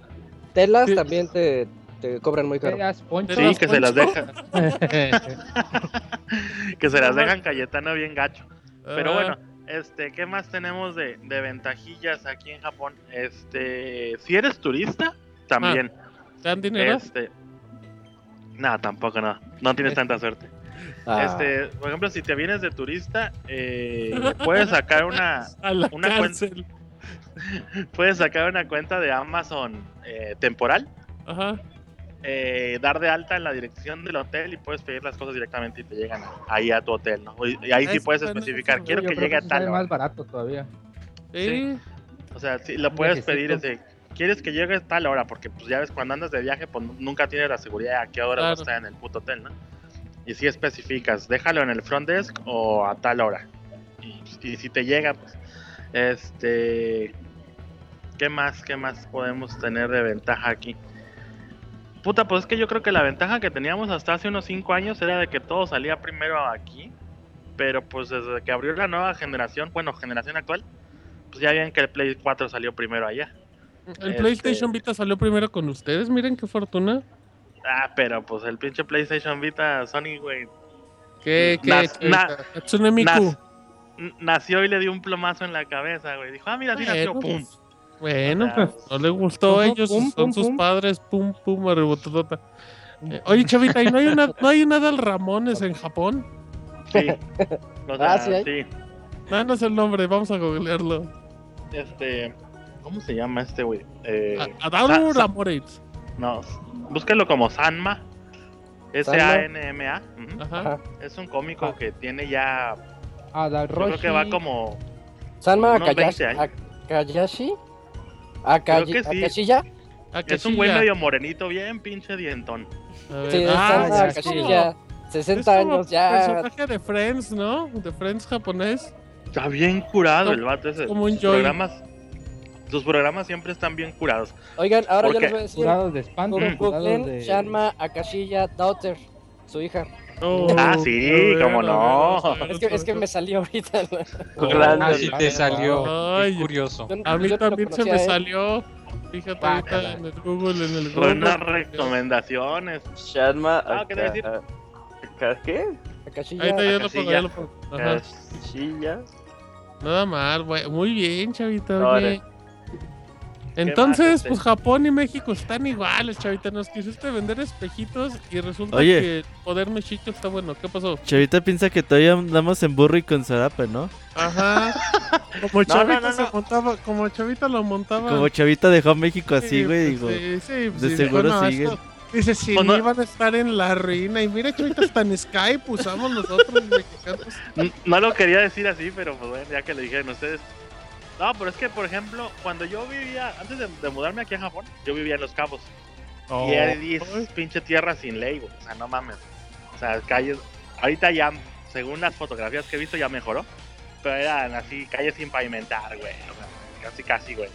Telas Sí. también te, te cobran muy caro. Poncho. Sí, Sí, que se las Poncho? dejan, [LAUGHS] que se las dejan Cayetano bien gacho. Pero Ah, bueno, este, ¿qué más tenemos de, de ventajillas aquí en Japón? Este, si eres turista, también. ¿Te dan dinero? Este, no, tampoco no, no tienes tanta suerte. Ah, Este, por ejemplo, si te vienes de turista, eh, puedes sacar una, [LAUGHS] a la una cárcel. [LAUGHS] puedes sacar una cuenta de Amazon eh, temporal, Ajá. eh, dar de alta en la dirección del hotel y puedes pedir las cosas directamente y te llegan ahí a tu hotel, ¿no? Y y ahí sí puedes especificar, quiero que llegue a eso tal sale hora. más barato todavía. Sí. O sea, sí, lo puedes pedir ese, quieres que llegue a tal hora, porque pues ya ves, cuando andas de viaje, pues nunca tienes la seguridad a qué hora va a Claro. estar en el puto hotel, ¿no? Y si especificas, déjalo en el front desk o a tal hora. Y, y si te llega, pues, este, ¿qué más, qué más podemos tener de ventaja aquí? Puta, pues es que yo creo que la ventaja que teníamos hasta hace unos 5 años era de que todo salía primero aquí. Pero pues desde que abrió la nueva generación, bueno, generación actual, pues ya ven que el Play 4 salió primero allá. El Este- PlayStation Vita salió primero con ustedes, miren qué fortuna. Ah, pero pues el pinche PlayStation Vita Sony, güey, ¿Qué, qué, Nas- qué- na- nas- nació y le dio un plomazo en la cabeza, güey. Dijo, ah, mira, sí nació, Bueno, pum. pues, Bueno, O sea, pues no le gustó a ellos, pum, son pum, sus pum. padres, pum, pum, arrebototota. Eh, oye, Chavita, ¿y no hay una, [LAUGHS] no hay una del Ramones en Japón? Sí. [LAUGHS] O sea, Ah, ¿sí hay? sí. No, no es el nombre, vamos a googlearlo. Este, ¿cómo se llama este, güey? Eh, A- Adaru Sa- Sa- Ramones. No, búsquelo como Sanma. S-A-N-M-A. Es un cómico Ah. que tiene ya. Ah, Yo creo que va como. Sanma Akayashi. 20 años. Akayashi. Akayi- Creo que sí. Akashiya. Es un güey medio morenito, bien pinche dientón. Sí, es ah, Sanma ya, es como- Akashiya. es 60 como años ya. personaje de Friends, ¿no? De Friends japonés. Está bien curado Como- el vato ese. como un Joy. programas. Sus programas siempre están bien curados. Oigan, ahora yo ¿Por les voy a decir. Curados de espanto, Googleen de... Shanma Akashiya Daughter, su hija. Oh, Ah, sí, cómo no. Es que, es que me salió ahorita. [LAUGHS] Ah, sí te salió. Ay, Qué curioso. Yo- A mí yo también se me ¿eh? salió. Fíjate ahorita Guácala. en el Google, en el Google. Buenas recomendaciones. Shanma. Ah, ¿qué te decir? Aka- Aka- ¿Qué? Akashiya. Ahí está, ya lo Akashiya. pongo, ya lo pongo. Ajá. Cachilla. Nada mal, güey. Muy bien. Oye. Entonces, este? pues Japón y México están iguales, chavita. Nos quisiste vender espejitos y resulta Oye. que el poder mexico está bueno. ¿Qué pasó? Chavita piensa que todavía andamos en burro y con zarape, ¿no? Ajá. [LAUGHS] Como No, Chavita no, no, se no. montaba, como Chavita lo montaba. Como Chavita dejó México así, Sí, güey. pues, digo, sí, sí, pues, de sí, seguro dijo, no, sigue. esto- Dice, si Pues ni no- iban a estar en la ruina. Y mira, Chavita, hasta en Skype usamos nosotros mexicanos. N- No lo quería decir así, pero pues bueno, ya que lo dijeron ustedes. No, pero es que, por ejemplo, cuando yo vivía, antes de, de mudarme aquí a Japón, yo vivía en Los Cabos. y ahí es Ay, pinche tierra sin ley, güey. O sea, no mames. O sea, calles. Ahorita ya, según las fotografías que he visto, ya mejoró. Pero eran así, calles sin pavimentar, güey. O sea, casi, casi, güey.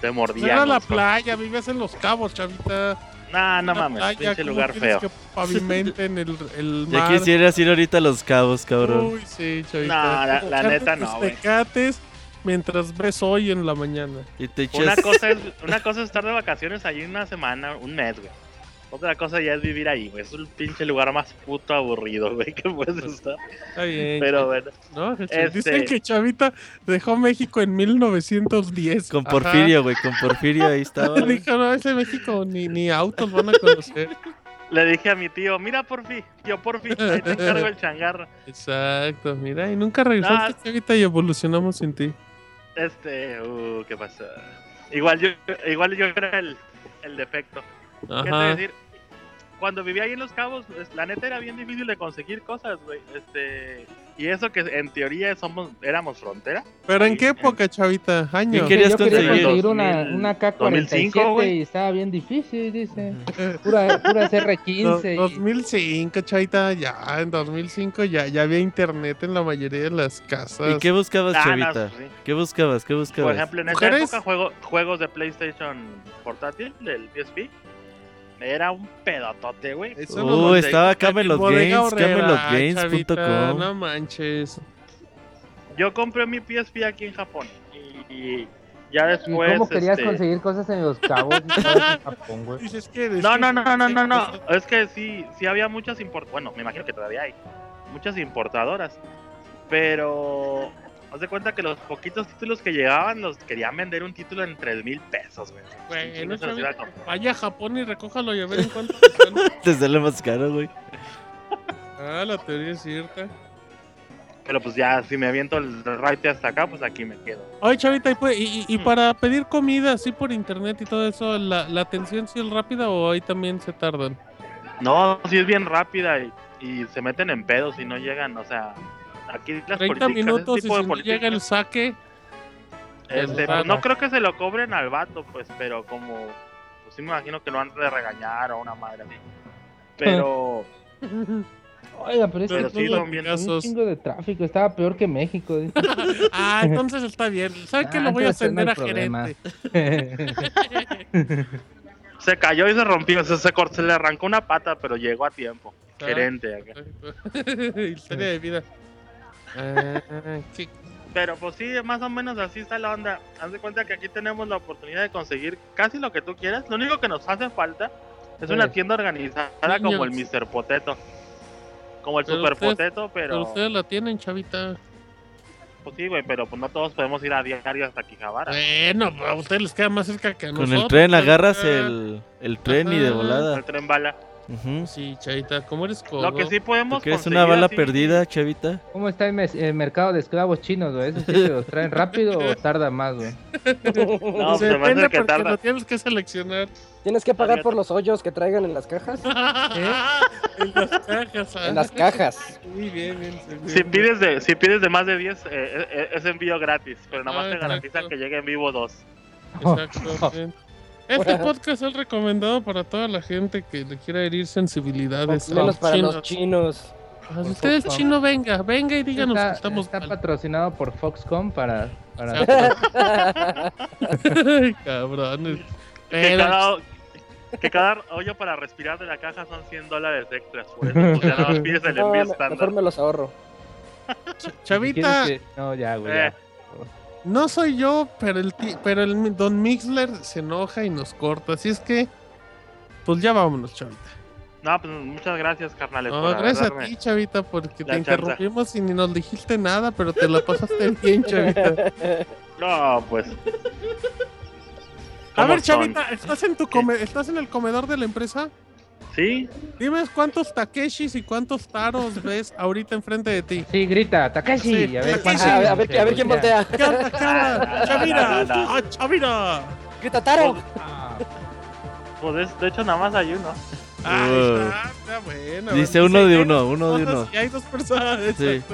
Te mordían. era la playa, vivías en Los Cabos, Chavita. Nah, no La mames, playa, pinche ¿cómo lugar feo. que pavimenten el, el [LAUGHS] ya mar. quisieras ir ahorita a los cabos, cabrón. Uy, sí, Chavita. No, la- neta no, güey. tecates mientras ves hoy en la mañana. Y te Una cosa, es, [LAUGHS] una cosa es estar de vacaciones allí una semana, un mes, güey. Otra cosa ya es vivir ahí, güey. Es un pinche lugar más puto aburrido, güey, que puedes estar. Está bien. Pero bueno. ¿no? este- Dicen que Chavita dejó México en 1910. Con Ajá. Porfirio, güey. Con Porfirio ahí [LAUGHS] estaba. Dijo, no, ese México ni, ni autos van a conocer. Le dije a mi tío, mira por fin, tío por fin, ahí te encargo el [LAUGHS] changarro. Exacto, mira, y nunca regresaste, Ah. Chavita, y evolucionamos sin ti. Este, uh, ¿qué pasa? Igual yo, igual yo era el, el defecto. ¿Qué te voy a Ajá. decir? Cuando vivía ahí en Los Cabos, la neta era bien difícil de conseguir cosas, güey. Este, y eso que en teoría somos, éramos frontera. ¿Pero en qué época, Chavita? ¿Qué Año. querías yo quería conseguir? una, 2000, una 2005, K-47 güey. y estaba bien difícil, dice. Pura, pura [LAUGHS] Do- R15. y- 2005, Chavita, ya, en 2005 ya, ya había internet en la mayoría de las casas. ¿Y qué buscabas, Ah, no, Chavita? sí. ¿Qué buscabas? ¿Qué Por buscabas? ejemplo, en esa ¿Mujeres? época juego, juegos de PlayStation portátil, del PSP, era un pedotote, güey. Eso Uh, estaba. Camelot Games, camelotgames.com. No manches. Yo compré mi PSP aquí en Japón y, y ya ¿Y después... cómo querías este, conseguir cosas en los cabos y estabas en Japón, güey? Dices que No, no, no, no, no, no. Es que sí, sí había muchas import... Bueno, me imagino que todavía hay. Muchas importadoras. Pero... Haz de cuenta que los poquitos títulos que llegaban los querían vender un título en 3 mil pesos, güey. Bueno, No vaya a Japón y recójalo y a ver en cuánto te [LAUGHS] sale. Te sale más caro, güey. Ah, la teoría es cierta. Pero pues ya, si me aviento el right hasta acá, pues aquí me quedo. Oye, Chavita, ¿y, pues- y- y- y Hmm. para pedir comida así por internet y todo eso, ¿la, la atención sí es rápida o ahí también se tardan? No, sí es bien rápida y, y se meten en pedos y no llegan, o sea... Aquí las 30 políticas, ese minutos y si no llega el saque. este, pues, no no. creo que se lo cobren al vato, pues, pero como... Pues sí me imagino que lo han de regañar o una madre así. Pero... [LAUGHS] Oiga, pero es Pero que sí, bien- un chingo de tráfico, estaba peor que México. [LAUGHS] ah, entonces está bien. ¿Sabes qué? Ah, Lo voy a no ascender hay a problema. gerente. [LAUGHS] Se cayó y se rompió, se, se, se le arrancó una pata, pero llegó a tiempo. Ah. Gerente acá. Historia de vida. ¿Qué? Pero pues sí, más o menos así está la onda. Haz de cuenta que aquí tenemos la oportunidad de conseguir casi lo que tú quieras. Lo único que nos hace falta es una Sí. tienda organizada Niños. como el Mr. Potato. Como el Pero Super ustedes- Potato, Pero pero... ustedes la tienen, chavita. Pues sí, güey, pero pues no todos podemos ir a diario hasta Quijabara. Bueno, a ustedes les queda más cerca que a Con nosotros. el tren agarras el, el tren y de Ajá. volada. El tren bala. Ujú. Sí, chavita, ¿cómo eres codo? Lo que sí podemos ¿Tú quieres conseguir una bala así- perdida, chavita? ¿Cómo está el, el mercado de esclavos chinos, güey? ¿Eso sí se los traen rápido o [LAUGHS] tarda más, güey? No, pues se Depende hace que porque tarda. lo tienes que seleccionar. Tienes que pagar por los hoyos que traigan en las cajas. [LAUGHS] en las cajas. ah. En las cajas. Muy bien, bien. Si pides de, si pides de más de 10, eh, eh, es envío gratis, pero nada más Ah, te garantizan exacto. que llegue en vivo dos. Exacto. bien. Este podcast es recomendado para toda la gente que le quiera herir sensibilidades. Menos los para chinos. los chinos. Ah, Si usted es chino, venga, venga y díganos está, que estamos está mal. patrocinado por Foxconn para... para... [LAUGHS] [LAUGHS] Ay, cabrones. Que cada, que cada hoyo para respirar de la caja son 100 dólares extras. Por eso, pues, ya más pides el No, envío estándar. mejor me los ahorro. Ch- Chavita, que- No, ya, güey. Eh. No soy yo, pero el, ti- pero el Don Mixler se enoja y nos corta. Así es que, pues ya vámonos, Chavita. No, pues muchas gracias, carnales. No, por gracias a ti, Chavita, porque te chanza. interrumpimos y ni nos dijiste nada, pero te la pasaste bien, Chavita. [LAUGHS] No, pues. A ¿Cómo ver, son? Chavita, ¿estás en, tu come- ¿estás en el comedor de la empresa? Sí, Dime cuántos Takeshis y cuántos Taros ves ahorita enfrente de ti. Sí, grita, Takashi, Sí, a ver cuánto- A ver, a ver, a ver quién voltea. [LAUGHS] ¡Chavira! ¡Ah, Chavira! ¡Grita Taro! Ah, pues es- de hecho nada más hay uno. Ah, está, está bueno. Dice uno de uno, uno de uno. Y hay dos personas. Sí. [LAUGHS]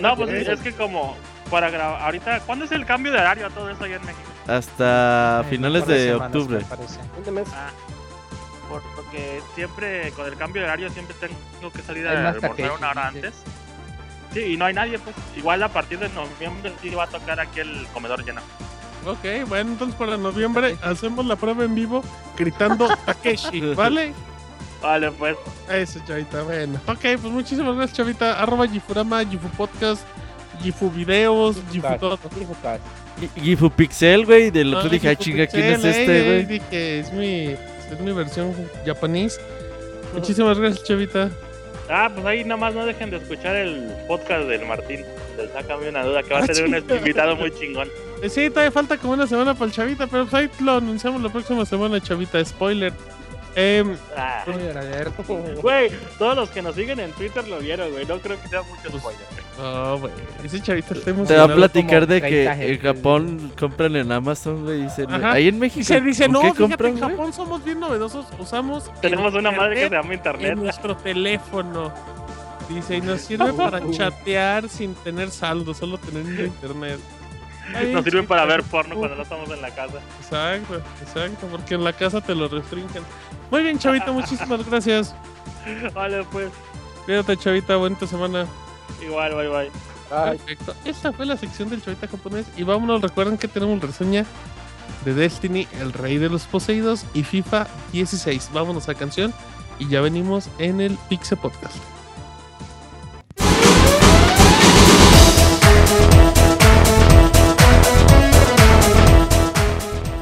No, pues Eso. es que como para grabar. Ahorita, ¿cuándo es el cambio de horario a todo esto allá en México? Hasta finales de octubre. me parece. Un mes. Ah, porque siempre con el cambio de horario siempre tengo que salir a almorzar una hora antes. Sí, y no hay nadie, pues. Igual a partir de noviembre sí va a tocar aquí el comedor lleno. Ok, bueno, entonces para noviembre hacemos la prueba en vivo gritando [LAUGHS] Takeshi, ¿vale? Vale, pues. Eso, Chavita, bueno. Ok, pues muchísimas gracias, Chavita. Arroba Gifurama, Gifu Podcast, Gifu Videos, Gifu todo. Gifu Pixel, güey. Del otro Ah, dije, ah, Gifu chinga, ¿quién es este, ey, ey, güey? Dije, es mi, es mi versión japonés. Muchísimas gracias, Chavita. Ah, pues ahí nada más no dejen de escuchar el podcast del Martín. Del Sácame una duda, que va a Ah, tener un invitado muy chingón. Eh, sí, todavía falta como una semana para el Chavita, pero pues ahí lo anunciamos la próxima semana, Chavita. Spoiler. Em, Ah, alert. güey, todos los que nos siguen en Twitter lo vieron, güey. No creo que sea mucho spoiler. Güey. no, güey. Ese Chavita está Te va a emocionado. platicar de que caitaje. en Japón compran en Amazon, güey. Dicen, Ajá. ahí en México. Dice, dice, ¿con no, fíjate, compran, en güey? Japón somos bien novedosos, usamos Tenemos una madre que se internet llama en Internet. nuestro teléfono. Dice, y nos sirve [LAUGHS] para chatear sin tener saldo, solo teniendo internet. Ay, Nos sirven para ver porno cuando no estamos en la casa. Exacto, exacto, porque en la casa te lo restringen. Muy bien, Chavita, [LAUGHS] muchísimas gracias. Vale, pues. Cuídate, Chavita, buena semana. Igual, bye bye. Perfecto. Esta fue la sección del Chavita japonés. Y vámonos, recuerden que tenemos reseña de Destiny, el rey de los poseídos, y FIFA 16. Vámonos a canción y ya venimos en el Pixel Podcast.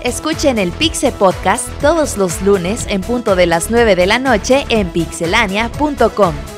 Escuchen el Pixe Podcast todos los lunes en punto de las 9 de la noche en pixelania.com.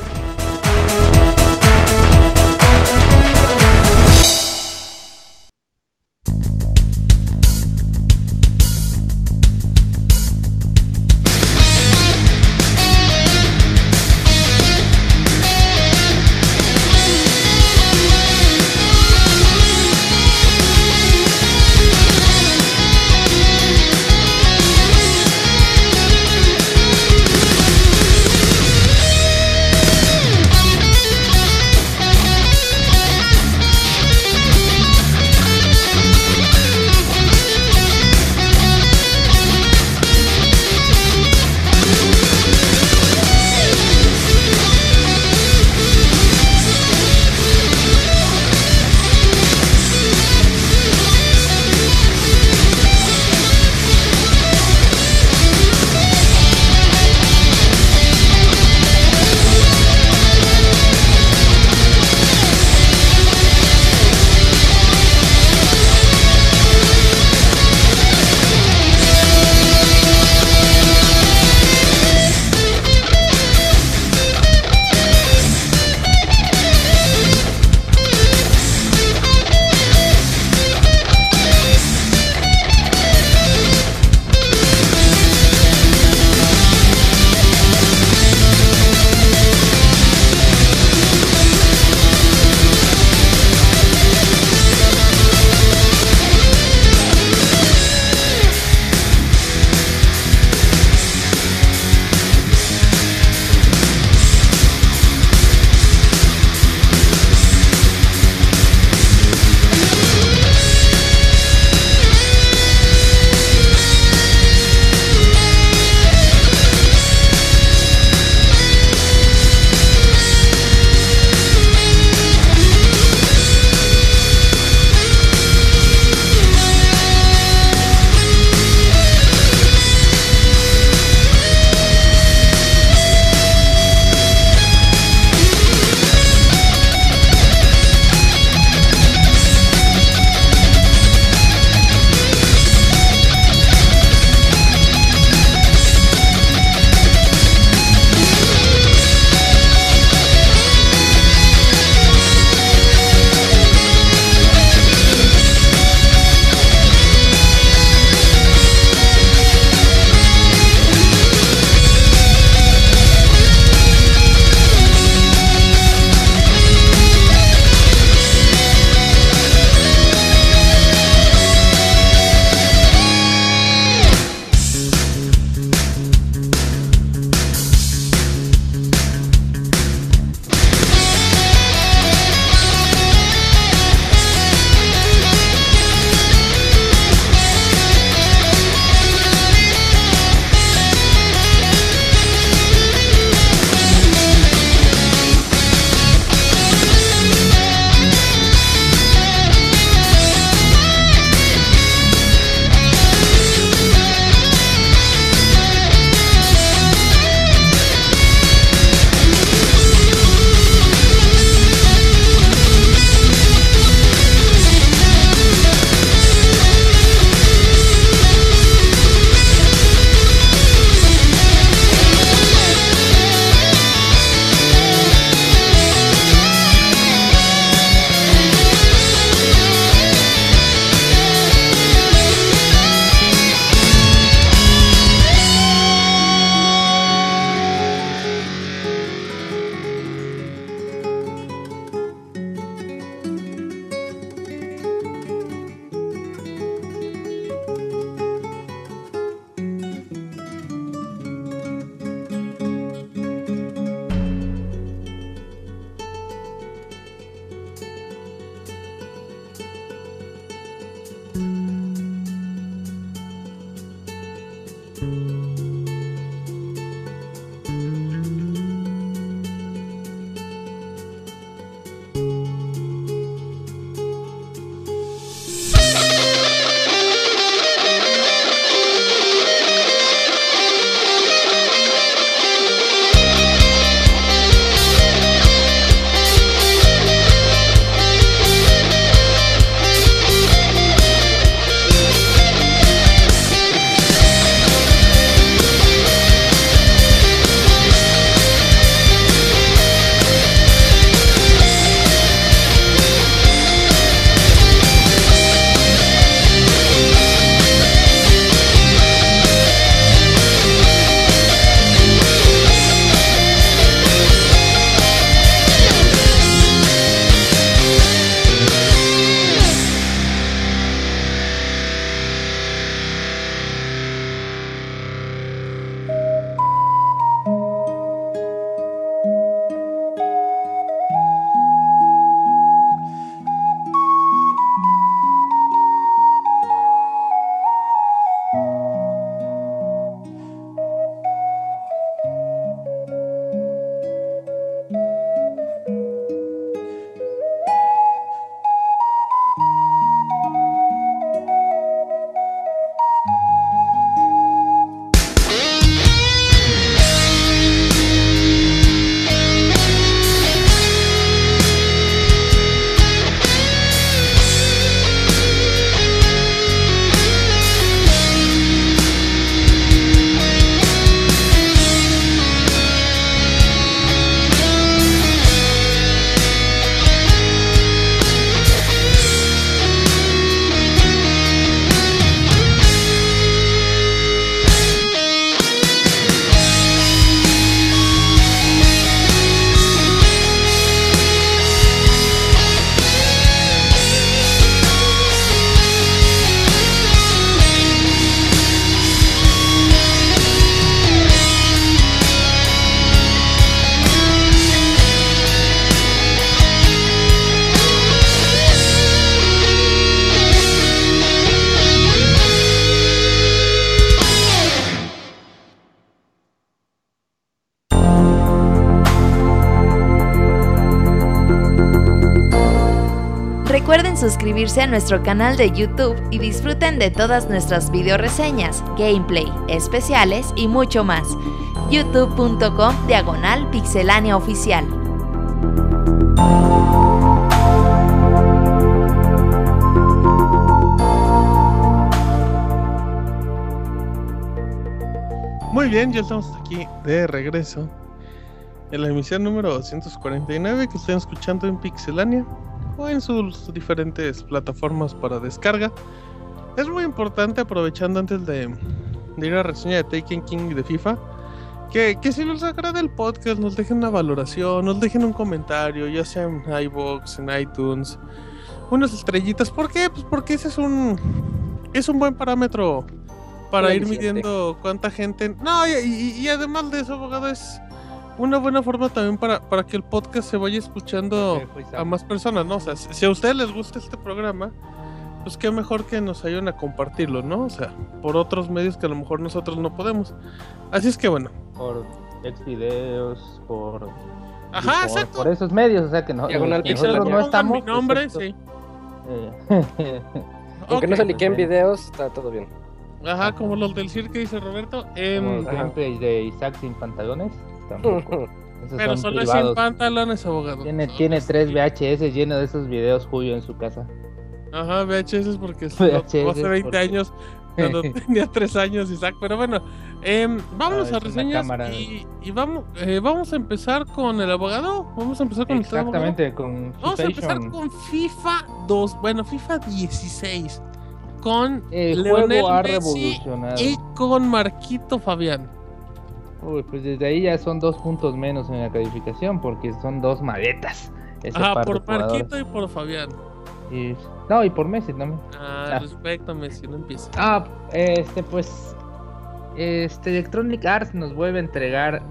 a nuestro canal de YouTube y disfruten de todas nuestras video reseñas, gameplay, especiales y mucho más. youtube.com diagonal pixelánea oficial. Muy bien, ya estamos aquí de regreso en la emisión número 249 que están escuchando en Pixelania o en sus diferentes plataformas para descarga. Es muy importante, aprovechando antes de, de ir a la reseña de Taken King y de FIFA, que, que si les agrada el podcast, nos dejen una valoración, nos dejen un comentario, ya sea en iBox, en iTunes, unas estrellitas. ¿Por qué? Pues porque ese es un, es un buen parámetro para ir midiendo cuánta gente. No, y, y- y además de eso, abogado, es una buena forma también para, para que el podcast se vaya escuchando a más personas, ¿no? O sea, si a ustedes les gusta este programa, pues qué mejor que nos ayuden a compartirlo, ¿no? O sea, por otros medios que a lo mejor nosotros no podemos. Así es que bueno. Por ex videos, por. Ajá, por, exacto. por esos medios, o sea que no, Diagonal que Pixel, nosotros no pongan estamos. mi nombre, excepto, sí. eh, [LAUGHS] Aunque no se liqueen videos, está todo bien. Ajá, como los del circo dice Roberto. em, como los gameplays de Isaac sin pantalones. Tampoco. [LAUGHS] Esos pero son solo es sin privados. pantalones, abogado. Tiene, Solo tiene es- tres VHS llenos de esos videos Julio en su casa. Ajá, VHS es porque tuvo hace VHS 20 porque- años, cuando [LAUGHS] tenía 3 años Isaac. Pero bueno, em, vámonos Ah, a una reseñas cámara. y, y vamos, eh, vamos a empezar con el abogado. Vamos a empezar con usted, abogado. Exactamente, con Vamos a empezar con FIFA 2, bueno, FIFA 16. Con El Leonel juego ha Messi y con Marquito Fabián. Uy, pues desde ahí ya son dos puntos menos en la calificación porque son dos maletas. De por. Marquito y por Fabián. Y- no, y por Messi también. Ah, Ah. respecto a Messi, no empieza. Ah, este pues este Electronic Arts nos vuelve a entregar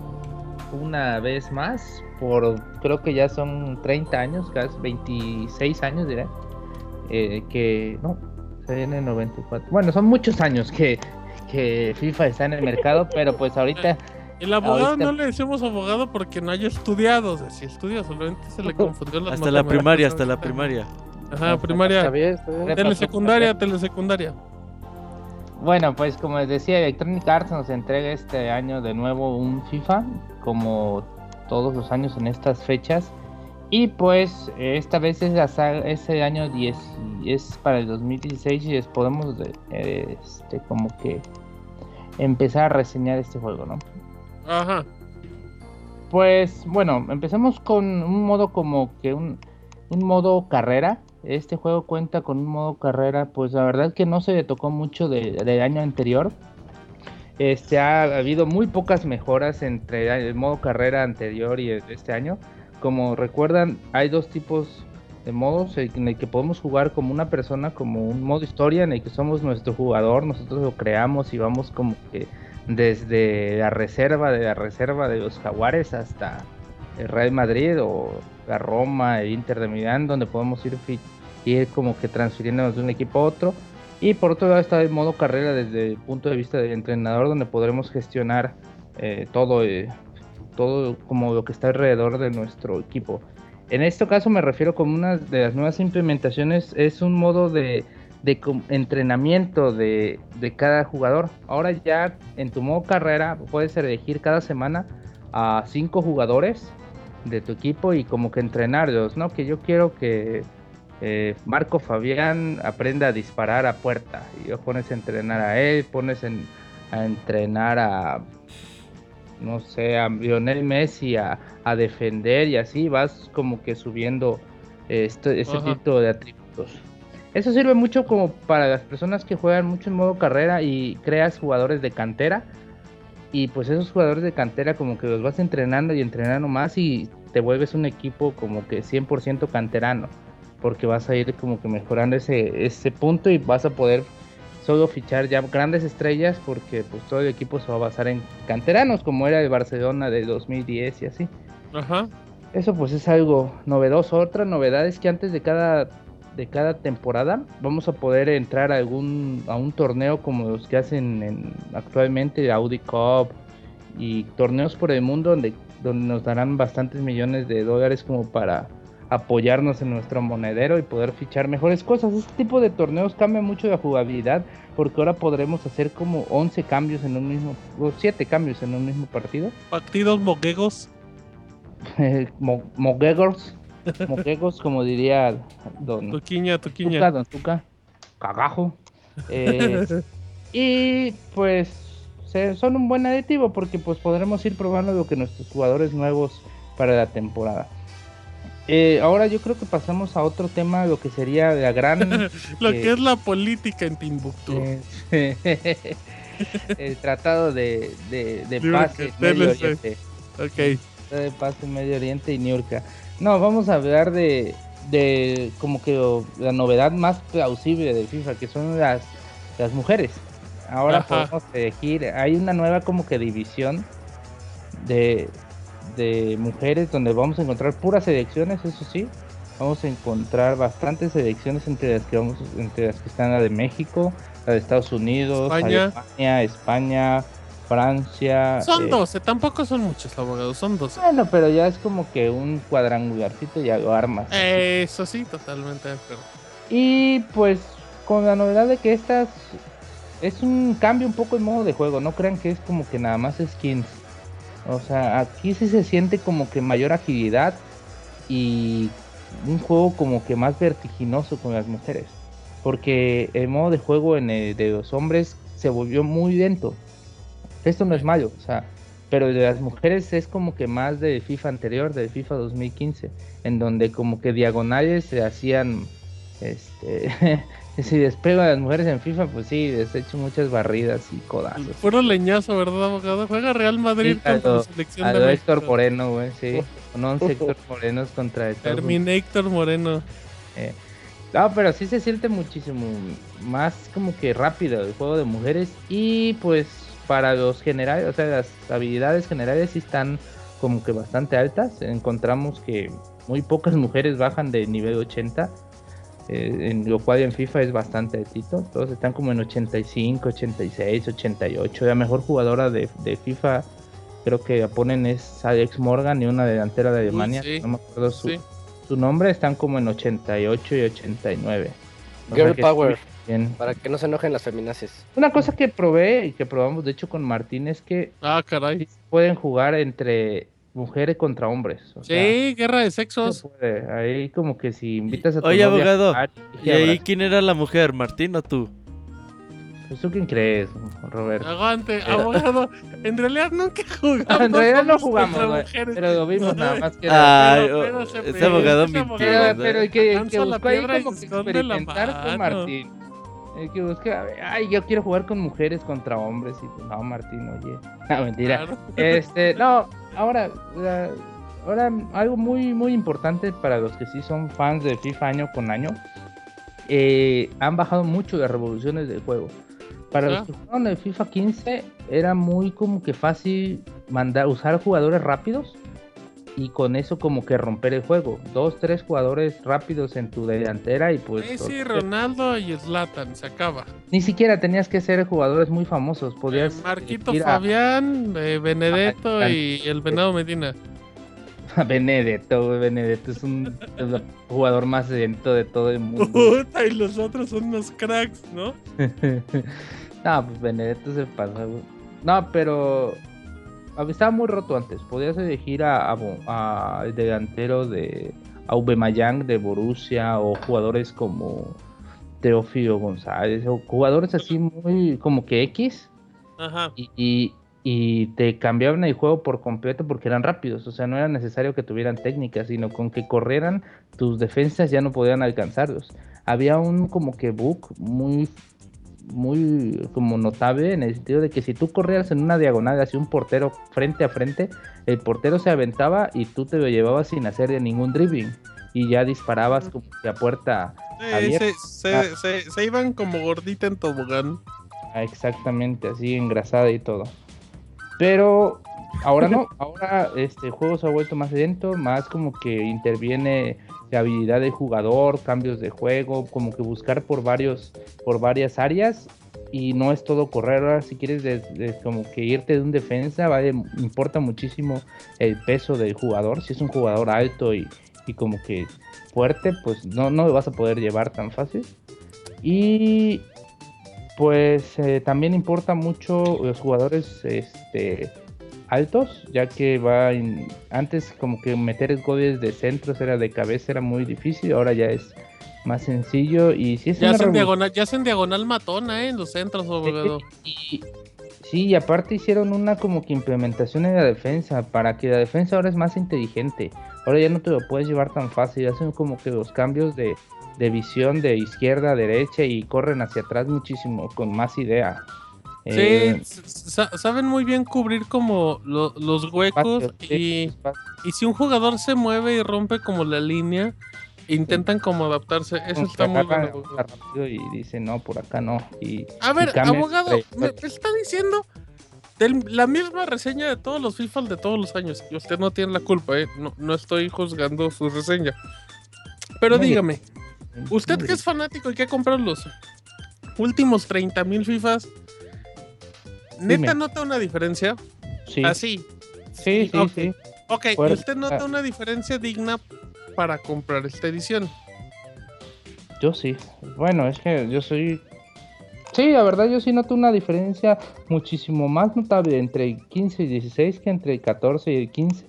una vez más por creo que ya son 30 años, casi 26 años diré. eh, que no, se viene 94. Bueno, son muchos años que que FIFA está en el mercado, pero pues ahorita El abogado Ahorita- no le decimos abogado porque no haya estudiado. O sea, si estudia, solamente se le confundió las Hasta la primaria, hasta la primaria. Ajá, Está primaria. bien, está bien. Telesecundaria, telesecundaria. Bueno, pues como les decía, Electronic Arts nos entrega este año de nuevo un FIFA, como todos los años en estas fechas. Y pues esta vez es la saga- ese año 10 y es para el 2016 y les podemos este, como que empezar a reseñar este juego, ¿no? Ajá. Pues bueno, empecemos con un modo como que un, un modo carrera. Este juego cuenta con un modo carrera, pues la verdad que no se le tocó mucho de- del año anterior. Este ha habido muy pocas mejoras entre el modo carrera anterior y de este año. Como recuerdan, hay dos tipos de modos en el que podemos jugar como una persona, como un modo historia en el que somos nuestro jugador, nosotros lo creamos y vamos como que desde la reserva de la reserva de los Jaguares hasta el Real Madrid o la Roma, el Inter de Milán, donde podemos ir, ir como que transfiriéndonos de un equipo a otro. Y por otro lado está el modo carrera desde el punto de vista del entrenador, donde podremos gestionar eh, todo, eh, todo como lo que está alrededor de nuestro equipo. En este caso me refiero como una de las nuevas implementaciones, es un modo de, de entrenamiento de, de cada jugador. Ahora ya en tu modo carrera puedes elegir cada semana a cinco jugadores de tu equipo y como que entrenarlos, ¿no? Que yo quiero que eh, Marco Fabián aprenda a disparar a puerta y lo pones a entrenar a él, pones en- a entrenar a no sé, a Lionel Messi a, a defender y así vas como que subiendo este, este Ajá. tipo de atributos. Eso sirve mucho como para las personas que juegan mucho en modo carrera y creas jugadores de cantera. Y pues esos jugadores de cantera como que los vas entrenando y entrenando más y te vuelves un equipo como que 100% canterano. Porque vas a ir como que mejorando ese, ese punto y vas a poder solo fichar ya grandes estrellas porque pues todo el equipo se va a basar en canteranos como era el Barcelona de 2010 y así. Ajá. Eso pues es algo novedoso. Otra novedad es que antes de cada de cada temporada vamos a poder entrar a algún a un torneo como los que hacen en, actualmente Audi Cup y torneos por el mundo donde donde nos darán bastantes millones de dólares como para apoyarnos en nuestro monedero y poder fichar mejores cosas. Este tipo de torneos cambia mucho la jugabilidad porque ahora podremos hacer como 11 cambios en un mismo, o 7 cambios en un mismo partido. Partidos moguegos. [LAUGHS] Mo- Moguegos, moguegos como diría don Tuquiña, tuquiña. Tuca, don Tuca, cagajo. Eh, [LAUGHS] y pues son un buen aditivo porque pues podremos ir probando lo que nuestros jugadores nuevos para la temporada. Eh, ahora yo creo que pasamos a otro tema, lo que sería la gran... [LAUGHS] Lo eh, que es la política en Timbuktu. [LAUGHS] el tratado de, de, de paz en Medio. Oriente. Ok. Tratado de paz en Medio Oriente y Niurka. No, vamos a hablar de, de como que o, la novedad más plausible de FIFA, que son las, las mujeres. Ahora Ajá. podemos elegir, hay una nueva como que división de, de mujeres donde vamos a encontrar puras selecciones, eso sí. Vamos a encontrar bastantes selecciones entre las que vamos, entre las que están la de México, la de Estados Unidos, España. Alemania, España, Francia. Son eh, 12, tampoco son muchos abogados, son 12. Bueno, pero ya es como que un cuadrangularcito y ya lo armas. Eso sí, totalmente de acuerdo. Y pues con la novedad de que estas es un cambio un poco el modo de juego, no crean que es como que nada más skins. O sea, aquí sí se siente como que mayor agilidad y un juego como que más vertiginoso con las mujeres. Porque el modo de juego en el de los hombres se volvió muy lento. Esto no es malo, o sea, pero de las mujeres es como que más de FIFA anterior, de FIFA 2015, en donde como que diagonales se hacían este [LAUGHS] si despego a las mujeres en FIFA, pues sí, les he hecho muchas barridas y codazos. Puro leñazo, ¿verdad, abogado? Juega Real Madrid Sí, contra lo- la selección A de lo México. Héctor Moreno, güey, sí. Con 11 Héctor Morenos contra Unidos. Terminator Moreno. Eh, No, pero sí se siente muchísimo más como que rápido el juego de mujeres y pues para los generales, o sea, las habilidades generales sí están como que bastante altas. Encontramos que muy pocas mujeres bajan de nivel 80, eh, en lo cual en FIFA es bastante altito. Todos están como en 85, 86, 88. La mejor jugadora de, de FIFA creo que la ponen es Alex Morgan y una delantera de Alemania, sí. no me acuerdo su, Sí. su nombre, están como en 88 y 89. O Girl sea power. Bien. Para que no se enojen las feminaces. Una cosa que probé y que probamos de hecho con Martín es que Ah, caray. pueden jugar entre mujeres contra hombres. o sea, Sí, guerra de se sexos. puede. Ahí como que si invitas a tu Oye, novia a abogado, jugar, ¿Y ahí quién era la mujer, Martín o tú? Pues, ¿Tú quién crees, Roberto? Aguante, abogado. En realidad nunca [LAUGHS] jugamos. en realidad no jugamos, contra güey, mujeres. pero lo vimos nada más que era- Ay, pero- oh, pero se ese pe- abogado mintiendo. Pero, pero el que, que buscó ahí como que experimentar mano. Martín. El que busca, ay, yo quiero jugar con mujeres contra hombres. Y pues, no, Martín, oye. [LAUGHS] No, mentira. Claro. Este, no, ahora, ahora algo muy, muy importante para los que sí son fans de FIFA año con año. eh, han bajado mucho las revoluciones del juego. Para los que jugaron el FIFA 15 era muy como que fácil mandar, usar jugadores rápidos y con eso como que romper el juego. Dos, tres jugadores rápidos en tu delantera y pues... Messi, Ronaldo y Zlatan, se acaba. Ni siquiera tenías que ser jugadores muy famosos, podías... Eh, Marquito a- Fabián, eh, Benedetto Ah, y el Venado Medina. [LAUGHS] Benedetto, Benedetto es un el jugador más lento de todo el mundo. [LAUGHS] Puta, y los otros son unos cracks, ¿no? [LAUGHS] no, pues Benedetto se pasa, güey. No, pero estaba muy roto antes. Podías elegir a, a, a delantero de Aubameyang de Borussia o jugadores como Teófilo González o jugadores así muy como que X Ajá. y, y, y te cambiaban el juego por completo porque eran rápidos. O sea, no era necesario que tuvieran técnica, sino con que corrieran tus defensas ya no podían alcanzarlos. Había un como que bug muy muy como notable en el sentido de que si tú corrías en una diagonal hacia un portero frente a frente, el portero se aventaba y tú te lo llevabas sin hacer ningún dribbling y ya disparabas como que a puerta Sí, abierta. se, Ah. se, se, se iban como gordita en tobogán. Ah, Exactamente, así engrasada y todo. Pero ahora no, [LAUGHS] ahora este juego se ha vuelto más lento, más como que interviene la habilidad del jugador, cambios de juego, como que buscar por varios, por varias áreas y no es todo correr. Ahora si quieres de- de como que irte de un defensa, importa muchísimo el peso del jugador. Si es un jugador alto y, y como que fuerte, pues no, no lo vas a poder llevar tan fácil. Y pues eh, también importa mucho los jugadores este, altos, ya que va en- antes como que meter goles de centros era de cabeza era muy difícil, ahora ya es más sencillo y si es Ya hacen diagonal, ya hacen diagonal matona, ¿eh? En los centros, abogado. y, sí, y aparte hicieron una como que implementación en la defensa para que la defensa ahora es más inteligente. Ahora ya no te lo puedes llevar tan fácil, hacen como que los cambios de, de visión de izquierda a derecha y corren hacia atrás muchísimo con más idea. Eh, Sí, sa- saben muy bien cubrir como lo- los huecos y, y si un jugador se mueve y rompe como la línea, intentan como adaptarse. Eso está muy bueno. rápido y dice no, por acá no. Y, A ver, y abogado, me, está diciendo del- la misma reseña de todos los FIFA de todos los años. Y usted no tiene la culpa, ¿eh? No, no estoy juzgando su reseña. Pero Muy bien. dígame, usted que es fanático y que ha comprado los últimos 30 mil FIFAs, ¿neta Dime. nota una diferencia? Sí, Así. sí, sí, ok. sí. Ok, Fuerte. ¿usted nota una diferencia digna para comprar esta edición? Yo sí. Bueno, es que yo soy. Sí, la verdad, yo sí noto una diferencia muchísimo más notable entre el 15 y 16 que entre el 14 y el 15.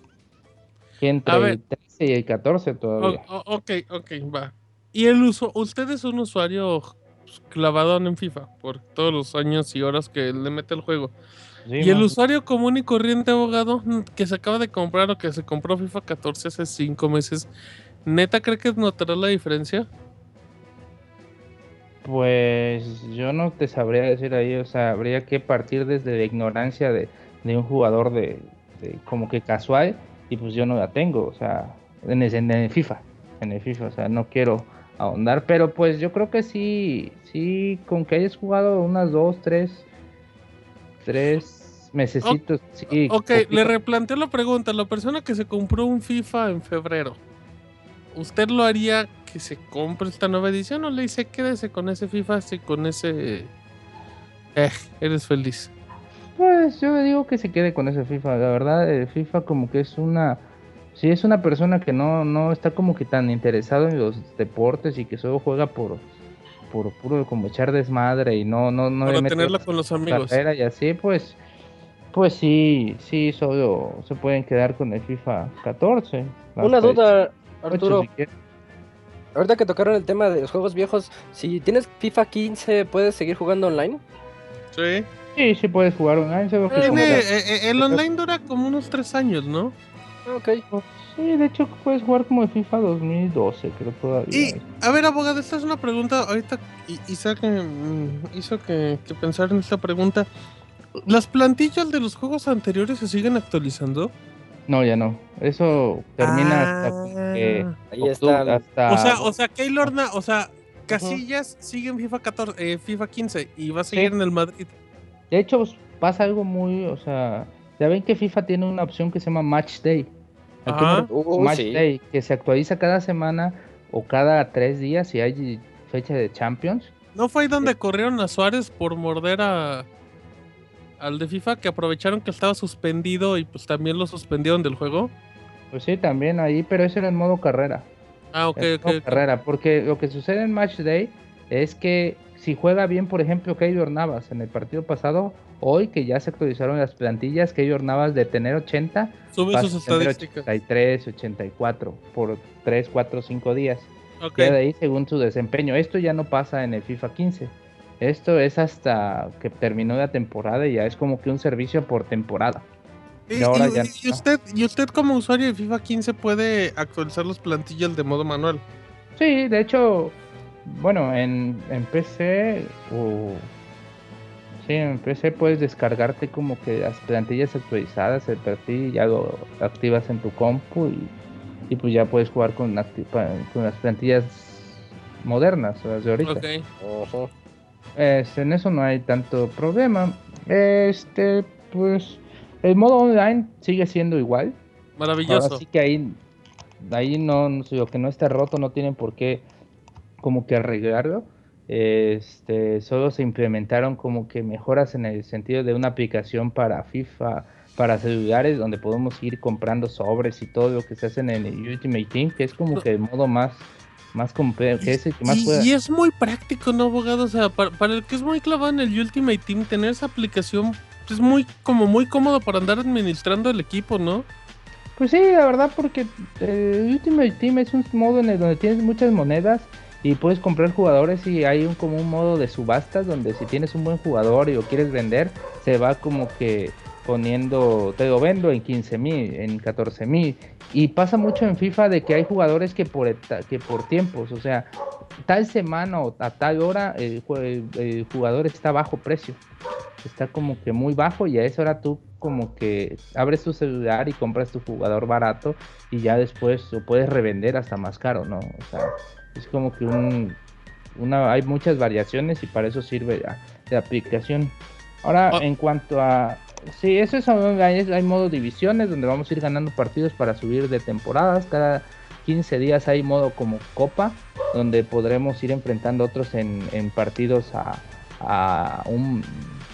Que entre A ver. el 13 y el 14 todavía. O- ok, ok, va. Y el uso, usted es un usuario pues, clavadón en FIFA por todos los años y horas que le mete el juego. Sí, y el usuario común y corriente abogado mm, que se acaba de comprar o que se compró FIFA 14 hace 5 meses, ¿neta cree que notará la diferencia? Pues yo no te sabría decir ahí, o sea, habría que partir desde la ignorancia de, de un jugador de, de como que casual y pues yo no la tengo, o sea, en el, en el FIFA, en el FIFA, o sea, no quiero ahondar, pero pues yo creo que sí, sí, con que hayas jugado unas dos, tres, tres mesecitos, sí. ok, poquito. le replanteo la pregunta. La persona que se compró un FIFA en febrero, ¿usted lo haría que se compre esta nueva edición o le dice quédese con ese FIFA así con ese... Eh, eres feliz. Pues yo digo que se quede con ese FIFA, la verdad, el FIFA como que es una... Si es una persona que no, no está como que tan interesado en los deportes y que solo juega por, por puro como echar desmadre y no, no, no para tenerla con los amigos. carrera y así, pues, pues sí, sí, solo se pueden quedar con el FIFA 14. Una el duda, 18 Arturo. si. Ahorita que tocaron el tema de los juegos viejos, si tienes FIFA 15, ¿puedes seguir jugando online? Sí. Sí, sí puedes jugar online, eh, eh, el online dura como unos tres años, ¿no? Ok. Sí, de hecho puedes jugar como el FIFA 2012, creo todavía. Y, a ver, abogado, esta es una pregunta. Ahorita I- Isaac mm, hizo que, que pensar en esta pregunta. ¿Las plantillas de los juegos anteriores se siguen actualizando? No, ya no. Eso termina hasta como que Ah. Ahí octubre, está. hasta O sea, o sea, Keylor, Na- o sea, Casillas sigue en FIFA 14, eh, FIFA 15 y va a seguir Sí. en el Madrid. De hecho, pasa algo muy, o sea, ya ven que FIFA tiene una opción que se llama Match Day. ¿A qué me Ajá. refiero? Uh, Match sí. Day, que se actualiza cada semana o cada tres días si hay fecha de Champions. ¿No fue ahí donde corrieron a Suárez por morder a al de FIFA que aprovecharon que estaba suspendido y pues también lo suspendieron del juego? Pues sí, también ahí, pero eso era en modo carrera. Ah, ok, en ok. modo ok. carrera, porque lo que sucede en Match Day es que si juega bien, por ejemplo, Keylor Navas en el partido pasado, hoy que ya se actualizaron las plantillas, Keylor Navas de tener 80 Sube pasa sus a tener estadísticas. 83, 84 por 3, 4, 5 días. Ok. Queda de ahí según su desempeño. Esto ya no pasa en el FIFA 15. Esto es hasta que terminó la temporada y ya es como que un servicio por temporada. Y, Y ahora y- ya y no. usted, y usted como usuario de FIFA 15 puede actualizar las plantillas de modo manual. Sí, de hecho, bueno, en, en PC o... Sí, en PC puedes descargarte como que las plantillas actualizadas, el perfil, y ya lo activas en tu compu y, y pues ya puedes jugar con, acti- pa- con las plantillas modernas, las de ahorita. Ok. Ujú. Este, en eso no hay tanto problema. Este, pues, el modo online sigue siendo igual. Maravilloso. Ahora sí que ahí, ahí no, no sé, lo que no esté roto no tienen por qué como que arreglarlo. Este, solo se implementaron como que mejoras en el sentido de una aplicación para FIFA para celulares donde podemos ir comprando sobres y todo lo que se hace en el Ultimate Team, que es como que el modo más más complejo, que es el que más y, pueda- y es muy práctico, ¿no, abogado? O sea, para, para el que es muy clavado en el Ultimate Team, tener esa aplicación es muy como muy cómodo para andar administrando el equipo, ¿no? Pues sí, la verdad, porque el Ultimate Team es un modo en el donde tienes muchas monedas y puedes comprar jugadores y hay un como un modo de subastas donde si tienes un buen jugador y lo quieres vender, se va como que poniendo, te lo vendo en 15 mil, en 14 mil. Y pasa mucho en FIFA de que hay jugadores que por, que por tiempos, o sea, tal semana o a tal hora el, el- jugador está bajo precio. Está como que muy bajo y a esa hora tú como que abres tu celular y compras tu jugador barato y ya después lo puedes revender hasta más caro, ¿no? O sea, es como que un, una, hay muchas variaciones y para eso sirve la, la aplicación. Ahora, Ah. en cuanto a... Sí, eso es, hay, hay modo divisiones donde vamos a ir ganando partidos para subir de temporadas. Cada 15 días hay modo como copa, donde podremos ir enfrentando otros en, en partidos a, a un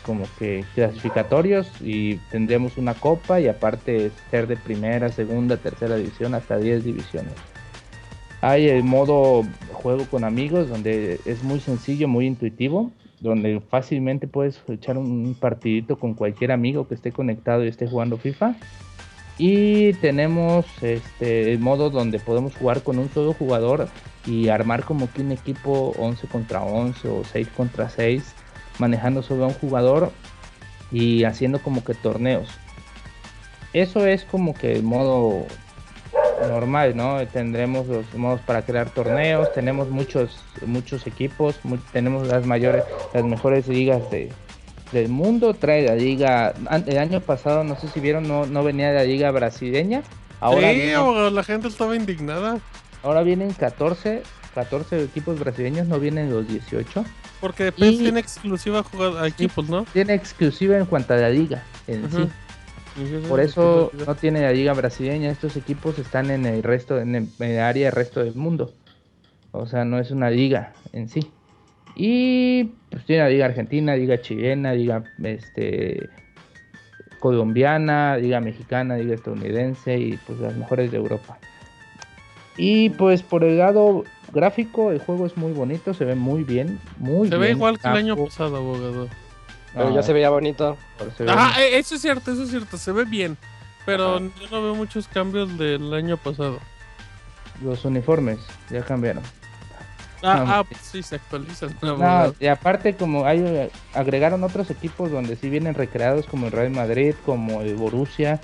como que clasificatorios y tendremos una copa y aparte ser de primera, segunda, tercera división hasta 10 divisiones. Hay el modo juego con amigos donde es muy sencillo, muy intuitivo, donde fácilmente puedes echar un partidito con cualquier amigo que esté conectado y esté jugando FIFA. Y tenemos este el modo donde podemos jugar con un solo jugador y armar como que un equipo 11 contra 11 o 6 contra 6, manejando solo a un jugador y haciendo como que torneos. Eso es como que el modo normal, ¿no? Tendremos los modos para crear torneos, tenemos muchos muchos equipos, mu- tenemos las mayores las mejores ligas de, del mundo, trae la liga el año pasado, no sé si vieron, no, no venía la liga brasileña. Ahora sí, viene- la gente estaba indignada Ahora vienen 14, 14 equipos brasileños, no vienen los 18. porque PES Y- tiene exclusiva a equipos, ¿no? Tiene exclusiva en cuanto a la liga en sí. Por eso no tiene la liga brasileña. Estos equipos están en el resto, en el, en el área del resto del mundo. O sea, no es una liga en sí. Y pues tiene la liga argentina, liga chilena, liga este colombiana, liga mexicana, liga estadounidense y pues las mejores de Europa. Y pues por el lado gráfico el juego es muy bonito, se ve muy bien, muy Se bien. ve igual que el año pasado, abogado. Pero Ah, ya se veía bonito. se ve Ah, eh, eso es cierto, eso es cierto, se ve bien. Pero Ajá. yo no veo muchos cambios del año pasado. Los uniformes ya cambiaron. Ah, No, ah, pues sí, se actualizan. No, y aparte como hay agregaron otros equipos donde sí vienen recreados como el Real Madrid, como el Borussia,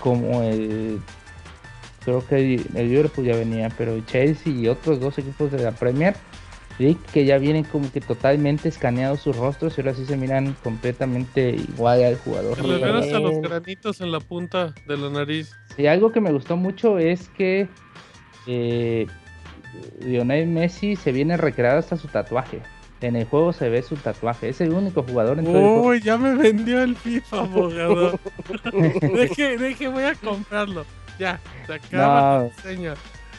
como el creo que el, el Liverpool ya venía, pero el Chelsea y otros dos equipos de la Premier Que ya vienen como que totalmente escaneados sus rostros y ahora sí se miran completamente igual al jugador. Se le ven hasta los granitos en la punta de la nariz. Y algo que me gustó mucho es que eh, Lionel Messi se viene recreado hasta su tatuaje. En el juego se ve su tatuaje. Es el único jugador en todo el juego. Uy, ya me vendió el FIFA, abogado. [LAUGHS] deje, deje, voy a comprarlo. Ya, se acaba No. la reseña.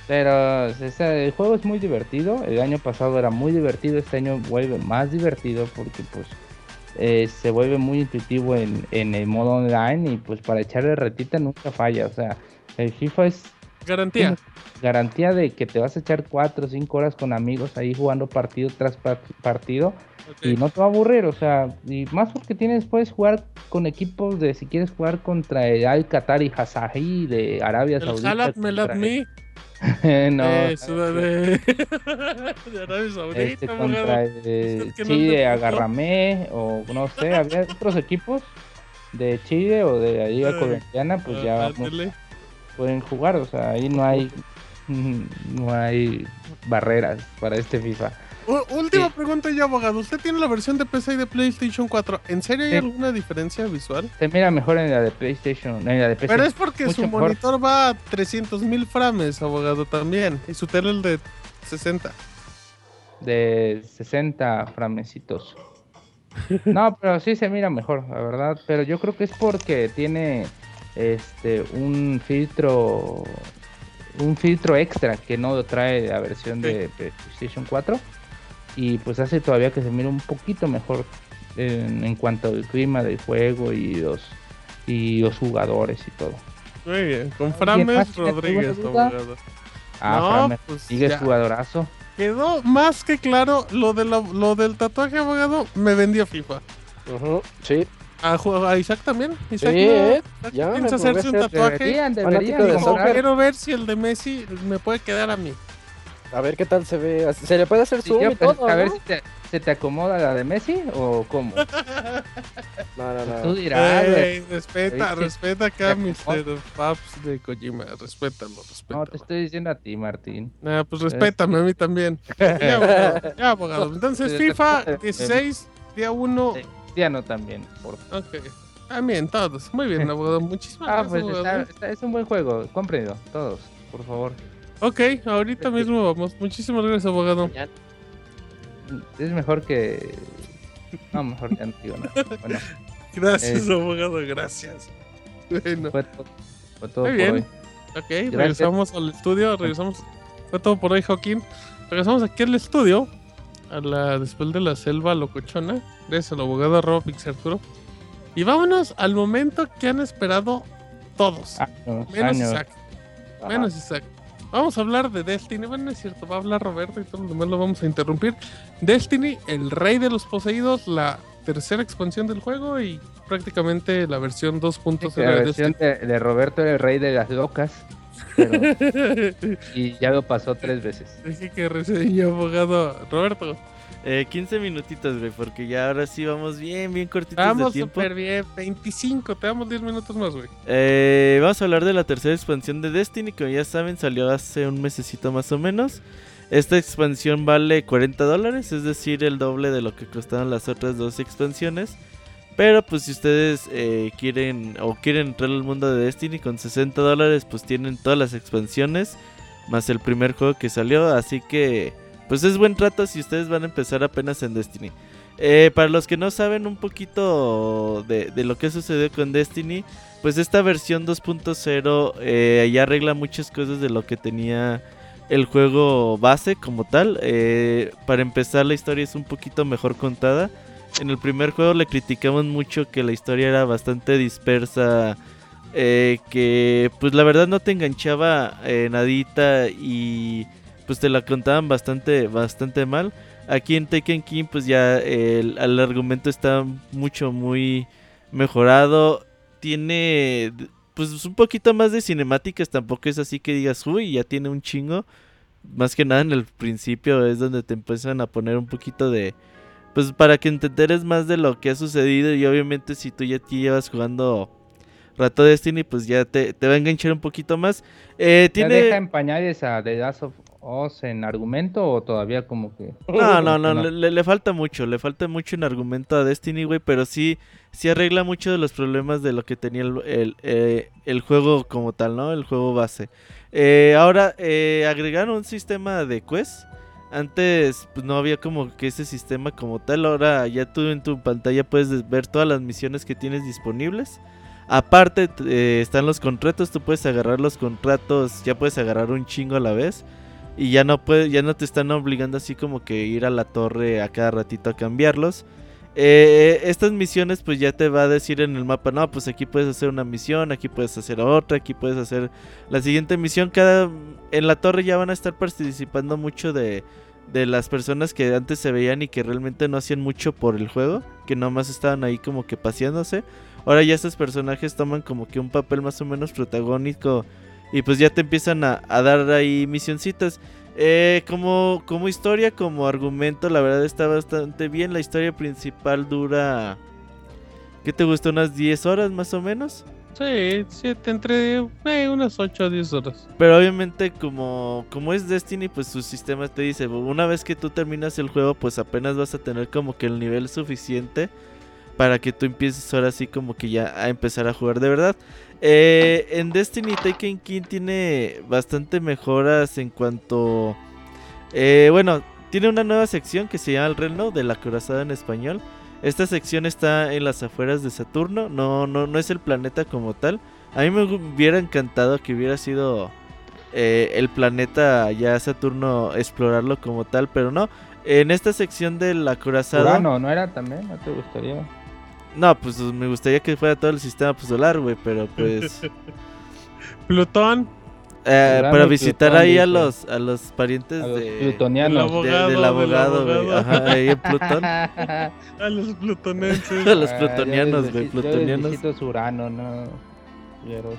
Pero o sea, el juego es muy divertido. El año pasado era muy divertido. Este año vuelve más divertido porque pues eh, se vuelve muy intuitivo en, en el modo online y pues para echarle retita nunca falla. O sea, el FIFA es Garantía. garantía de que te vas a echar 4 o 5 horas con amigos ahí jugando partido tras pa- partido y no te va a aburrir, o sea, y más porque tienes, puedes jugar con equipos de si quieres jugar contra el Al Qatar y Hasahi de Arabia El Saudita. Me. [LAUGHS] no, de, de Arabia Saudita, este, contra [LAUGHS] Usted que no Chile Agarramé o no sé, había otros equipos de Chile o de la Liga Ay, Colombiana, pues ya vamos, pueden jugar, o sea, ahí no hay [LAUGHS] no hay barreras para este FIFA. Última Sí. pregunta ya, abogado. ¿Usted tiene la versión de PC y de PlayStation 4? ¿En serio hay Sí. alguna diferencia visual? Se mira mejor en la de PlayStation, en la de PC. Pero es porque mucho su mejor. monitor va a 300.000 frames, abogado, también. Y su tele el de 60. de 60 framecitos. No, pero sí se mira mejor, la verdad. Pero yo creo que es porque tiene este un filtro un filtro extra que no trae la versión de PlayStation 4 y pues hace todavía que se mire un poquito mejor en, en cuanto al clima del juego y los y los jugadores y todo. Muy bien, con ¿Alguien Frames Rodríguez. Ah, No, Framer, pues sigues ya. jugadorazo. Quedó más que claro lo, de la- lo del tatuaje, abogado. Me vendió FIFA. Sí, ¿A, a Isaac también? Isaac Sí, no- eh, Isaac ya me piensa hacerse un tatuaje. Deberían, deberían de. Quiero ver si el de Messi me puede quedar a mí. A ver qué tal se ve. Se le puede hacer Sí, zoom yo y pensé- todo, a ver si te, se te acomoda la de Messi o cómo. No, no, Tú no. dirás, güey. Ey, respeta, sí. respeta acá, Mr. Paps de Kojima. Respétalo, respétalo. No, te estoy diciendo a ti, Martín. Ah, pues respétame a mí también. [LAUGHS] Ya, abogado. Ya, abogado. Entonces, Eh, FIFA eh, 16, día 1. Sí. Diano también, por favor. Ok. También, todos. Muy bien, [LAUGHS] abogado. Muchísimas Ah, gracias, pues abogado. está- está- es un buen juego. Cómprenlo, todos, por favor. Ok, ahorita mismo vamos. Muchísimas gracias, abogado. Es mejor que. No, mejor no nada. Bueno, Gracias, Eh. abogado. Gracias. Bueno, fue, to- fue todo Muy por bien. hoy. ok, regresamos al estudio. Regresamos. Fue todo por hoy, Joaquín. Regresamos aquí al estudio. A la, después de la selva locochona. Gracias al abogado arroba Pixarturo. Y vámonos al momento que han esperado todos. Años, Menos años. Isaac. Menos Isaac. Vamos a hablar de Destiny. Bueno, no es cierto, va a hablar Roberto y todos los demás lo vamos a interrumpir. Destiny, el rey de los poseídos, la tercera expansión del juego y prácticamente la versión 2.0 La de versión de, de Roberto era el rey de las locas. pero- Destiny. [LAUGHS] y ya lo pasó tres veces. Dije que reseñó abogado Roberto. Eh, 15 minutitos, güey, porque ya ahora sí vamos bien, bien cortitos de Vamos tiempo. súper bien. 25, te damos 10 minutos más, güey. Eh, vamos a hablar de la tercera expansión de Destiny, como ya saben, salió hace un mesecito más o menos. Esta expansión vale 40 dólares, es decir, el doble de lo que costaron las otras dos expansiones. Pero pues si ustedes eh, quieren o quieren entrar al mundo de Destiny con 60 dólares, pues tienen todas las expansiones, más el primer juego que salió, así que pues es buen trato si ustedes van a empezar apenas en Destiny. Eh, para los que no saben un poquito de, de lo que sucedió con Destiny, pues esta versión 2.0 eh, ya arregla muchas cosas de lo que tenía el juego base como tal. Eh, para empezar la historia es un poquito mejor contada. En el primer juego le criticamos mucho que la historia era bastante dispersa. que pues la verdad no te enganchaba nadita y pues te la contaban bastante, bastante mal. Aquí en Taken King pues ya el, el argumento está mucho, muy mejorado. Tiene pues un poquito más de cinemáticas, tampoco es así que digas, uy, ya tiene un chingo. Más que nada en el principio es donde te empiezan a poner un poquito de... Pues para que te enteres más de lo que ha sucedido y obviamente si tú ya te llevas jugando rato Destiny, pues ya te, te va a enganchar un poquito más. Eh, ¿Ya tiene... deja en pañales a The Last of Us en argumento o todavía como que... [LAUGHS] No, no, no, No. Le, falta mucho, le falta mucho en argumento a Destiny, güey, pero sí, sí arregla mucho de los problemas de lo que tenía el, el, eh, el juego como tal, ¿no? El juego base. Eh, ahora, eh, agregaron un sistema de quest. Antes pues, no había como que ese sistema como tal. Ahora ya tú en tu pantalla puedes ver todas las misiones que tienes disponibles. Aparte eh, están los contratos, tú puedes agarrar los contratos, ya puedes agarrar un chingo a la vez. Y ya no puede, ya no te están obligando así como que ir a la torre a cada ratito a cambiarlos. Eh, estas misiones pues ya te va a decir en el mapa, no, pues aquí puedes hacer una misión, aquí puedes hacer otra, aquí puedes hacer la siguiente misión. Cada en la torre ya van a estar participando mucho de, de las personas que antes se veían y que realmente no hacían mucho por el juego, que nomás estaban ahí como que paseándose. Ahora ya estos personajes toman como que un papel más o menos protagónico y pues ya te empiezan a, a dar ahí misioncitas. Eh, como, como historia, como argumento, la verdad está bastante bien. La historia principal dura... ¿Qué te gusta? ¿Unas 10 horas más o menos? Sí, siete, entre eh, unas 8 a 10 horas. Pero obviamente como, como es Destiny, pues su sistema te dice, una vez que tú terminas el juego, pues apenas vas a tener como que el nivel suficiente para que tú empieces ahora sí como que ya a empezar a jugar de verdad. Eh, en Destiny Taken King tiene bastante mejoras en cuanto... eh, bueno, tiene una nueva sección que se llama el Reino de la Corazada en español. Esta sección está en las afueras de Saturno, no, no, no es el planeta como tal. A mí me hubiera encantado que hubiera sido eh, el planeta ya Saturno explorarlo como tal, pero no. En esta sección del acorazado, Urano, ¿no era también? ¿No te gustaría? No, pues me gustaría que fuera todo el sistema solar, güey, pero pues... [LAUGHS] Plutón. eh, para visitar Plutón, ahí a los, a los parientes A los de, plutonianos. El de- abogado, del del abogado, güey. Ajá, ahí en Plutón. [LAUGHS] A los plutonenses. [LAUGHS] A los Ah, plutonianos, yo güey, yo plutonianos. su Urano, no. Pero-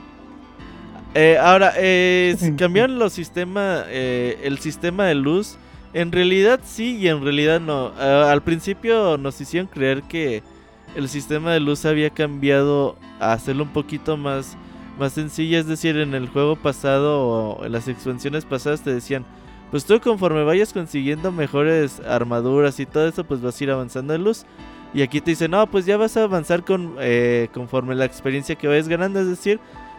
Eh, ahora, eh, si cambiaron los sistemas, eh, el sistema de luz. En realidad sí y en realidad no. Ah, al principio nos hicieron creer que el sistema de luz había cambiado a hacerlo un poquito más, más sencillo. Es decir, en el juego pasado o en las expansiones pasadas te decían, pues tú conforme vayas consiguiendo mejores armaduras y todo eso, pues vas a ir avanzando en luz. Y aquí te dicen, no, pues ya vas a avanzar con, eh, conforme la experiencia que vayas ganando. Es decir,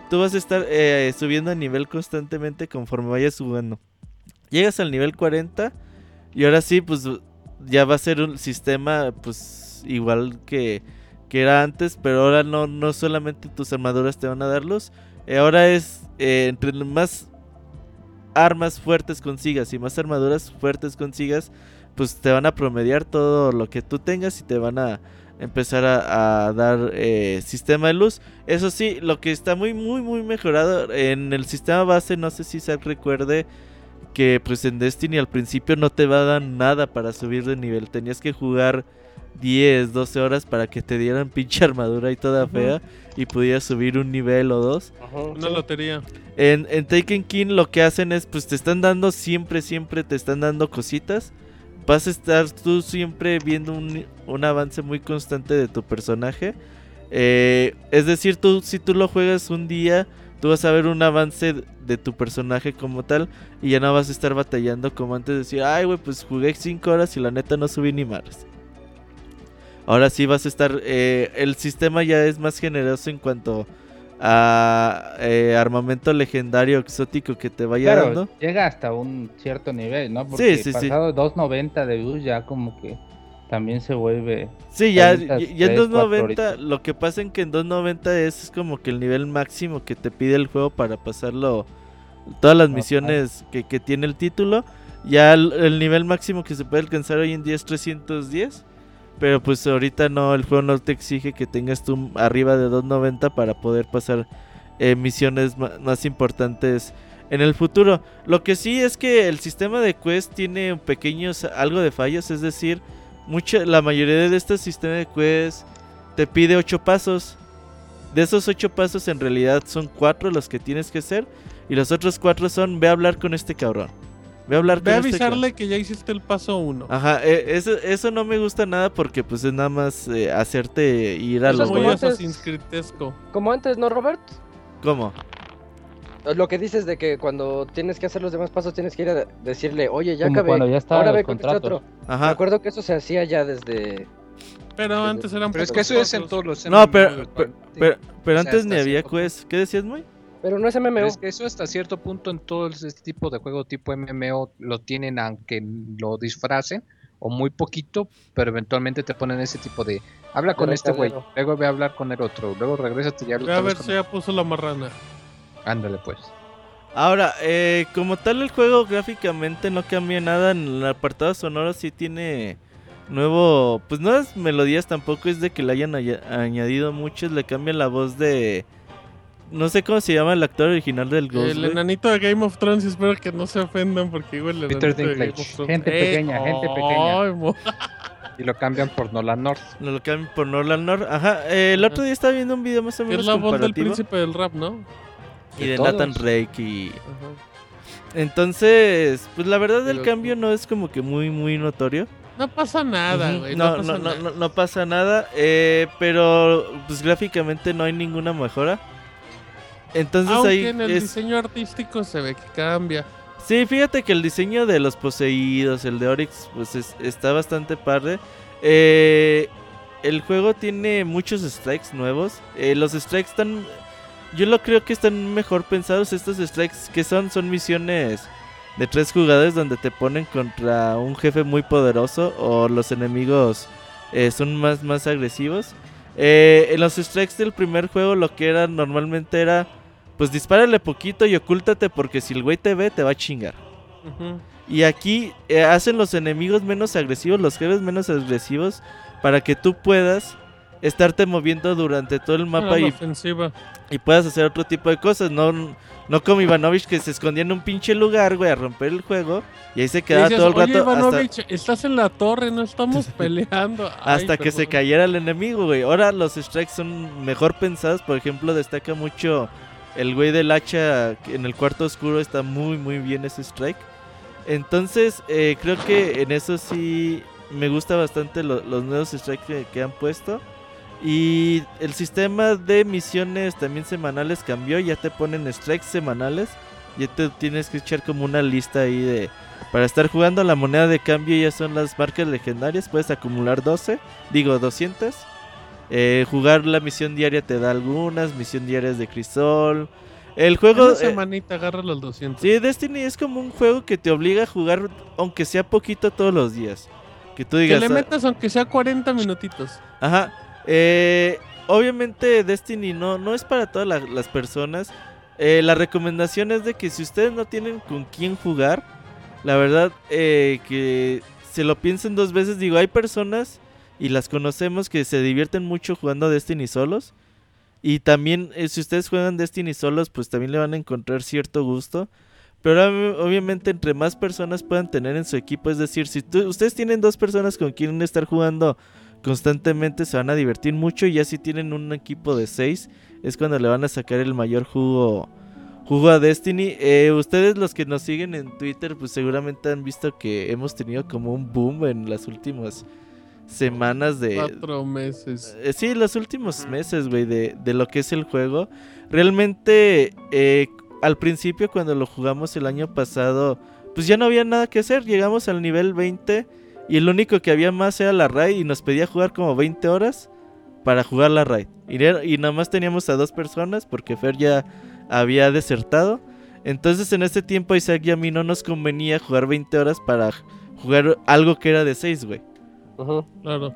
tú vas a estar eh, subiendo de nivel constantemente conforme vayas jugando. Llegas al nivel 40 y ahora sí, pues ya va a ser un sistema pues igual que, que era antes, pero ahora no, no solamente tus armaduras te van a dar luz, eh, ahora es eh, entre más armas fuertes consigas y más armaduras fuertes consigas, pues te van a promediar todo lo que tú tengas y te van a empezar a, dar eh, sistema de luz. Eso sí, lo que está muy, muy, muy mejorado en el sistema base, no sé si se recuerde que pues en Destiny al principio no te va a dar nada para subir de nivel. Tenías que jugar 10, 12 horas para que te dieran pinche armadura y toda fea y pudieras subir un nivel o dos. Ajá, Una sí. lotería. En, en Taken King lo que hacen es, pues te están dando siempre, siempre te están dando cositas. Vas a estar tú siempre viendo un, un avance muy constante de tu personaje. Eh, es decir, tú si tú lo juegas un día, tú vas a ver un avance de tu personaje como tal. Y ya no vas a estar batallando como antes de decir, ay, güey, pues jugué 5 horas y la neta no subí ni madres. Ahora sí vas a estar. eh, el sistema ya es más generoso en cuanto a eh, armamento legendario exótico que te vaya Claro, dando. llega hasta un cierto nivel, ¿no? Porque Sí, sí, sí. pasado 2.90 de luz ya como que también se vuelve... Sí, ya, Ahorita ya- ya en tres, cuatro 290, horitas. lo que pasa en que en 290 es, es como que el nivel máximo que te pide el juego para pasarlo, todas las misiones que, que tiene el título. Ya el, el nivel máximo que se puede alcanzar hoy en día es 310. Pero pues ahorita no, el juego no te exige que tengas tú arriba de 290 para poder pasar eh, misiones más importantes en el futuro. Lo que sí es que el sistema de quest tiene pequeños algo de fallos, es decir, mucha, la mayoría de este sistema de quest te pide 8 pasos. De esos 8 pasos en realidad son 4 los que tienes que hacer y los otros 4 son ve a hablar con este cabrón. Ve a hablar Ve a este avisarle que ya hiciste el paso uno. Ajá, eh, eso, eso no me gusta nada porque pues es nada más eh, hacerte ir a los como antes. Como antes, ¿no, Robert? ¿Cómo? Lo que dices de que cuando tienes que hacer los demás pasos tienes que ir a decirle, oye, ya como acabé. ya Ahora ve con este otro. Me Ajá. acuerdo que eso se hacía ya desde. Pero antes eran Pero es que eso es en todos los No, pero, pero, pero, pero O sea, antes ni había quest. ¿Qué decías, muy? Pero no es MMO. Pero es que eso hasta cierto punto en todo este tipo de juego tipo MMO lo tienen aunque lo disfracen o muy poquito, pero eventualmente te ponen ese tipo de habla con este güey, luego ve a hablar con el otro, luego regrésate y habla a ver si ya puso la marrana. Ándale pues. Ahora, eh, como tal el juego gráficamente no cambia nada. En el apartado sonoro sí tiene nuevo... Pues no es melodías tampoco, es de que le hayan aña- añadido muchos. Le cambian la voz de... No sé cómo se llama el actor original del Ghost. El enanito de Game of Thrones, y espero que no se ofendan porque igual el Peter enanito de Game Dinklage. of Thrones. Gente pequeña, gente pequeña. Y lo cambian por Nolan North. No lo cambian por Norland North. Ajá, eh, el otro día estaba viendo un video más o menos es la voz del príncipe del rap, ¿no? y de de. Nathan Drake y... Ajá. Entonces, pues la verdad el cambio no es como que muy, muy notorio. No pasa nada, güey. No, pasa no, no, nada. no, no pasa nada. eh, pero pues gráficamente no hay ninguna mejora. Entonces Aunque ahí en el es- diseño artístico se ve que cambia. Sí, fíjate que el diseño de los poseídos, el de Oryx, pues es- está bastante padre. Eh, el juego tiene muchos strikes nuevos. Eh, los strikes están... Yo lo creo que están mejor pensados. Estos strikes que son son misiones de tres jugadores donde te ponen contra un jefe muy poderoso o los enemigos eh, son más, más agresivos. Eh, en los strikes del primer juego lo que era normalmente era pues dispárale poquito y ocúltate porque si el güey te ve te va a chingar. Y aquí eh, hacen los enemigos menos agresivos, los jefes menos agresivos, para que tú puedas estarte moviendo durante todo el mapa y, y puedas hacer otro tipo de cosas. No, no como Ivanovich que se escondía en un pinche lugar, güey, a romper el juego. Y ahí se quedaba Dices, todo el "Oye, rato hasta, Ivanovich, estás en la torre, no estamos [LAUGHS] peleando. Ay, hasta que se cayera el enemigo, güey. Ahora los strikes son mejor pensados. Por ejemplo, destaca mucho el güey del hacha en el cuarto oscuro. Está muy, muy bien ese strike. Entonces, eh, creo que en eso sí me gusta bastante lo- los nuevos strikes que, que han puesto. Y el sistema de misiones también semanales cambió. Ya te ponen strikes semanales. Ya te tienes que echar como una lista ahí de... Para estar jugando la moneda de cambio ya son las marcas legendarias. Puedes acumular 12, digo 200. Eh, jugar la misión diaria te da algunas. Misión diarias de crisol. El juego... Una eh, semanita, agarra los 200. Sí, Destiny es como un juego que te obliga a jugar, aunque sea poquito todos los días. Que tú que digas. le "Ah, metas aunque sea 40 minutitos. Ajá. Eh, obviamente Destiny no, no es para todas la- las personas. Eh, la recomendación es de que si ustedes no tienen con quién jugar, la verdad eh, que se lo piensen dos veces. Digo, hay personas y las conocemos que se divierten mucho jugando Destiny solos. Y también eh, si ustedes juegan Destiny solos, pues también le van a encontrar cierto gusto. Pero ob- obviamente entre más personas puedan tener en su equipo, es decir, si ustedes tienen dos personas con quien estar jugando constantemente, se van a divertir mucho. Y ya si tienen un equipo de seis, es cuando le van a sacar el mayor jugo, jugo a Destiny. Eh, ustedes los que nos siguen en Twitter, pues seguramente han visto que hemos tenido como un boom en las últimas semanas de, Cuatro meses. eh, sí, los últimos meses, güey, de, de lo que es el juego. Realmente, eh, al principio cuando lo jugamos el año pasado, pues ya no había nada que hacer. Llegamos al nivel 20 y lo único que había más era la raid y nos pedía jugar como 20 horas para jugar la raid. Y, y nada más teníamos a dos personas porque Fer ya había desertado. Entonces en ese tiempo Isaac y a mí no nos convenía jugar 20 horas para jugar algo que era de 6, güey. Ujú. Claro.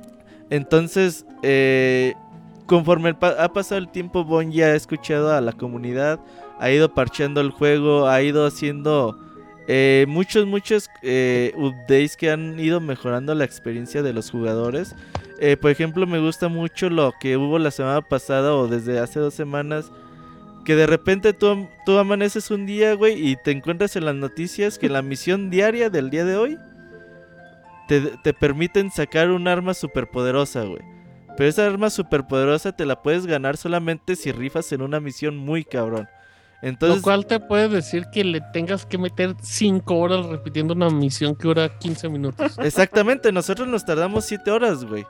Entonces, eh, conforme pa- ha pasado el tiempo, Bon ya ha escuchado a la comunidad, ha ido parcheando el juego, ha ido haciendo eh, muchos, muchos eh, updates que han ido mejorando la experiencia de los jugadores. Eh, por ejemplo, me gusta mucho lo que hubo la semana pasada o desde hace dos semanas. Que de repente tú, tú amaneces un día, güey, y te encuentras en las noticias que la misión diaria del día de hoy te, te permiten sacar un arma superpoderosa, güey. Pero esa arma superpoderosa te la puedes ganar solamente si rifas en una misión muy cabrón. Entonces, Lo cual te puede decir que le tengas que meter 5 horas repitiendo una misión que dura 15 minutos. [LAUGHS] exactamente, nosotros nos tardamos 7 horas, güey.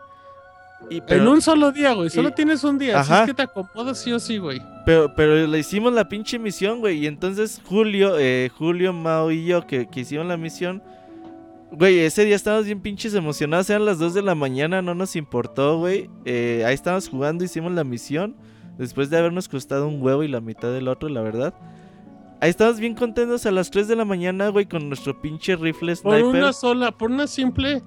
Y, pero, en un solo día, güey. Solo y- tienes un día. Así Ajá. es que te acomodas sí o sí, güey. pero, pero le hicimos la pinche misión, güey. Y entonces Julio, eh, Julio, Mao y yo que, que hicimos la misión. Güey, ese día estábamos bien pinches emocionados. Eran las 2 de la mañana, no nos importó, güey. Eh, ahí estábamos jugando, hicimos la misión. Después de habernos costado un huevo y la mitad del otro, la verdad. Ahí estábamos bien contentos a las 3 de la mañana, güey, con nuestro pinche rifle Por sniper. una sola, por una simple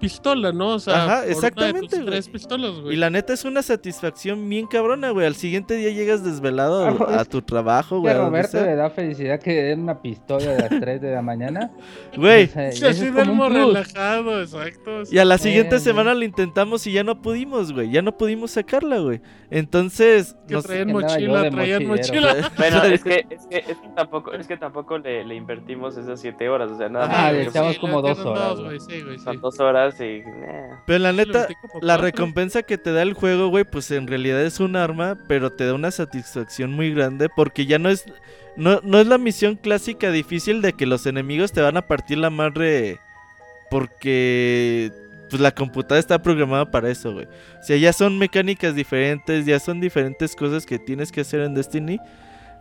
pistola, ¿no? O sea, Ajá, por una de exactamente, tus güey. tres pistolas, güey. Y la neta es una satisfacción bien cabrona, güey. Al siguiente día llegas desvelado Ah, a tu trabajo, güey. a a Roberto le da felicidad que le den una pistola a las 3 de la mañana. [LAUGHS] Güey. O sea, Sí, así plus. relajado, exacto. Y a la siguiente Eh, semana lo intentamos y ya no pudimos, güey. Ya no pudimos sacarla, güey. Entonces, Que nos- traían mochila, traían mochila. [LAUGHS] Bueno, es que, es que, es que tampoco, es que tampoco le, le invertimos esas 7 horas, o sea, nada más. le que echamos como le dos dieron horas, dos, güey. Sí, güey, sí. Son dos horas pero la neta, la recompensa que te da el juego, güey, pues en realidad es un arma, pero te da una satisfacción muy grande porque ya no es no, no es la misión clásica difícil de que los enemigos te van a partir la madre porque pues la computadora está programada para eso, güey. O sea, ya son mecánicas diferentes, ya son diferentes cosas que tienes que hacer en Destiny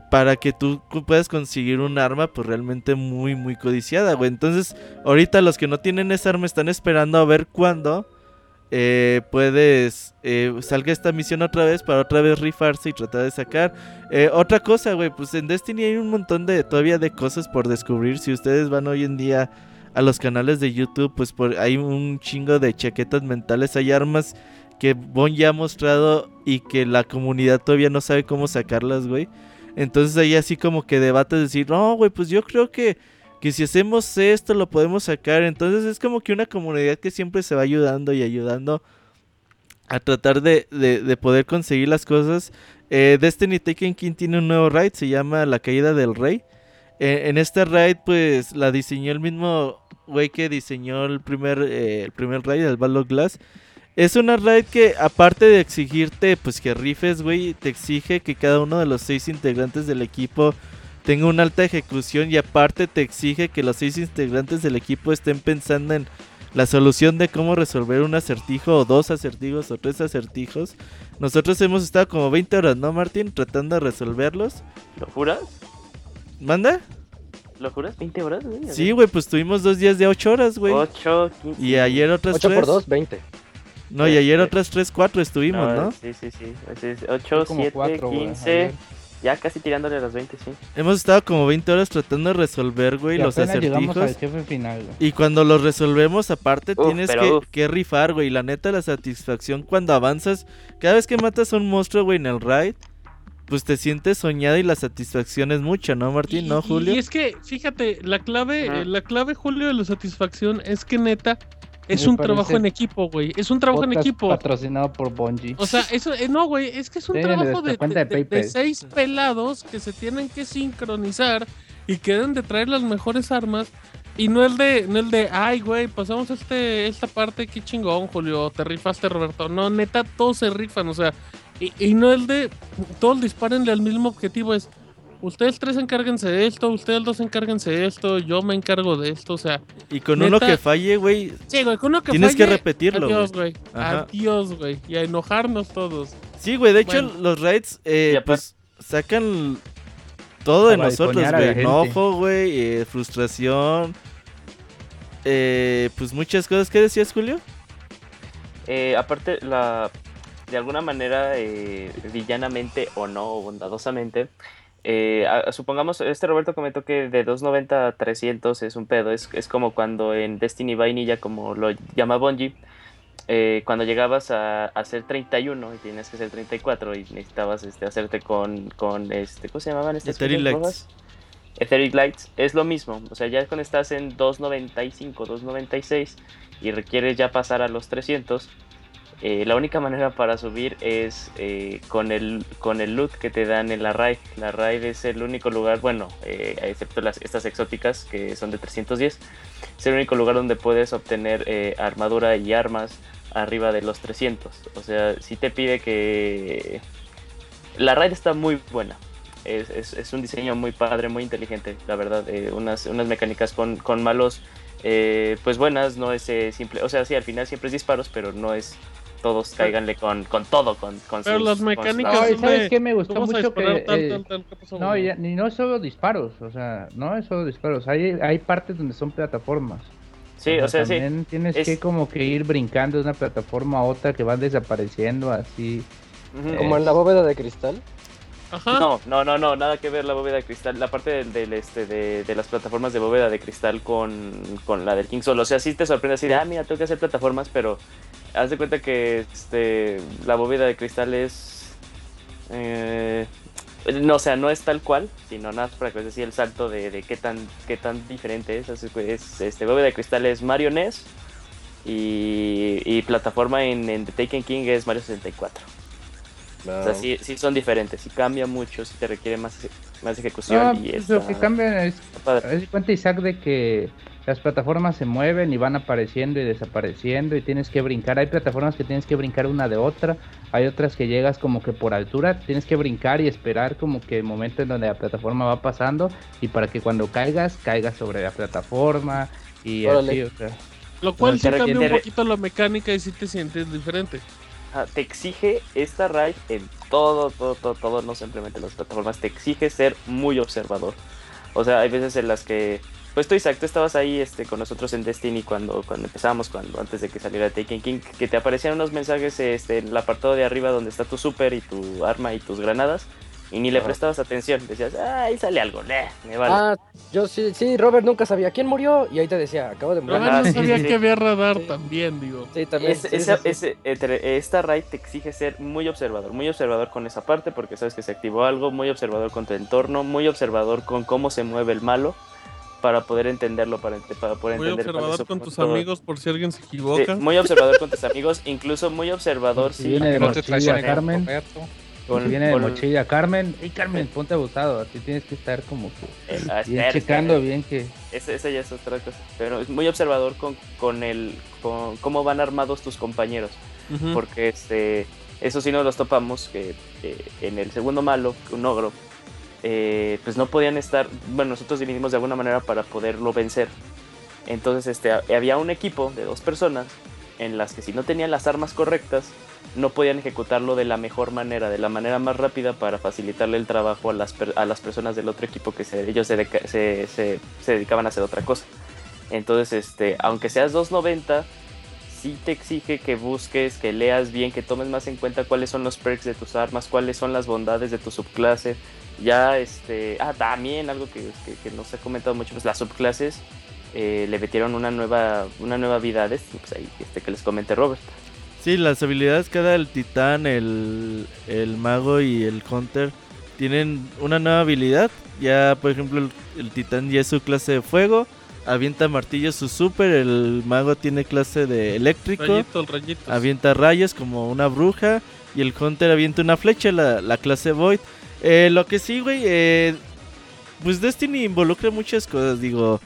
para que tú puedas conseguir un arma pues realmente muy muy codiciada, güey. Entonces, ahorita los que no tienen esa arma están esperando a ver cuándo eh, puedes eh, salga esta misión otra vez para otra vez rifarse y tratar de sacar. Eh, otra cosa, güey, pues en Destiny hay un montón de todavía de cosas por descubrir. Si ustedes van hoy en día a los canales de YouTube, pues por, hay un chingo de chaquetas mentales, hay armas que Bon ya ha mostrado y que la comunidad todavía no sabe cómo sacarlas, güey. Entonces hay así como que debates de decir, no, güey, pues yo creo que, que si hacemos esto lo podemos sacar. Entonces es como que una comunidad que siempre se va ayudando y ayudando a tratar de, de, de poder conseguir las cosas. Eh, Destiny Taken King tiene un nuevo raid, se llama La Caída del Rey. Eh, en este raid, pues la diseñó el mismo güey que diseñó el primer, eh, el primer raid, el Glass. Es una raid que, aparte de exigirte, pues que rifes, güey, te exige que cada uno de los seis integrantes del equipo tenga una alta ejecución y aparte te exige que los seis integrantes del equipo estén pensando en la solución de cómo resolver un acertijo o dos acertijos o tres acertijos. Nosotros hemos estado como 20 horas, ¿no, Martín? Tratando de resolverlos. ¿Lo juras? ¿Manda? ¿Lo juras? ¿20 horas, güey? Sí, güey, pues tuvimos dos días de 8 horas, güey. 8, 15. Y ayer otras 8 tres. por 2, 20. No, y ayer otras 3, 4 estuvimos, ¿no? Sí, sí, sí. 8, como 7, cuatro, güey, 15. ayer. Ya casi tirándole a las 20, sí. Hemos estado como 20 horas tratando de resolver, güey, Y los llegamos al acertijos. jefe final, güey. Y cuando los resolvemos, aparte, Uf, tienes que, que rifar, güey. La neta, la satisfacción cuando avanzas. Cada vez que matas a un monstruo, güey, en el raid, pues te sientes soñado y la satisfacción es mucha, ¿no, Martín? ¿No, Julio? Y es que, fíjate, la clave, eh, la clave, Julio, de la satisfacción es que neta es Me un trabajo en equipo, güey. Es un trabajo en equipo. Patrocinado por Bungie. O sea, eso, eh, no, güey, es que es un Sí, trabajo de, seis pelados que se tienen que sincronizar y que deben de traer las mejores armas. Y no el de, no el de, ay, güey, pasamos este, esta parte, qué chingón, Julio, te rifaste, Roberto. No, neta, todos se rifan, o sea, y, y no el de, todos dispárenle al mismo objetivo, es, ustedes tres encárguense de esto, ustedes dos encárguense de esto, yo me encargo de esto, o sea, Y con uno que falle, güey, sí, güey, con uno que Tienes que falle, repetirlo, Adiós, güey, adiós, güey, y a enojarnos todos. Sí, güey, de hecho Bueno. los raids eh, pues sacan todo de nosotros, güey. Enojo, güey, eh, frustración. Eh, pues muchas cosas. ¿Qué decías, Julio? Eh, aparte, la, de alguna manera, eh, villanamente o no, o bondadosamente, eh, a- supongamos, este Roberto comentó que de 290 a 300 es un pedo. Es, es como cuando en Destiny Vainilla, como lo llama Bungie, eh, cuando llegabas a, ser 31 y tienes que ser 34 y necesitabas este, hacerte con, con este, ¿cómo se llamaban estas Etheric Lights. rojas? Etheric Lights es lo mismo, o sea, ya cuando estás en 295, 296 y requieres ya pasar a los 300, eh, la única manera para subir es eh, con, el, con el loot que te dan en la raid. La raid es el único lugar, bueno, eh, excepto las, estas exóticas que son de 310, es el único lugar donde puedes obtener armadura y armas arriba de los 300. O sea, si te pide que... La raid está muy buena. Es, es- es un diseño muy padre, muy inteligente, la verdad. unas, unas mecánicas con, con malos, pues buenas, no es simple. O sea, sí, al final siempre es disparos, pero no es todos cáiganle con, con todo, con, con Pero sus- las con mecánicas No, son y ¿sabes qué me gustó mucho? disparar Que, tal, eh, tal, tal, ¿qué pasó, No, ya- ni no es solo disparos, o sea, no es solo disparos, hay, hay partes donde son plataformas. Sí, o sea, sí. también tienes es- que como que ir brincando de una plataforma a otra que van desapareciendo así. Como en la bóveda de cristal. No, no, no, no, nada que ver la bóveda de cristal, la parte del, del, este, de, de las plataformas de bóveda de cristal con, con la del King Soul. O sea, sí te sorprende así de, ah, mira, tengo que hacer plataformas, pero haz de cuenta que este, la bóveda de cristal es... eh, no, o sea, no es tal cual, sino nada para que así el salto de, de qué tan qué tan diferente es. Así este, bóveda de cristal es Mario NES y, y plataforma en, en The Taken King es Mario 64. O sea, sí, sí son diferentes, sí cambia mucho, sí te requiere más, más ejecución No, y pues está- lo que cambia es, de cuenta Isaac de que las plataformas se mueven y van apareciendo y desapareciendo y tienes que brincar. Hay plataformas que tienes que brincar una de otra, hay otras que llegas como que por altura, tienes que brincar y esperar como que el momento en donde la plataforma va pasando y para que cuando caigas, caigas sobre la plataforma y Órale. así, o sea. Lo cual No, sí te cambia un poquito la mecánica y sí te sientes diferente. Te exige esta raid en todo, todo, todo, todo, no simplemente las plataformas, te exige ser muy observador. O sea, hay veces en las que, pues tú Isaac, tú estabas ahí este, con nosotros en Destiny cuando, cuando empezamos, cuando antes de que saliera Taken King, que te aparecían unos mensajes este, en el apartado de arriba donde está tu super y tu arma y tus granadas, y ni le prestabas atención, decías, ah, ahí sale algo, nah, me vale. Ah, yo sí, sí, Robert nunca sabía quién murió y ahí te decía, acabo de morir. Ajá, no sí, sabía sí, que sí. había radar Sí. también, digo. Sí, también. Sí, esa- ese- entre- esta raid te exige ser muy observador, muy observador con esa parte porque sabes que se activó algo, muy observador con tu entorno, muy observador con cómo se mueve el malo para poder entenderlo, para, para poder Muy entender es observador su con tus amigos por si alguien se Sí, equivoca. muy observador con tus amigos, incluso muy observador Si sí, viene de Que no te Carmen. Roberto. Con- si viene de mochila Carmen, y Carmen, ponte abusado, ti tienes que estar como que eh, ah, bien checando bien que Ese, ese ya es otra cosa. Pero es muy observador con, con el con cómo van armados tus compañeros. Porque este eso sí nos los topamos que eh, en el segundo malo, un ogro, eh, pues no podían estar. Bueno, nosotros dividimos de alguna manera para poderlo vencer. Entonces este ha- había un equipo de dos personas en las que si no tenían las armas correctas no podían ejecutarlo de la mejor manera, de la manera más rápida para facilitarle el trabajo a las, a las personas del otro equipo que se, ellos se, se- se dedicaban a hacer otra cosa. Entonces, este, aunque seas 290, sí te exige que busques, que leas bien, que tomes más en cuenta cuáles son los perks de tus armas, cuáles son las bondades de tu subclase. Ya, este, ah, también algo que, que, que no se ha comentado mucho, pues las subclases eh, le metieron una nueva, una nueva vida a Destiny, pues ahí, este, que les comente Robert. Sí, las habilidades cada el titán, el, el mago y el hunter tienen una nueva habilidad. Ya, por ejemplo, el, el titán ya es su clase de fuego, avienta martillo su super, el mago tiene clase de eléctrico, Rayitos, rayitos. avienta rayos como una bruja y el hunter avienta una flecha, la, la clase void. Eh, lo que sí, güey, eh, pues Destiny involucra muchas cosas, digo.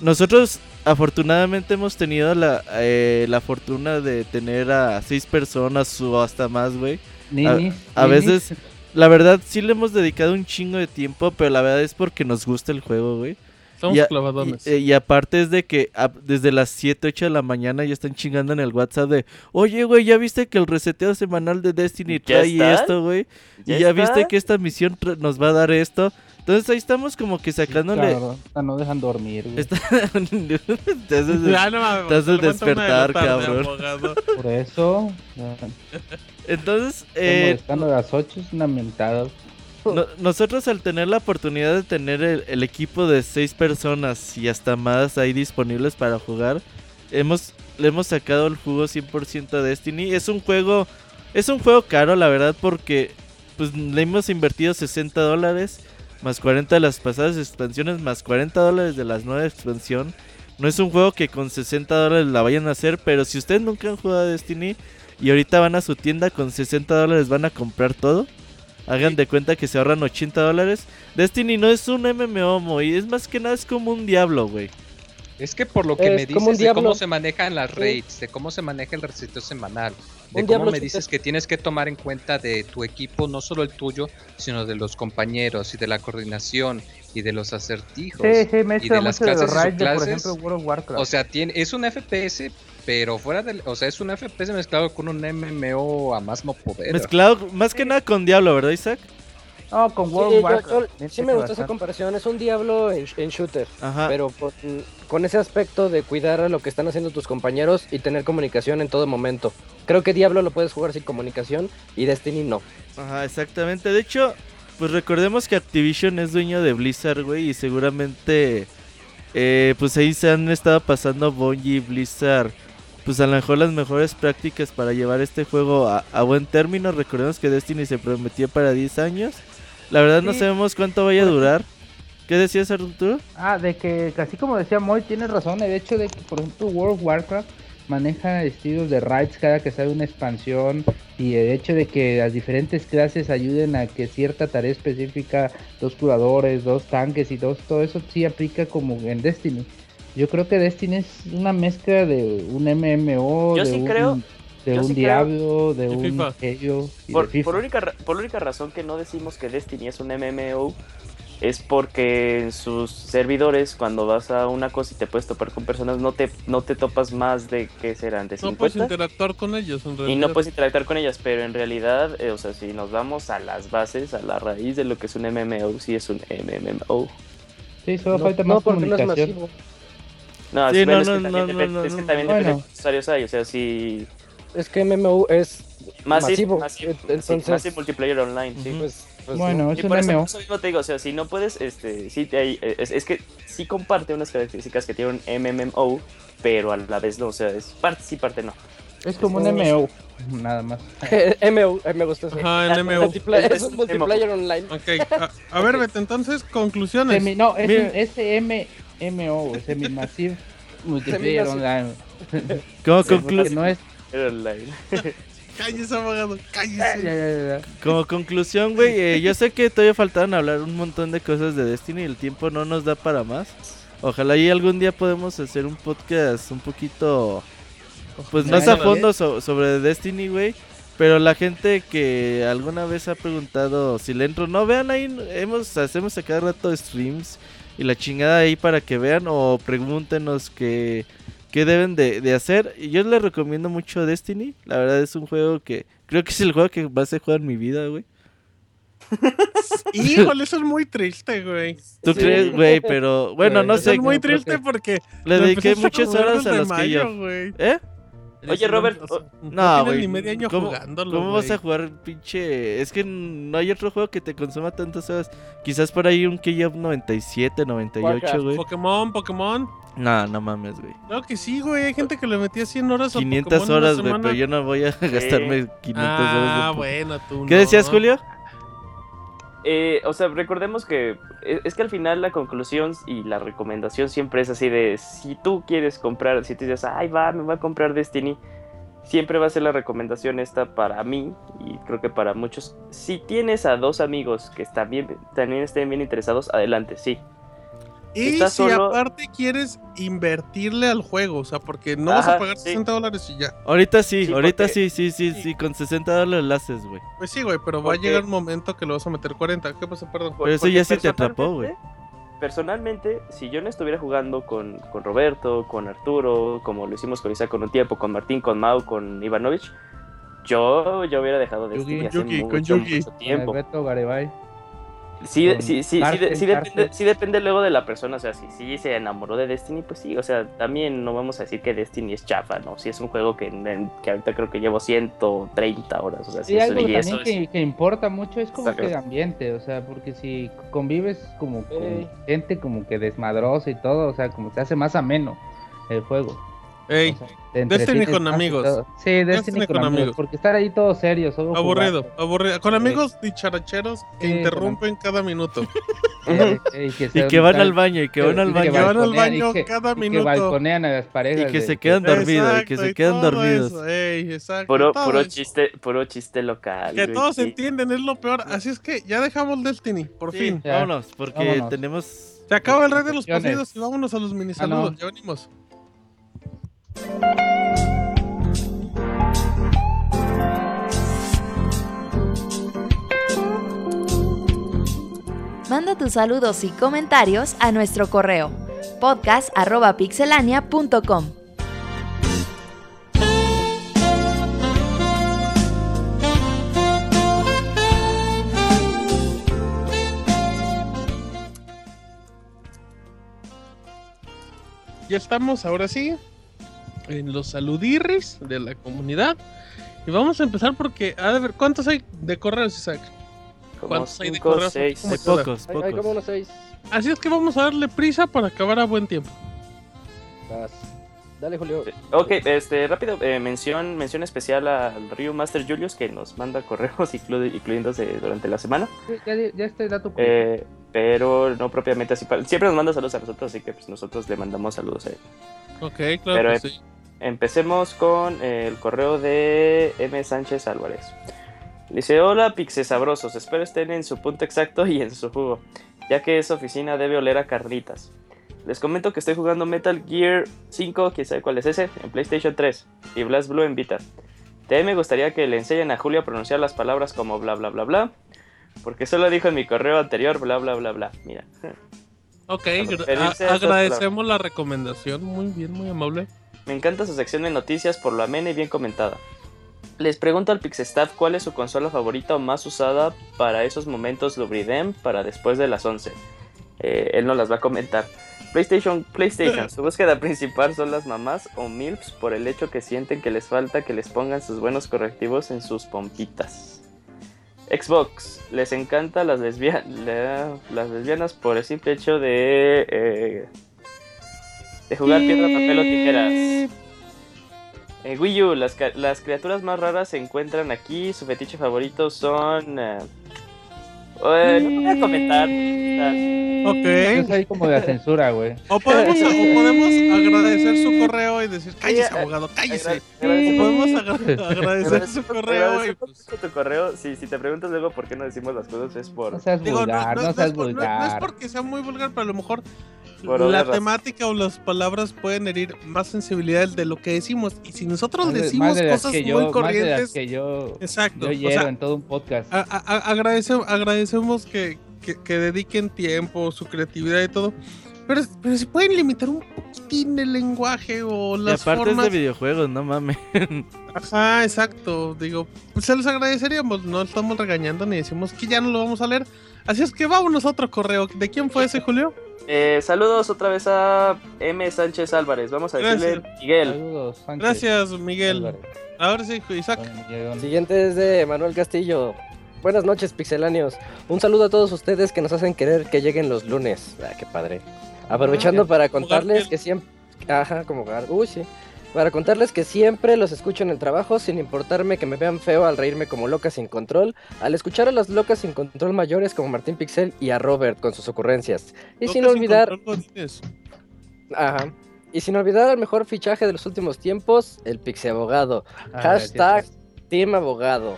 Nosotros afortunadamente hemos tenido la, eh, la fortuna de tener a seis personas o hasta más, güey. ninis, A ninis. veces, la verdad, sí le hemos dedicado un chingo de tiempo, pero la verdad es porque nos gusta el juego, güey. Somos Y a- clavadones. Y, y aparte es de que a- desde las 7, 8 de la mañana ya están chingando en el WhatsApp de, oye, güey, ¿ya viste que el reseteo semanal de Destiny ¿Ya trae están? esto, güey? ¿Ya ¿Y ya viste que esta misión nos va a dar esto? Entonces ahí estamos como que sacándole... Claro, ah, no dejan dormir, güey. Está- [LAUGHS] te haces [LAUGHS] de- Ya no mames, te haces despertar, tarde, cabrón. Por eso, ya, Entonces, eh, molestando a las 8 es una mentada. No- nosotros al tener la oportunidad de tener el, el equipo de seis personas y hasta más ahí disponibles para jugar, hemos le hemos sacado el jugo 100% a Destiny. Es un juego es un juego caro, la verdad, porque pues le hemos invertido 60 dólares más 40 de las pasadas expansiones más 40 dólares de las nuevas expansión. No es un juego que con 60 dólares la vayan a hacer, pero si ustedes nunca han jugado a Destiny y ahorita van a su tienda con 60 dólares van a comprar todo. Hagan de cuenta que se ahorran 80 dólares. Destiny no es un MMO, Moy. Es más que nada es como un diablo, güey. Es que por lo que Es me dices de cómo se manejan las Sí. raids, de cómo se maneja el reseteo semanal, de Un cómo diablo me dices que tienes que tomar en cuenta de tu equipo, no solo el tuyo, sino de los compañeros y de la coordinación y de los acertijos. Sí, sí, me y de las de clases de, por subclases. ejemplo, World of Warcraft. O sea, tiene, es un FPS, pero fuera del, o sea, es un FPS mezclado con un MMO a más no poder. Mezclado más que nada con Diablo, ¿verdad, Isaac? No, con Sí, World yo- yo- me sí me gustó esa bastante. comparación. Es un diablo en, en shooter. Ajá. Pero con, con ese aspecto de cuidar a lo que están haciendo tus compañeros y tener comunicación en todo momento. Creo que Diablo lo puedes jugar sin comunicación y Destiny no. Ajá, exactamente. De hecho, pues recordemos que Activision es dueño de Blizzard, güey. Y seguramente, eh, pues ahí se han estado pasando Bungie y Blizzard. Pues a lo mejor las mejores prácticas para llevar este juego a, a buen término. Recordemos que Destiny se prometió para 10 años. La verdad no sabemos cuánto vaya a durar. ¿Qué decías, Arturo? Ah, de que, así como decía Moy, tienes razón. El hecho de que, por ejemplo, World of Warcraft maneja estilos de raids cada que sale una expansión. Y el hecho de que las diferentes clases ayuden a que cierta tarea específica, dos curadores, dos tanques y dos, todo eso sí aplica como en Destiny. Yo creo que Destiny es una mezcla de un MMO, Yo de sí un, creo- de yo un Diablo, de Y un FIFA. Halo y Por, de FIFA. por única, ra- por única razón que no decimos que Destiny es un MMO es porque en sus servidores, cuando vas a una cosa y te puedes topar con personas, no te, no te topas más de, ¿qué serán? ¿De No puedes 50? interactuar con ellos en y realidad. no puedes interactuar con ellas, pero en realidad, eh, o sea, si nos vamos a las bases, a la raíz de lo que es un MMO, sí es un MMO. Sí, solo No, falta no, más porque no es comunicación. masivo. No, no, es que no, es que no. también depende de cuántos usuarios hay, o sea, si... Es que MMO es masivo. más sí, entonces, más si multiplayer online, sí. Pues, pues, Bueno, Y es un por eso, MMO. eso mismo te digo, o sea, si no puedes, este, sí, te hay- es, es que sí comparte unas características que tiene un MMO, pero a la vez no, o sea, es parte sí, parte no. Es como un Sí. MMO, nada más. [LAUGHS] MMO, eh, me gustó eso. Ajá, en MMO. Multiplayer- Es- es un es multiplayer online. Ok, a, a ver, Beto, entonces, conclusiones. Semi- no, es un MMO, güey, Semi-Massive [LAUGHS] Multiplayer. Online. No es... Era online. [LAUGHS] Cállese, abogado, cállese. ya, ya, ya. como conclusión, güey, eh, yo sé que todavía faltaron hablar un montón de cosas de Destiny y el tiempo no nos da para más. Ojalá y algún día podemos hacer un podcast un poquito, pues más a fondo so- sobre Destiny, güey. Pero la gente que alguna vez ha preguntado si le entro, no, vean ahí, hemos, hacemos a cada rato streams y la chingada ahí para que vean o pregúntenos qué, qué deben de, de hacer. Y yo les recomiendo mucho Destiny, la verdad es un juego que creo que es el juego que más he jugado en mi vida, güey. [LAUGHS] Híjole, eso es muy triste, güey. ¿Tú Sí. crees, güey? Pero bueno, no sé, es muy triste que- porque le dediqué muchas horas a desde las que yo... mayo, güey. ¿Eh? Oye, Robert, o No, güey. ni medio año ¿Cómo, jugándolo, ¿Cómo vas a jugar pinche? Es que no hay otro juego que te consuma tantas horas. Quizás por ahí un KF 97, 98, Warcraft, güey. Pokémon, Pokémon. No, no mames, güey. Claro que sí, güey. Hay gente que le metía 100 horas a 500 Pokémon en una horas, güey, pero yo no voy a [LAUGHS] gastarme 500 horas. Ah, bueno, tú ¿Qué no. decías, Julio? Eh, o sea, recordemos que e- es que al final la conclusión y la recomendación siempre es así de si tú quieres comprar, si tú dices, ay va, me voy a comprar Destiny, siempre va a ser la recomendación esta para mí y creo que para muchos. Si tienes a dos amigos que están bien, también estén bien interesados, adelante, sí. Y si solo- aparte quieres invertirle al juego, o sea, porque no vas a pagar sí. 60 dólares y ya. Ahorita sí, Sí, ahorita porque- sí, sí, sí, sí, con 60 dólares lo haces, güey. Pues sí, güey, pero va a llegar un momento que lo vas a meter 40. ¿Qué pasa, perdón? Pero eso ya sí te atrapó, güey. personalmente- si yo no estuviera jugando con, con Roberto, con Arturo, como lo hicimos con Isaac con un tiempo, con Martín, con Mau, con Ivanovich, yo, yo hubiera dejado de Yugi, hace Yugi, con mucho, Yugi. mucho tiempo. Beto Garibay. Sí, sí, sí, sí, de- sí depende, sí depende luego de la persona, o sea, si, si se enamoró de Destiny, pues sí, o sea, también no vamos a decir que Destiny es chafa, ¿no? Si es un juego que, en- que ahorita creo que llevo 130 horas, o sea, Sí, sí, eso, algo y también eso es- que, que importa mucho es como Exacto. que el ambiente, o sea, porque si convives como con gente como que desmadrosa y todo, o sea, como se hace más ameno el juego. Ey, O sea, te Destiny entretienes con más y amigos. Sí, Destiny, con, amigos, porque estar ahí todos serios, solo aburrido, jugando, aburrido. Con amigos dicharacheros que Sí, interrumpen cada minuto. eh, eh, y que, Y se- que van al baño, y que van al y baño. Que van al baño que- cada y que minuto. balconean a las parejas. Y que de- se quedan dormidos, y que se quedan dormidos. eso, ey, exacto, Puro, puro chiste, puro chiste local. Que todos sí. entienden, es lo peor. Así es que ya dejamos Destiny, por Sí, fin. Ya, vámonos, porque vámonos. tenemos... Se acaba el rey de los partidos y vámonos a los mini saludos. Ah, no. Ya venimos. Manda tus saludos y comentarios a nuestro correo podcast.pixelania.com. Ya estamos ahora sí en los saludirris de la comunidad. Y vamos a empezar porque, a ver, ¿cuántos hay de correos, Isaac? Como ¿Cuántos hay de correos? seis. ¿Cómo Hay da? pocos, Hay, hay como pocos. unos seis. Así es que vamos a darle prisa para acabar a buen tiempo. Vas. Dale, Julio. Ok, este, rápido, eh, mención, mención especial al Ryu Master Julius que nos manda correos [LAUGHS] inclu- incluyéndose durante la semana. Ya, ya este dato. Eh, pero no propiamente así. para- Siempre nos manda saludos a nosotros, así que pues, nosotros le mandamos saludos a él. Ok, claro Pero, que eh, sí. Empecemos con el correo de M. Sánchez Álvarez. Dice, hola Pixe Sabrosos, espero estén en su punto exacto y en su jugo, ya que esa oficina debe oler a carnitas. Les comento que estoy jugando Metal Gear 5, quién sabe cuál es ese, en PlayStation 3 y Blast Blue en Vita. También me gustaría que le enseñen a Julio a pronunciar las palabras como bla bla bla bla, porque solo dijo en mi correo anterior bla bla bla bla. Mira, Ok, agradecemos la recomendación. Muy bien, muy amable. Me encanta su sección de noticias por lo amena y bien comentada. Les pregunto al Pixestaff cuál es su consola favorita o más usada para esos momentos Lubridem para después de las 11. Eh, él no las va a comentar. PlayStation, PlayStation, [LAUGHS] su búsqueda principal son las mamás o MILFs por el hecho que sienten que les falta que les pongan sus buenos correctivos en sus pompitas. Xbox, les encanta las, lesbia- la- las lesbianas por el simple hecho de, eh, de jugar piedra, papel o tijeras. En Wii U, las, las criaturas más raras se encuentran aquí. Su fetiche favorito son. eh, Eh, no voy a comentar. Ok. Es ahí como de censura, güey. O podemos, o podemos agradecer su correo y decir, cállese, abogado, cállese. Agra- O podemos agra- agradecer su correo y pues, tu correo. Si, si te preguntas luego por qué no decimos las cosas es por... No seas Digo, vulgar, no- no, no seas es por- no- no vulgar. es porque sea muy vulgar, pero a lo mejor Por la temática o las palabras pueden herir más sensibilidades de lo que decimos. Y si nosotros decimos de cosas que muy yo, más de las corrientes, que yo, exacto. yo o hiero sea, en todo un podcast. a- a- a- agradece- agradecemos que, que- que dediquen tiempo, su creatividad y todo. Pero, pero si pueden limitar un poquitín el lenguaje o Y las aparte formas. es de videojuegos, no mames. Ajá, exacto. Digo, pues se los agradeceríamos. No estamos regañando ni decimos que ya no lo vamos a leer. Así es que vámonos a otro correo. ¿De quién fue ese, Julio? Eh, saludos otra vez a M. Sánchez Álvarez. Vamos a decirle Gracias. Miguel. Saludos, Sánchez Gracias, Miguel. Álvarez. Ahora sí, Isaac. Siguiente es de Manuel Castillo. Buenas noches, pixeláneos. Un saludo a todos ustedes que nos hacen querer que lleguen los lunes. Ah, qué padre. Aprovechando Ah, para contarles que siempre. Ajá, como. Uy, sí. Para contarles que siempre los escucho en el trabajo sin importarme que me vean feo al reírme como loca sin control, al escuchar a las locas sin control mayores como Martín Pixel y a Robert con sus ocurrencias. Y sin olvidar. Ajá. Y sin olvidar el mejor fichaje de los últimos tiempos, el Pixie Abogado. Ah, Hashtag. Team Abogado.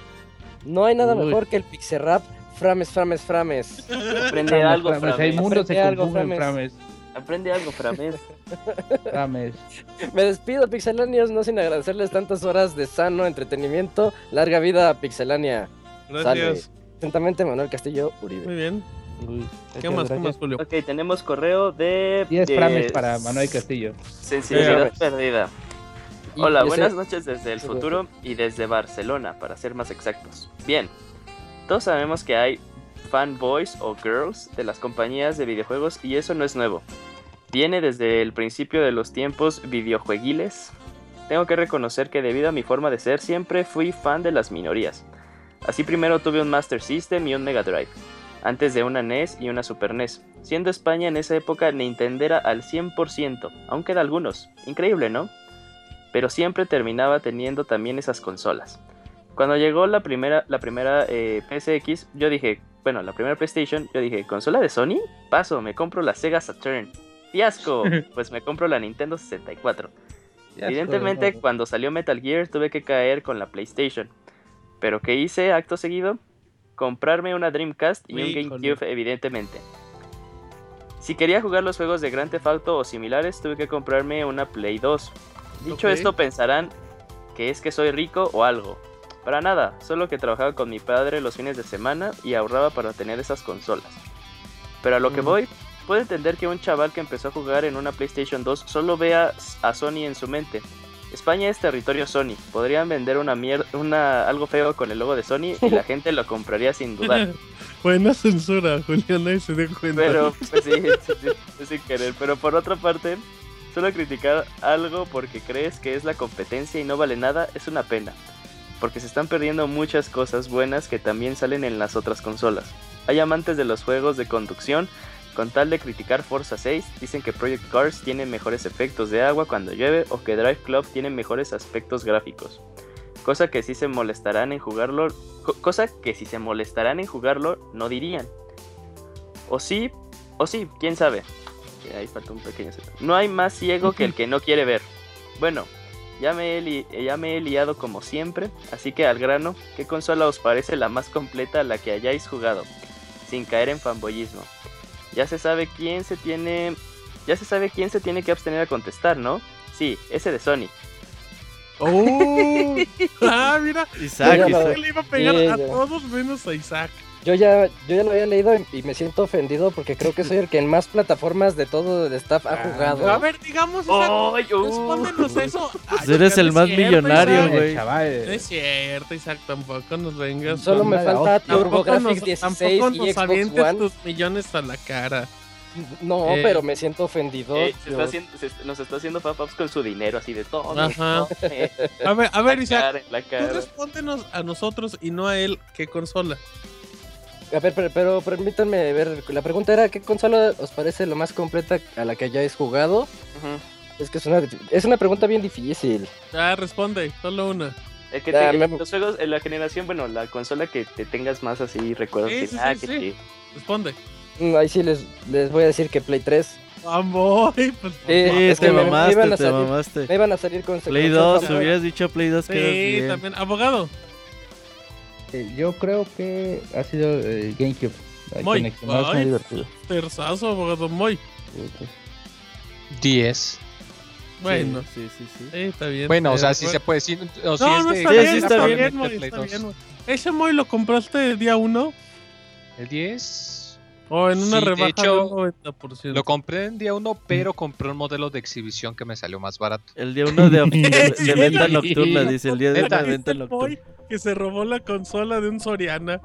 No hay nada Uy. mejor que el Pixie Rap. Frames, frames, frames. Aprende Frames, algo, Frames, Hay Frames. mundos se Aprende algo, confunden, Frames. Frames. Aprende algo, Frames. Frames. [LAUGHS] Me despido, Pixelanios, no sin agradecerles tantas horas de sano entretenimiento. Larga vida Pixelania. Gracias. Atentamente, Manuel Castillo Uribe. Muy bien. Uy, ¿Qué más? ¿Qué más, Julio? Ok, tenemos correo de... 10 de frames para Manuel Castillo. Sensibilidad Sí. perdida. Hola, buenas noches desde el futuro y desde Barcelona, para ser más exactos. Bien, todos sabemos que hay fanboys o girls de las compañías de videojuegos y eso no es nuevo. Viene desde el principio de los tiempos videojueguiles. Tengo que reconocer que debido a mi forma de ser siempre fui fan de las minorías. Así primero tuve un Master System y un Mega Drive, antes de una NES y una Super NES. Siendo España en esa época Nintendera al 100%, aunque de algunos. Increíble, ¿no? Pero siempre terminaba teniendo también esas consolas. Cuando llegó la primera, la primera eh, PSX, yo dije, bueno, la primera PlayStation, yo dije, ¿consola de Sony? Paso, me compro la Sega Saturn. Fiasco, [LAUGHS] pues me compro la Nintendo 64. Ya Evidentemente, cuando salió Metal Gear tuve que caer con la PlayStation. Pero ¿qué hice acto seguido? Comprarme una Dreamcast y un. GameCube, evidentemente. Si quería jugar los juegos de Grand Theft Auto o similares, tuve que comprarme una Play 2. Dicho esto, pensarán que es que soy rico o algo. Para nada, solo que trabajaba con mi padre los fines de semana y ahorraba para tener esas consolas. Pero a lo que Mm. voy, puedo entender que un chaval que empezó a jugar en una PlayStation 2 solo vea a Sony en su mente. España es territorio Sony. Podrían vender una mierda, una algo feo con el logo de Sony y la [LAUGHS] gente lo compraría sin dudar. [LAUGHS] Buena censura, Julio, nadie se dio cuenta. Pero, pues sí, [LAUGHS] sí, sí, es sin querer. Pero por otra parte, solo criticar algo porque crees que es la competencia y no vale nada es una pena. Porque se están perdiendo muchas cosas buenas que también salen en las otras consolas. Hay amantes de los juegos de conducción, con tal de criticar Forza 6, dicen que Project Cars tiene mejores efectos de agua cuando llueve o que Drive Club tiene mejores aspectos gráficos. Cosa que si se molestarán en jugarlo, co- cosa que si se molestarán en jugarlo no dirían. O sí, o sí, quién sabe. Ahí falta un pequeño. No hay más ciego que el que no quiere ver. Bueno, ya me, he li- ya me he liado como siempre, así que al grano, ¿qué consola os parece la más completa a la que hayáis jugado? Sin caer en fanboyismo. Ya se sabe quién se tiene. Ya se sabe quién se tiene que abstener a contestar, ¿no? Sí, ese de Sony. ¡Oh! [LAUGHS] ¡Ah, mira! Isaac, Isaac. Le iba a pegar a todos menos a Isaac. Yo ya, yo ya lo había leído y- y me siento ofendido porque creo que soy el que en más plataformas de todo el staff ha jugado. A ver, digamos, Isaac, ¡Ay, uh! respóndenos eso. Ay, Pues eres el más cierto, millonario, güey. No es cierto, Isaac, tampoco nos vengas. Solo me falta TurboGrafx nos, 16 tampoco y nos Xbox avientes One. tus millones a la cara. No, Eh, pero me siento ofendido. Eh, se está yo- haciendo- se- nos está haciendo papaps con su dinero, así de todo. Ajá. eh, [LAUGHS] A ver, a ver, la Isaac, tú respóndenos a nosotros y no a él qué consola. A ver, pero, pero permítanme ver. La pregunta era: ¿qué consola os parece lo más completa a la que hayáis jugado? Ujú. Es que es una, es una pregunta bien difícil. Ah, responde, solo una. Que Ah, te- me- los juegos, en la generación, bueno, la consola que te tengas más así, recuerdos. Sí, que, sí, ah, sí, que sí. sí. Responde. Mm, Ahí sí les, les voy a decir que Play 3. Vamos, pues. Sí, es te que me, me mamaste, iban a te salir, mamaste. me iban a salir con Play con 2, Samsung. hubieras dicho Play 2 quedas Sí, bien. también. Abogado. Yo creo que ha sido eh, GameCube. La Muy. conexión más Ay. divertido. Terzazo, abogado. Muy. 10. Bueno. Sí, sí, sí. Sí, está bien. Bueno, o sea, si se puede decir. O si No, es no de- está Sí, bien, sí, está, está bien, bien, Moy, está 2. bien, Moy. ¿Ese Moy lo compraste el día 1 El 10. o en una Sí, de rebaja hecho, del 90%? Lo compré en día 1, pero compré un modelo de exhibición que me salió más barato. El día 1 de, de- de [LAUGHS] venta nocturna, dice. El día de la venta el Moy nocturna. Que se robó la consola de un Soriana.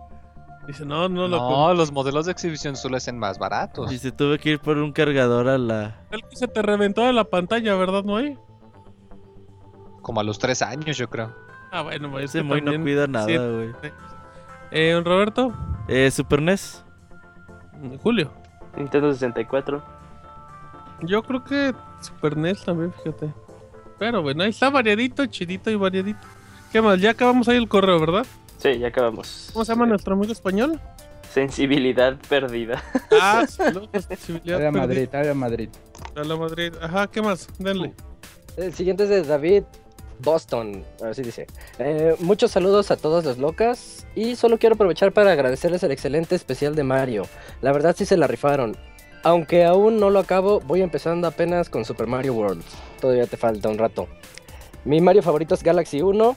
Dice, no, no lo compré. No, los modelos de exhibición suelen ser más baratos. Dice, tuve que ir por un cargador a la... El que se te reventó de la pantalla, ¿verdad, Moy? Como a los 3 años, yo creo. Ah, bueno, Moy, es Ese Moy no cuida nada, sí. güey. Eh, Roberto, Eh, Super NES. Julio. Nintendo 64. Yo creo que Super NES también, fíjate. Pero bueno, ahí está variadito, chidito y variadito. ¿Qué más? Ya acabamos ahí el correo, ¿verdad? Sí, ya acabamos. ¿Cómo se llama nuestro amigo español? Sensibilidad perdida. Ah, [LAUGHS] saludos, sensibilidad perdida. Madrid, área Madrid. A la Madrid. Ajá, ¿qué más? Denle. El siguiente es de David Boston, así dice. Eh, muchos saludos a todas las locas y solo quiero aprovechar para agradecerles el excelente especial de Mario. La verdad sí se la rifaron. Aunque aún no lo acabo, voy empezando apenas con Super Mario World. Todavía te falta un rato. Mi Mario favorito es Galaxy 1.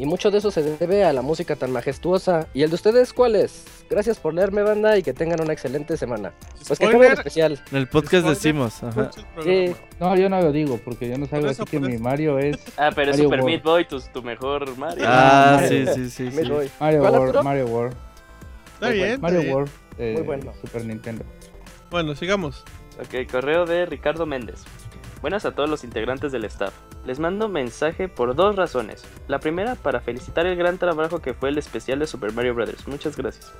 Y mucho de eso se debe a la música tan majestuosa. ¿Y el de ustedes cuál es? Gracias por leerme, banda, y que tengan una excelente semana. Pues que el especial. En el podcast Spoiler. decimos. Ajá. Sí, No, yo no lo digo porque yo no eso, así que mi. Mario es [LAUGHS] Ah, pero es Mario Super World. Meat Boy, tu, tu mejor Mario. Ah, Ah, sí, sí, sí. sí. Mario ¿Cuál, World? Mario World, Está Muy bien. bueno. está Mario bien. World, eh, Muy bueno. Super Nintendo. Bueno, sigamos. Ok, correo de Ricardo Méndez. Buenas a todos los integrantes del staff. Les mando mensaje por dos razones. La primera, para felicitar el gran trabajo que fue el especial de Super Mario Bros. Muchas gracias.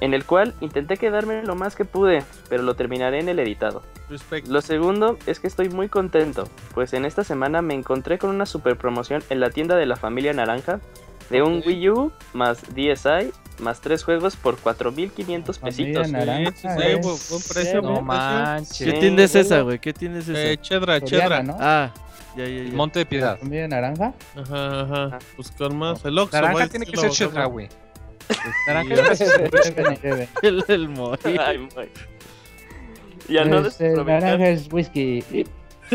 En el cual intenté quedarme lo más que pude, pero lo terminaré en el editado. Respect. Lo segundo es que estoy muy contento, pues en esta semana me encontré con una super promoción en la tienda de la familia Naranja de un. Wii U más DSi más tres juegos por 4.500 Familia pesitos. Naranja. Sí, sí, sí, es- buen, buen precio. No manches. ¿Qué Sí, tienda es esa, güey? ¿Qué tienda es esa? Eh, chedra, Soriana, chedra. ¿no? Ah, ya, ya, ya. Monte de Piedad. ¿Familia naranja? Ajá, ajá. Ah. Pues más. El Oxxo. Naranja güey, tiene que ser Chedra, güey. Naranja Naranja Debe. El, el Moy. Ay, muy. Y al no Este, naranja desaprovechar, es whisky. [LAUGHS]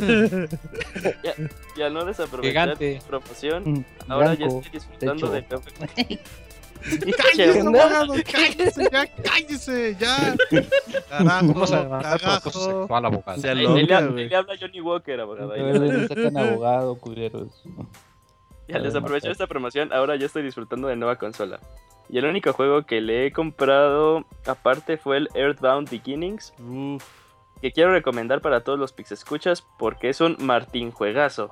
y al no desaprovechar Gigante. promoción, Mm, ahora ya estoy disfrutando techo. de [LAUGHS] ¡Cállese, abogado! ¡Cállese! ¡Ya, cállese! ¡Ya! [LAUGHS] Carajo, Vamos a cagajo. sexual, abogado. Se Ahí, ahí le, ahí le habla Johnny Walker, abogado. ahí le- sacan [LAUGHS] abogado, culeros. Y al desaprovechar esta promoción, ahora ya estoy disfrutando de nueva consola. Y el único juego que le he comprado aparte fue el Earthbound Beginnings, Uf. que quiero recomendar para todos los Pixescuchas porque es un Martín juegazo.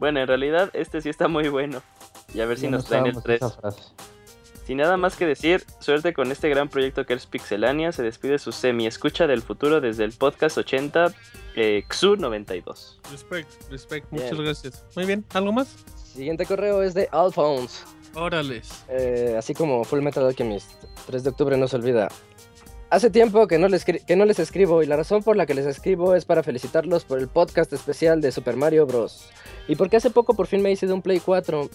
Bueno, en realidad este sí está muy bueno. Y a ver si Ya no nos traen el usábamos 3. Sin nada más que decir, suerte con este gran proyecto que es Pixelania. Se despide su semi-escucha del futuro desde el podcast 80 eh, XU92. Respect, respect. Bien. Muchas gracias. Muy bien. ¿Algo más? siguiente correo es de Alphonse. Órales. Eh, así como Full Metal Alchemist, 3 de octubre no se olvida. Hace tiempo que no, les que no les escribo y la razón por la que les escribo es para felicitarlos por el podcast especial de Super Mario Bros. Y porque hace poco por fin me hice de un Play 4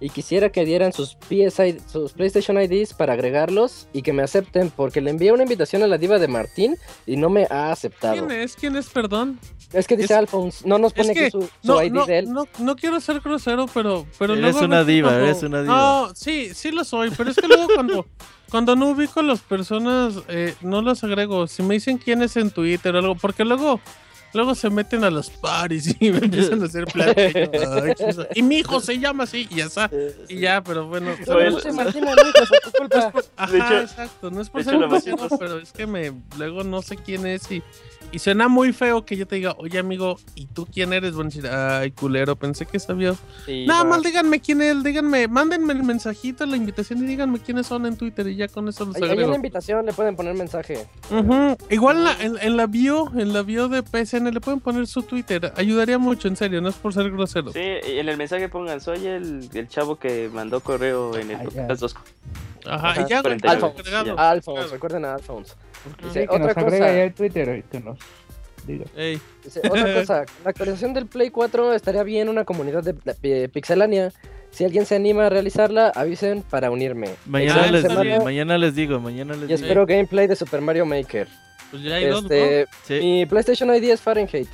y quisiera que dieran sus, PSI, sus PlayStation IDs para agregarlos y que me acepten porque le envié una invitación a la diva de Martín y no me ha aceptado. ¿Quién es? ¿Quién es? Perdón. Es que dice Es- Alphonse, no nos es pone que aquí su, su No, ID no, de él. no, no quiero ser grosero, pero, pero Eres luego una que diva, eres una diva. No, sí, sí lo soy, pero es que luego cuando, [LAUGHS] cuando no ubico a las personas, eh, no las agrego. Si me dicen quién es en Twitter o algo, porque luego, luego se meten a los paris [LAUGHS] y me empiezan a hacer pláticas. [LAUGHS] Y mi hijo se llama así, y ya está. Y ya, pero bueno. Bueno. Martín Manrique por tu [LAUGHS] culpa. Ajá, hecho- exacto. No es por ser grosero, pero es que me luego no sé quién es y, y suena muy feo que yo te diga, oye amigo, ¿y tú quién eres? A decir, ay culero, pensé que sabía. Sí, Nada más díganme quién es, díganme, mándenme el mensajito, la invitación y díganme quiénes son en Twitter y ya con eso los Hay, hay agrego. una invitación, le pueden poner mensaje. Igual en la, en, en la bio, en la bio de PC VPN, le pueden poner su Twitter. Ayudaría mucho, en serio, no es por ser grosero. Sí, en el mensaje pongan, soy el, el chavo que mandó correo en el podcast 2. Ajá, Ajá, y ya, güey, 49, agregado. ya. Alphonse, recuerden a Alphonse. Dice, Sí, que otra nos agrega cosa, ya el Twitter y que nos diga. Ey, dice, otra [LAUGHS] cosa, la actualización del Play 4 estaría bien una comunidad de, de Pixelania. Si alguien se anima a realizarla, avisen para unirme. Mañana les, mañana les digo, mañana les Y digo. espero gameplay de Super Mario Maker. Pues ya hay dos, Este, Sí, mi PlayStation ID es Fahrenheit.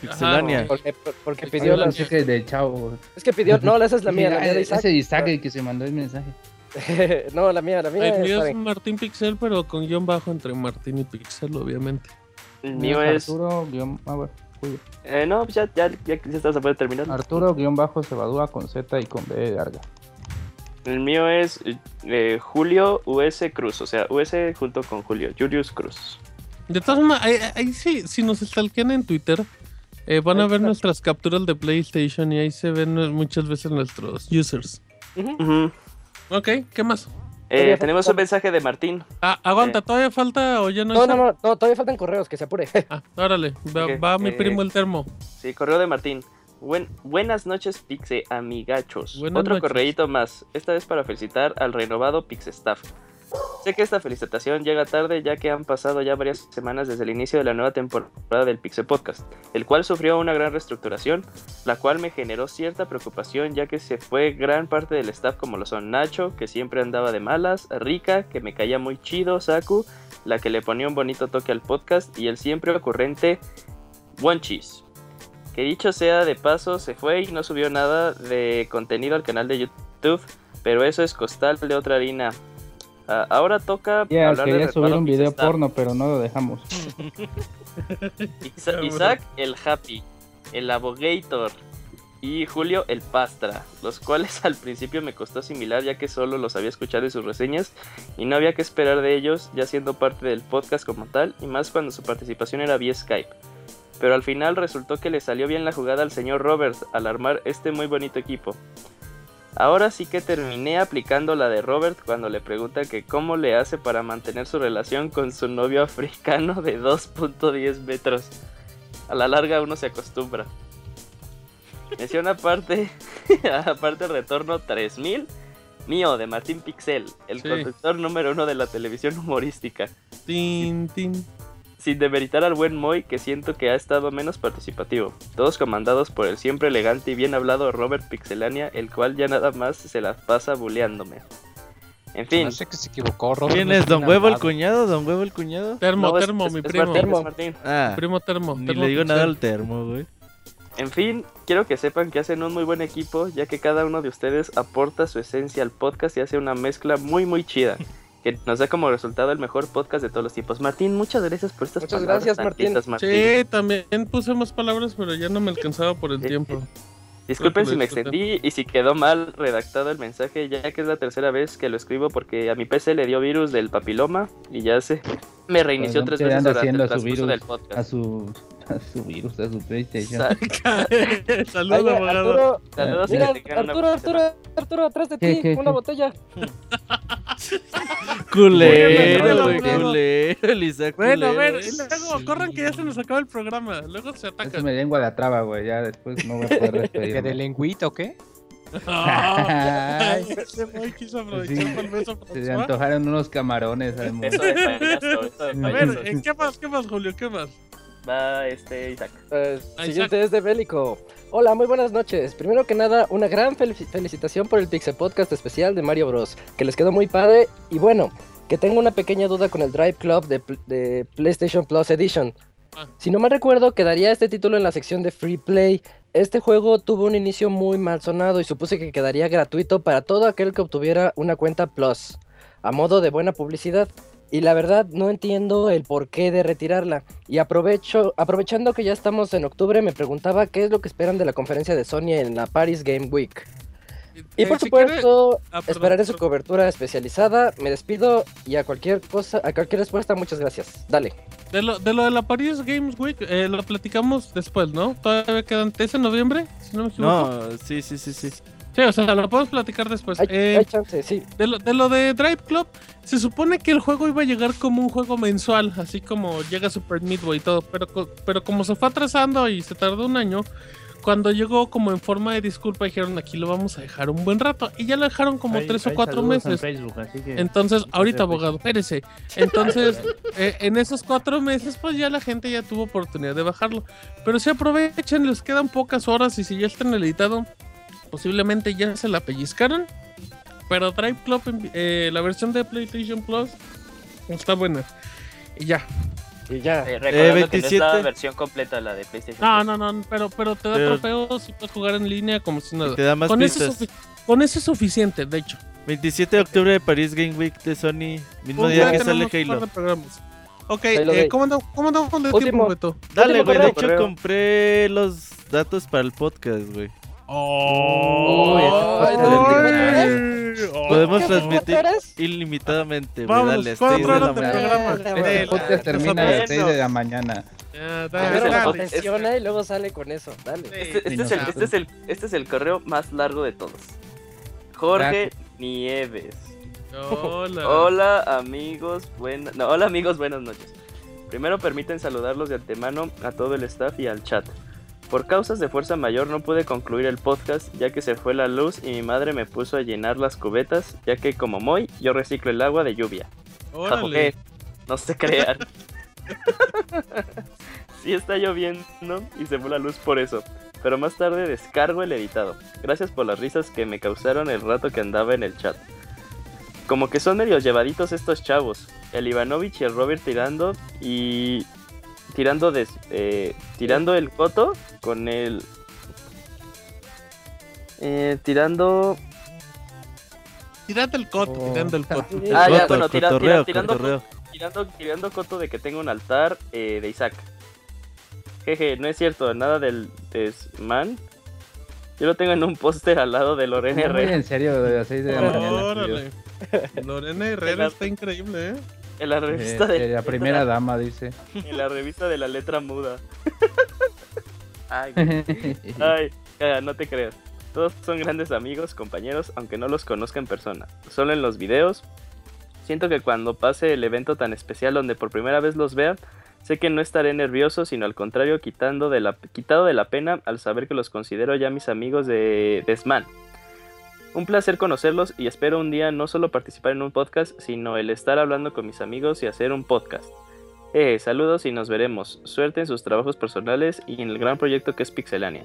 Pixelania. Porque, porque Pidió la las... mensaje de chavo. Es que pidió... No, esa es la mía, la mía de Ese Isaac. Que se mandó el mensaje. [LAUGHS] no, la mía, la mía El mío es. Martín Pixel, pero con guion bajo entre Martín y Pixel, obviamente. El mío es... Arturo, guion, ah, bueno, Julio. Eh, no, pues ya, ya, ya, ya estás a poder terminar. Arturo, guion bajo, Cebadúa con Z y con B de larga. El mío es eh, Julio US Cruz, o sea, US junto con Julio, Julius Cruz. De todas formas, ahí, ahí sí, si nos stalkean en Twitter, eh, van a ver nuestras capturas de PlayStation y ahí se ven eh, muchas veces nuestros users. Ujú. Ok, ¿qué más? Eh, tenemos falta- un mensaje de Martín. Ah, aguanta, Eh. ¿todavía falta o ya no? No, hay no, no, no, todavía faltan correos, que se apure. Ah, órale, va, va mi eh, primo el termo. Sí, correo de Martín. Buen- buenas noches, Pixe amigachos. Buenas Otro noches. correíto más, esta vez para felicitar al renovado Pixestaff. Sé que esta felicitación llega tarde ya que han pasado ya varias semanas desde el inicio de la nueva temporada del Pixe Podcast, el cual sufrió una gran reestructuración, la cual me generó cierta preocupación ya que se fue gran parte del staff como lo son Nacho, que siempre andaba de malas, Rika, que me caía muy chido, Saku, la que le ponía un bonito toque al podcast, y el siempre ocurrente Wonchis. Que dicho sea de paso, se fue y no subió nada de contenido al canal de YouTube, pero eso es costal de otra harina. Ah, ahora toca hablar de quería subir un video Pixestar. porno, pero no lo dejamos. [LAUGHS] Isa- Isaac el Happy, el Abogator y Julio el Pastra, los cuales [LAUGHS] al principio me costó asimilar ya que solo los había escuchado en sus reseñas y no había que esperar de ellos ya siendo parte del podcast como tal y más cuando su participación era vía Skype. Pero al final resultó que le salió bien la jugada al señor Robert al armar este muy bonito equipo. Ahora sí que terminé aplicando la de Robert cuando le pregunta que cómo le hace para mantener su relación con su novio africano de 2.10 metros. A la larga uno se acostumbra. Menciona aparte, [LAUGHS] aparte retorno 3000, mío de Martín Pixel, el Sí. conductor número uno de la televisión humorística. Tin, tin. Sin demeritar al buen Moy, que siento que ha estado menos participativo. Todos comandados por el siempre elegante y bien hablado Robert Pixelania, el cual ya nada más se la pasa buleándome. En fin, No sé que se equivocó, Robert. ¿Quién es? ¿Don Huevo el cuñado? ¿Don Huevo el cuñado? Termo, no, termo, es- mi es primo. Martín, Termo. es Martín. Ah, Primo termo. ni termo le digo nada al termo, güey. En fin, quiero que sepan que hacen un muy buen equipo, ya que cada uno de ustedes aporta su esencia al podcast y hace una mezcla muy muy chida, [LAUGHS] que nos da como resultado el mejor podcast de todos los tiempos. Martín, muchas gracias por estas Muchas palabras gracias, tan Martín. Martín. Sí, también puse más palabras, pero ya no me alcanzaba por el Sí. tiempo. Disculpen si me extendí y si quedó mal redactado el mensaje, ya que es la tercera vez que lo escribo porque a mi PC le dio virus del papiloma y ya se me reinició Pues tres no veces durante el transcurso virus del A podcast. su, a su virus, a su PlayStation. Sa- [LAUGHS] Saludos, abogado. Arturo, Saludos mira, Arturo, Arturo. Arturo, atrás de ¿Qué, ti, una qué? botella. [LAUGHS] Culero, Bueno, güey, bueno. culero, el Isaac Bueno, a ver, luego corran que ya se nos acaba el programa. Luego se Eso atacan. me lengua la traba, güey. Ya después no voy a poder [LAUGHS] ¿Que de despedirme. lengüita o qué? Ay, ese güey quiso aprovechar Sí. para el beso Se le antojaron unos camarones al mundo. Eso de payaso, eso de A ver, ¿en ¿qué más, qué más, Julio? ¿Qué más? Va este Isaac. Eh, Ahí siguiente es de Bélico. Hola, muy buenas noches. Primero que nada, una gran fel- felicitación por el Pixel Podcast especial de Mario Bros. Que les quedó muy padre. Y bueno, que tengo una pequeña duda con el Drive Club de PlayStation Plus Edition. Ah. Si no mal recuerdo, quedaría este título en la sección de Free Play. Este juego tuvo un inicio muy mal sonado y supuse que quedaría gratuito para todo aquel que obtuviera una cuenta Plus, a modo de buena publicidad. Y la verdad no entiendo el porqué de retirarla. Y aprovecho, aprovechando que ya estamos en octubre, me preguntaba qué es lo que esperan de la conferencia de Sony en la Paris Game Week. Y Eh, por si quiere- supuesto, Ah, esperaré su cobertura especializada. Me despido y a cualquier cosa, a cualquier respuesta, muchas gracias. Dale. De lo, de lo de la Paris Games Week, eh, lo platicamos después, ¿no? Todavía quedan. ¿Es en noviembre? Si no me equivoco. No, sí, sí, sí, sí. Sí, o sea, lo podemos platicar después. Hay, Eh, hay chance, sí. de, lo, de lo de Drive Club, se supone que el juego iba a llegar como un juego mensual, así como llega Super Midway y todo, pero, pero como se fue atrasando y se tardó un año, cuando llegó como en forma de disculpa dijeron aquí lo vamos a dejar un buen rato y ya lo dejaron como Hay- tres o cuatro saludos en meses. Facebook, así que- Entonces, ahorita abogado, espérese. Entonces, [LAUGHS] eh, en esos cuatro meses, pues ya la gente ya tuvo oportunidad de bajarlo. Pero si aprovechen, les quedan pocas horas y si ya están editado, posiblemente ya se la pellizcaron. Pero Drive Club, en- eh, la versión de PlayStation Plus, está buena. Y ya. Y ya. Eh, recordando que no es 27. la versión completa la de PlayStation. No, Plus. no, no, pero, pero te da Pero- trofeos y puedes jugar en línea como si nada. Te da más Con eso, pistas. con eso es suficiente, de hecho. 27 de octubre de París Game Week de Sony. Mismo Pues día que sale Halo. Ok, eh. ¿cómo andamos con el Último. tiempo, Beto? Dale, güey. De hecho, compré los datos para el podcast, güey. Oh, Podemos ¿Qué, transmitir ilimitadamente. Vamos, Dale, cuatro seis de la horas de programa. Podcast termina a las 6 de la mañana. Ya, dale, dale. y luego sale con eso. Dale. Este, este es el, este, es el, este es el correo más largo de todos. Jorge Nieves. Hola. Hola amigos, buenas no, hola amigos, buenas noches. Primero permiten saludarlos de antemano a todo el staff y al chat. Por causas de fuerza mayor no pude concluir el podcast ya que se fue la luz y mi madre me puso a llenar las cubetas ya que como Moy yo reciclo el agua de lluvia. Órale. No se crean. [LAUGHS] sí está lloviendo y se fue la luz por eso. Pero más tarde descargo el editado. Gracias por las risas que me causaron el rato que andaba en el chat. Como que son medios llevaditos estos chavos. El Ivanovich y el Robert tirando y tirando des- eh, tirando el coto con el eh, tirando Tirando el coto, Oh. tirando el coto. Ah, ya, Coto, bueno, tira- tira- cotorreo, tirando- cotorreo. tirando, tirando coto de que tengo un altar eh, de Isaac. Jeje, no es cierto, nada del Desman. Yo lo tengo en un póster al lado de Lorena Herrera, en serio, de las 6 de la mañana. Órale. Lorena Herrera está increíble, ¿eh? En la Eh, revista de de la primera dama, dice. en la revista de la letra muda. [LAUGHS] Ay. Ay, no te creas. Todos son grandes amigos, compañeros, aunque no los conozca en persona. Solo en los videos. Siento que cuando pase el evento tan especial donde por primera vez los vea, sé que no estaré nervioso, sino al contrario, quitando de la, quitado de la pena al saber que los considero ya mis amigos de Desman. Un placer conocerlos y espero un día no solo participar en un podcast, sino el estar hablando con mis amigos y hacer un podcast. Eh, saludos y nos veremos. Suerte en sus trabajos personales y en el gran proyecto que es Pixelania.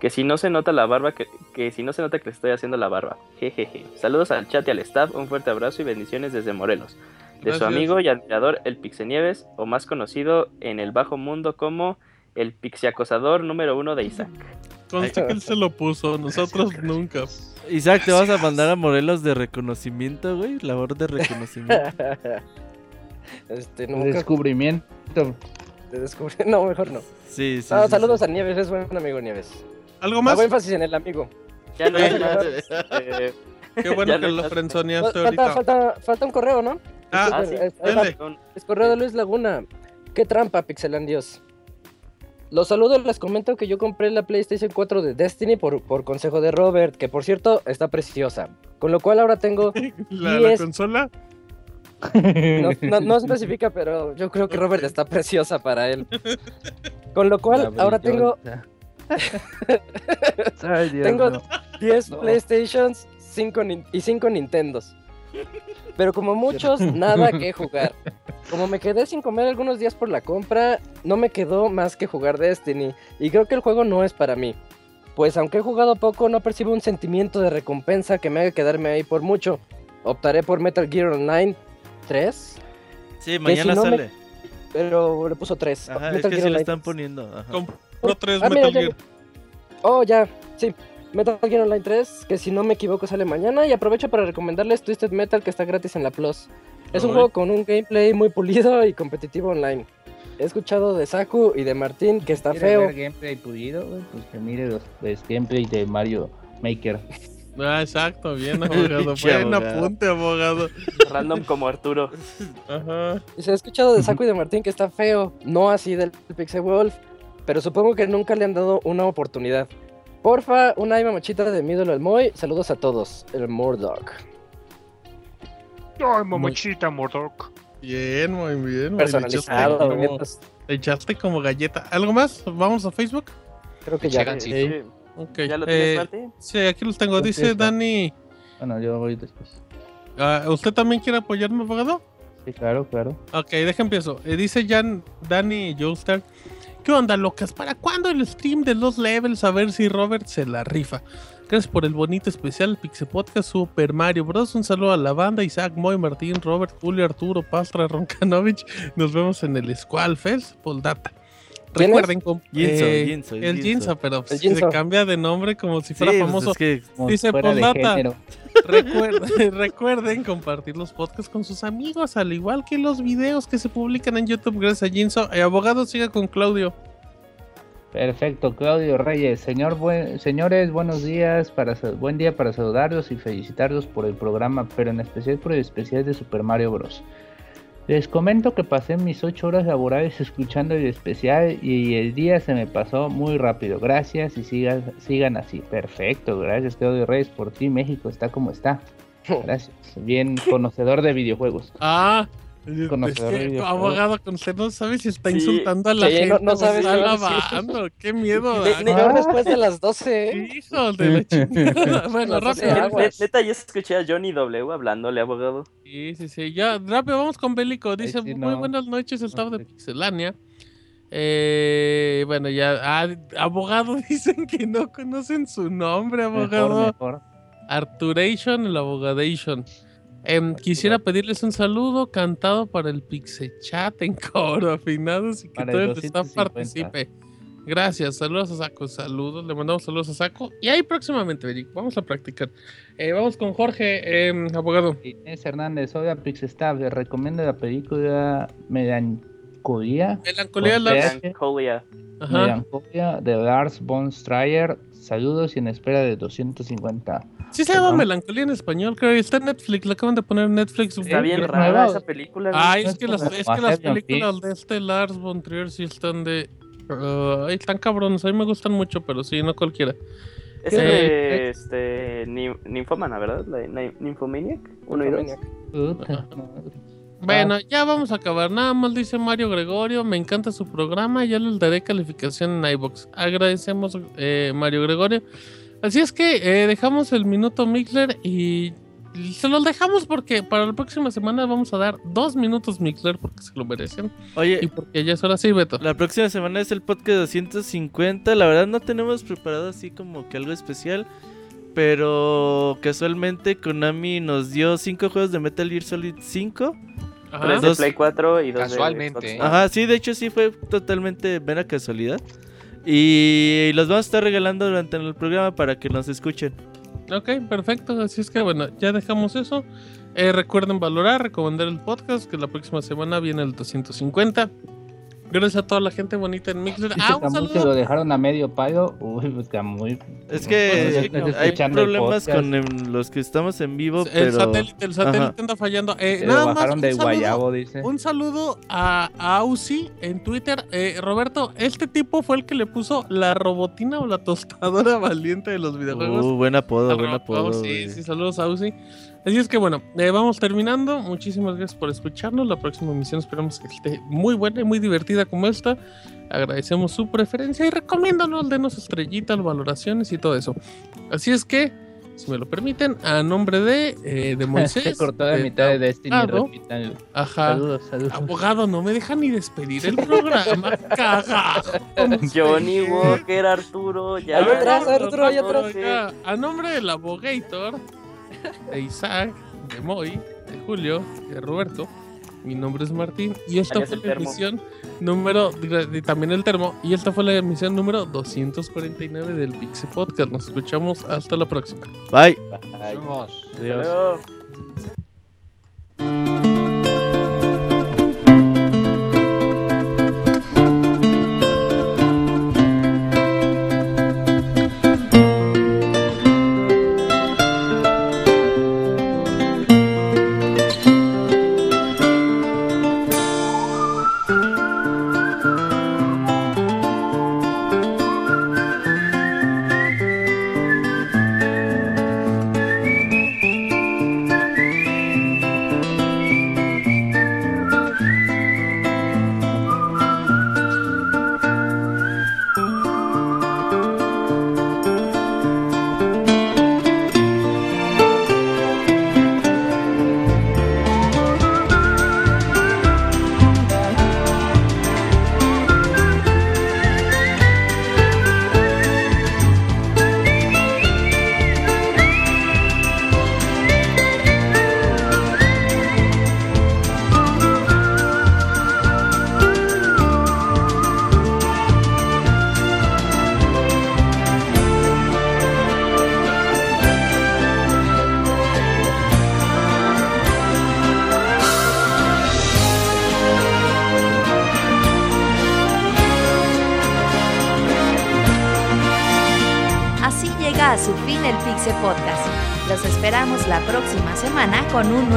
Que si no se nota la barba, que, que si no se nota que le estoy haciendo la barba. Jejeje. Saludos al chat y al staff, un fuerte abrazo y bendiciones desde Morelos. De su amigo y admirador el Pixenieves, o más conocido en el bajo mundo como el pixiacosador número uno de Isaac. Conste que él se lo puso, nosotros nunca. Isaac, te vas a mandar a Morelos de reconocimiento, güey. Labor de reconocimiento. [LAUGHS] este, Un nunca Descubrimiento. te descubrí. [LAUGHS] No, mejor no. Sí, sí. Ah, sí, saludos sí. a Nieves, es buen amigo Nieves. ¿Algo más? Hago énfasis en el amigo. Ya no, Sí. [LAUGHS] ya no, eh, Qué bueno Ya que lo frenzoneaste Falta, ahorita. falta, falta un correo, ¿no? Ah, ah, sí. Es- dale. Perdón. Es correo de Luis Laguna. Qué trampa, Pixelandios. Los saludo, les comento que yo compré la PlayStation 4 de Destiny por, por consejo de Robert, que por cierto está preciosa. Con lo cual ahora tengo. [LAUGHS] la, consola. No, no, no [LAUGHS] especifica, pero yo creo que Robert está preciosa para él. [LAUGHS] Con lo cual ahora tengo. Ay, Dios, Tengo no. 10 No. PlayStations 5 nin- y 5 Nintendos. Pero como muchos, nada que jugar. Como me quedé sin comer algunos días por la compra, no me quedó más que jugar Destiny. Y creo que el juego no es para mí. Pues aunque he jugado poco, no percibo un sentimiento de recompensa que me haga quedarme ahí por mucho. Optaré por Metal Gear Online 3, Sí, mañana si no me- sale. pero le puso 3. Ajá, es que sí lo están poniendo. Ajá. Compró tres Ah, mira, Metal ya- Gear. Oh, ya, sí. Metal Gear Online 3, que si no me equivoco sale mañana. Y aprovecho para recomendarles Twisted Metal, que está gratis en la Plus. Es un juego con un gameplay muy pulido y competitivo online. He escuchado de Saku y de Martín que está ¿Quiere feo. ver gameplay pulido? Pues que mire los, los gameplay de Mario Maker. Ah, exacto, bien [LAUGHS] abogado. Buen abogado. apunte, abogado. Random como Arturo. [LAUGHS] Ajá. Dice, he escuchado de Saku y de Martín que está feo. No así del Pixel Wolf. Pero supongo que nunca le han dado una oportunidad. Porfa, una Aima mochita de mi ídolo el Moy. Saludos a todos. El Mordog. Ay, mamachita, Mordok. Bien, muy bien. Personalizado. echaste como- echaste como galleta. ¿Algo más? ¿Vamos a Facebook? Creo que ya. Llegan, sí. Sí. Ok. ¿Ya lo eh, tienes, Martín? sí, aquí los tengo. Dice empiezo. Dani. Bueno, yo voy después. ah, ¿Usted también quiere apoyarme, abogado? Sí, claro, claro. Ok, deja empiezo. Eh, dice Jan, Dani Joestar. ¿Qué onda, locas? ¿Para cuándo el stream de los levels? A ver si Robert se la rifa. Gracias por el bonito especial Pixel Podcast Super Mario Bros. Un saludo a la banda, Isaac, Moy, Martín, Robert, Julio, Arturo, Pastra, Roncanovich. Nos vemos en el Squall Fest, Poldata. ¿Quién Recuerden, Ginzo, eh, Ginzo, el. Ginzo, pero pues, El se cambia de nombre como si Sí, fuera pues famoso. es que Como Dice género. [LAUGHS] Recuerden, compartir los podcasts con sus amigos, al igual que los videos que se publican en YouTube. Gracias a Jinso. Eh, abogado, siga con Claudio. Perfecto, Claudio Reyes. Señor señores, buenos días. Para, buen día para saludarlos y felicitarlos por el programa, pero en especial por el especial de Super Mario Bros. Les comento que pasé mis 8 horas laborales escuchando el especial y el día se me pasó muy rápido. Gracias y sigan, sigan así. Perfecto, gracias Claudio Reyes por ti. México está como está. [LAUGHS] Gracias. Bien conocedor de videojuegos. Ah, Conocedor es que, de videojuegos. abogado, con usted no sabe si está Sí, insultando a la sí, no- gente no o sabes está alabando. Qué miedo. Ne- peor después de las 12. ¿eh? Hijo de la chingada. [LAUGHS] Bueno, rápido. Neta, ya escuché a Johnny W hablándole, abogado. Sí, sí, sí. Ya, rápido, vamos con Bélico. Dice, sí, muy no. buenas noches, el staff de. Pixelania. Eh, bueno, ya, ah, abogado, [LAUGHS] dicen que no conocen su nombre, abogado. Mejor, mejor. Arturation, el abogadation. Em, quisiera pedirles un saludo cantado para el Pixechat en coro afinados y que Para todo el el staff 250. participe. Gracias, saludos a Saco, saludos, le mandamos saludos a Saco. Y ahí próximamente, Eric, vamos a practicar. Eh, vamos con Jorge, em, abogado. Inés Hernández, hola Pixestaff, les recomiendo la película Melancolía. Melancolía. Melancolía de Lars von Trier. Saludos y en espera de 250. Sí se llama. Melancolía en español, creo. y Está en Netflix, la acaban de poner en Netflix. Está bien es rara nueva. esa película. No es es que las, es que las películas de este Lars von Trier sí están de... uh, ay, están cabrones, a mí me gustan mucho, pero sí, no cualquiera. Es Eh, de este, Nin- Ninfomana, ¿verdad? La, la- Nymphomaniac. Uno y dos. Bueno, ya vamos a acabar. Nada más dice Mario Gregorio, me encanta su programa, ya les daré calificación en iBox. Agradecemos, eh, Mario Gregorio. Así es que eh, dejamos el minuto Mixler y se los dejamos porque para la próxima semana vamos a dar dos minutos Mixler porque se lo merecen y Oye, porque ya es hora sí, Beto. la próxima semana es el podcast 250. La verdad no tenemos preparado así como que algo especial. Pero casualmente Konami nos dio 5 juegos de Metal Gear Solid 5. Ajá. Tres de Dos- Play 4 y dos Casualmente, de ¿eh? Xbox. Ajá, sí, de hecho sí fue totalmente mera casualidad. Y los vamos a estar regalando durante el programa para que nos escuchen. Ok, perfecto. Así es que bueno, ya dejamos eso. Eh, recuerden valorar, recomendar el podcast, que la próxima semana viene el 250. Gracias a toda la gente bonita en Mixler. Dice Ah, un que lo dejaron a medio payo. Uy, pues Camuy. Es que no, no, hay problemas con em, los que estamos en vivo, El pero... satélite, el satélite Ajá. anda fallando. Eh, se nada lo más bajaron un de saludo- Guayabo, dice. Un saludo a, a Ausi en Twitter. Eh, Roberto, este tipo fue el que le puso la robotina o la tostadora [LAUGHS] valiente de los videojuegos. Uh, buen apodo, buen apodo. sí, sí, saludos a Ausi. Así es que bueno, eh, vamos terminando. Muchísimas gracias por escucharnos. La próxima emisión esperamos que esté muy buena y muy divertida como esta. Agradecemos su preferencia y recomiéndanos, denos estrellitas, valoraciones y todo eso. Así es que, si me lo permiten, a nombre de, eh, de [LAUGHS] Moisés. Se cortó la de mitad de Destiny. Ajá. Saludos, saludos. Abogado, no me deja ni despedir el programa. [LAUGHS] Cagajo. Johnny Walker, Arturo, ya. Ahí atrás, Arturo, atrás. A nombre del abogator, de Isaac, de Moy, de Julio, de Roberto, mi nombre es Martín y esta Alias fue la emisión número, y también el termo, y esta fue la emisión número 249 del Pixie Podcast. Nos escuchamos hasta la próxima. Bye. Ay, Vamos. Dios.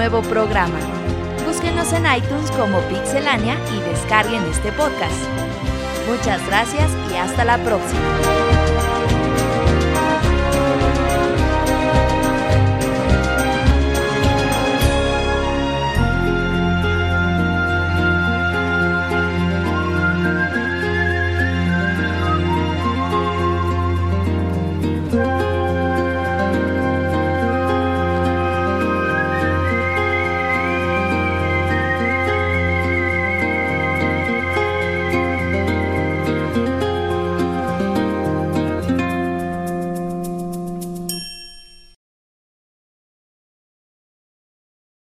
Nuevo programa.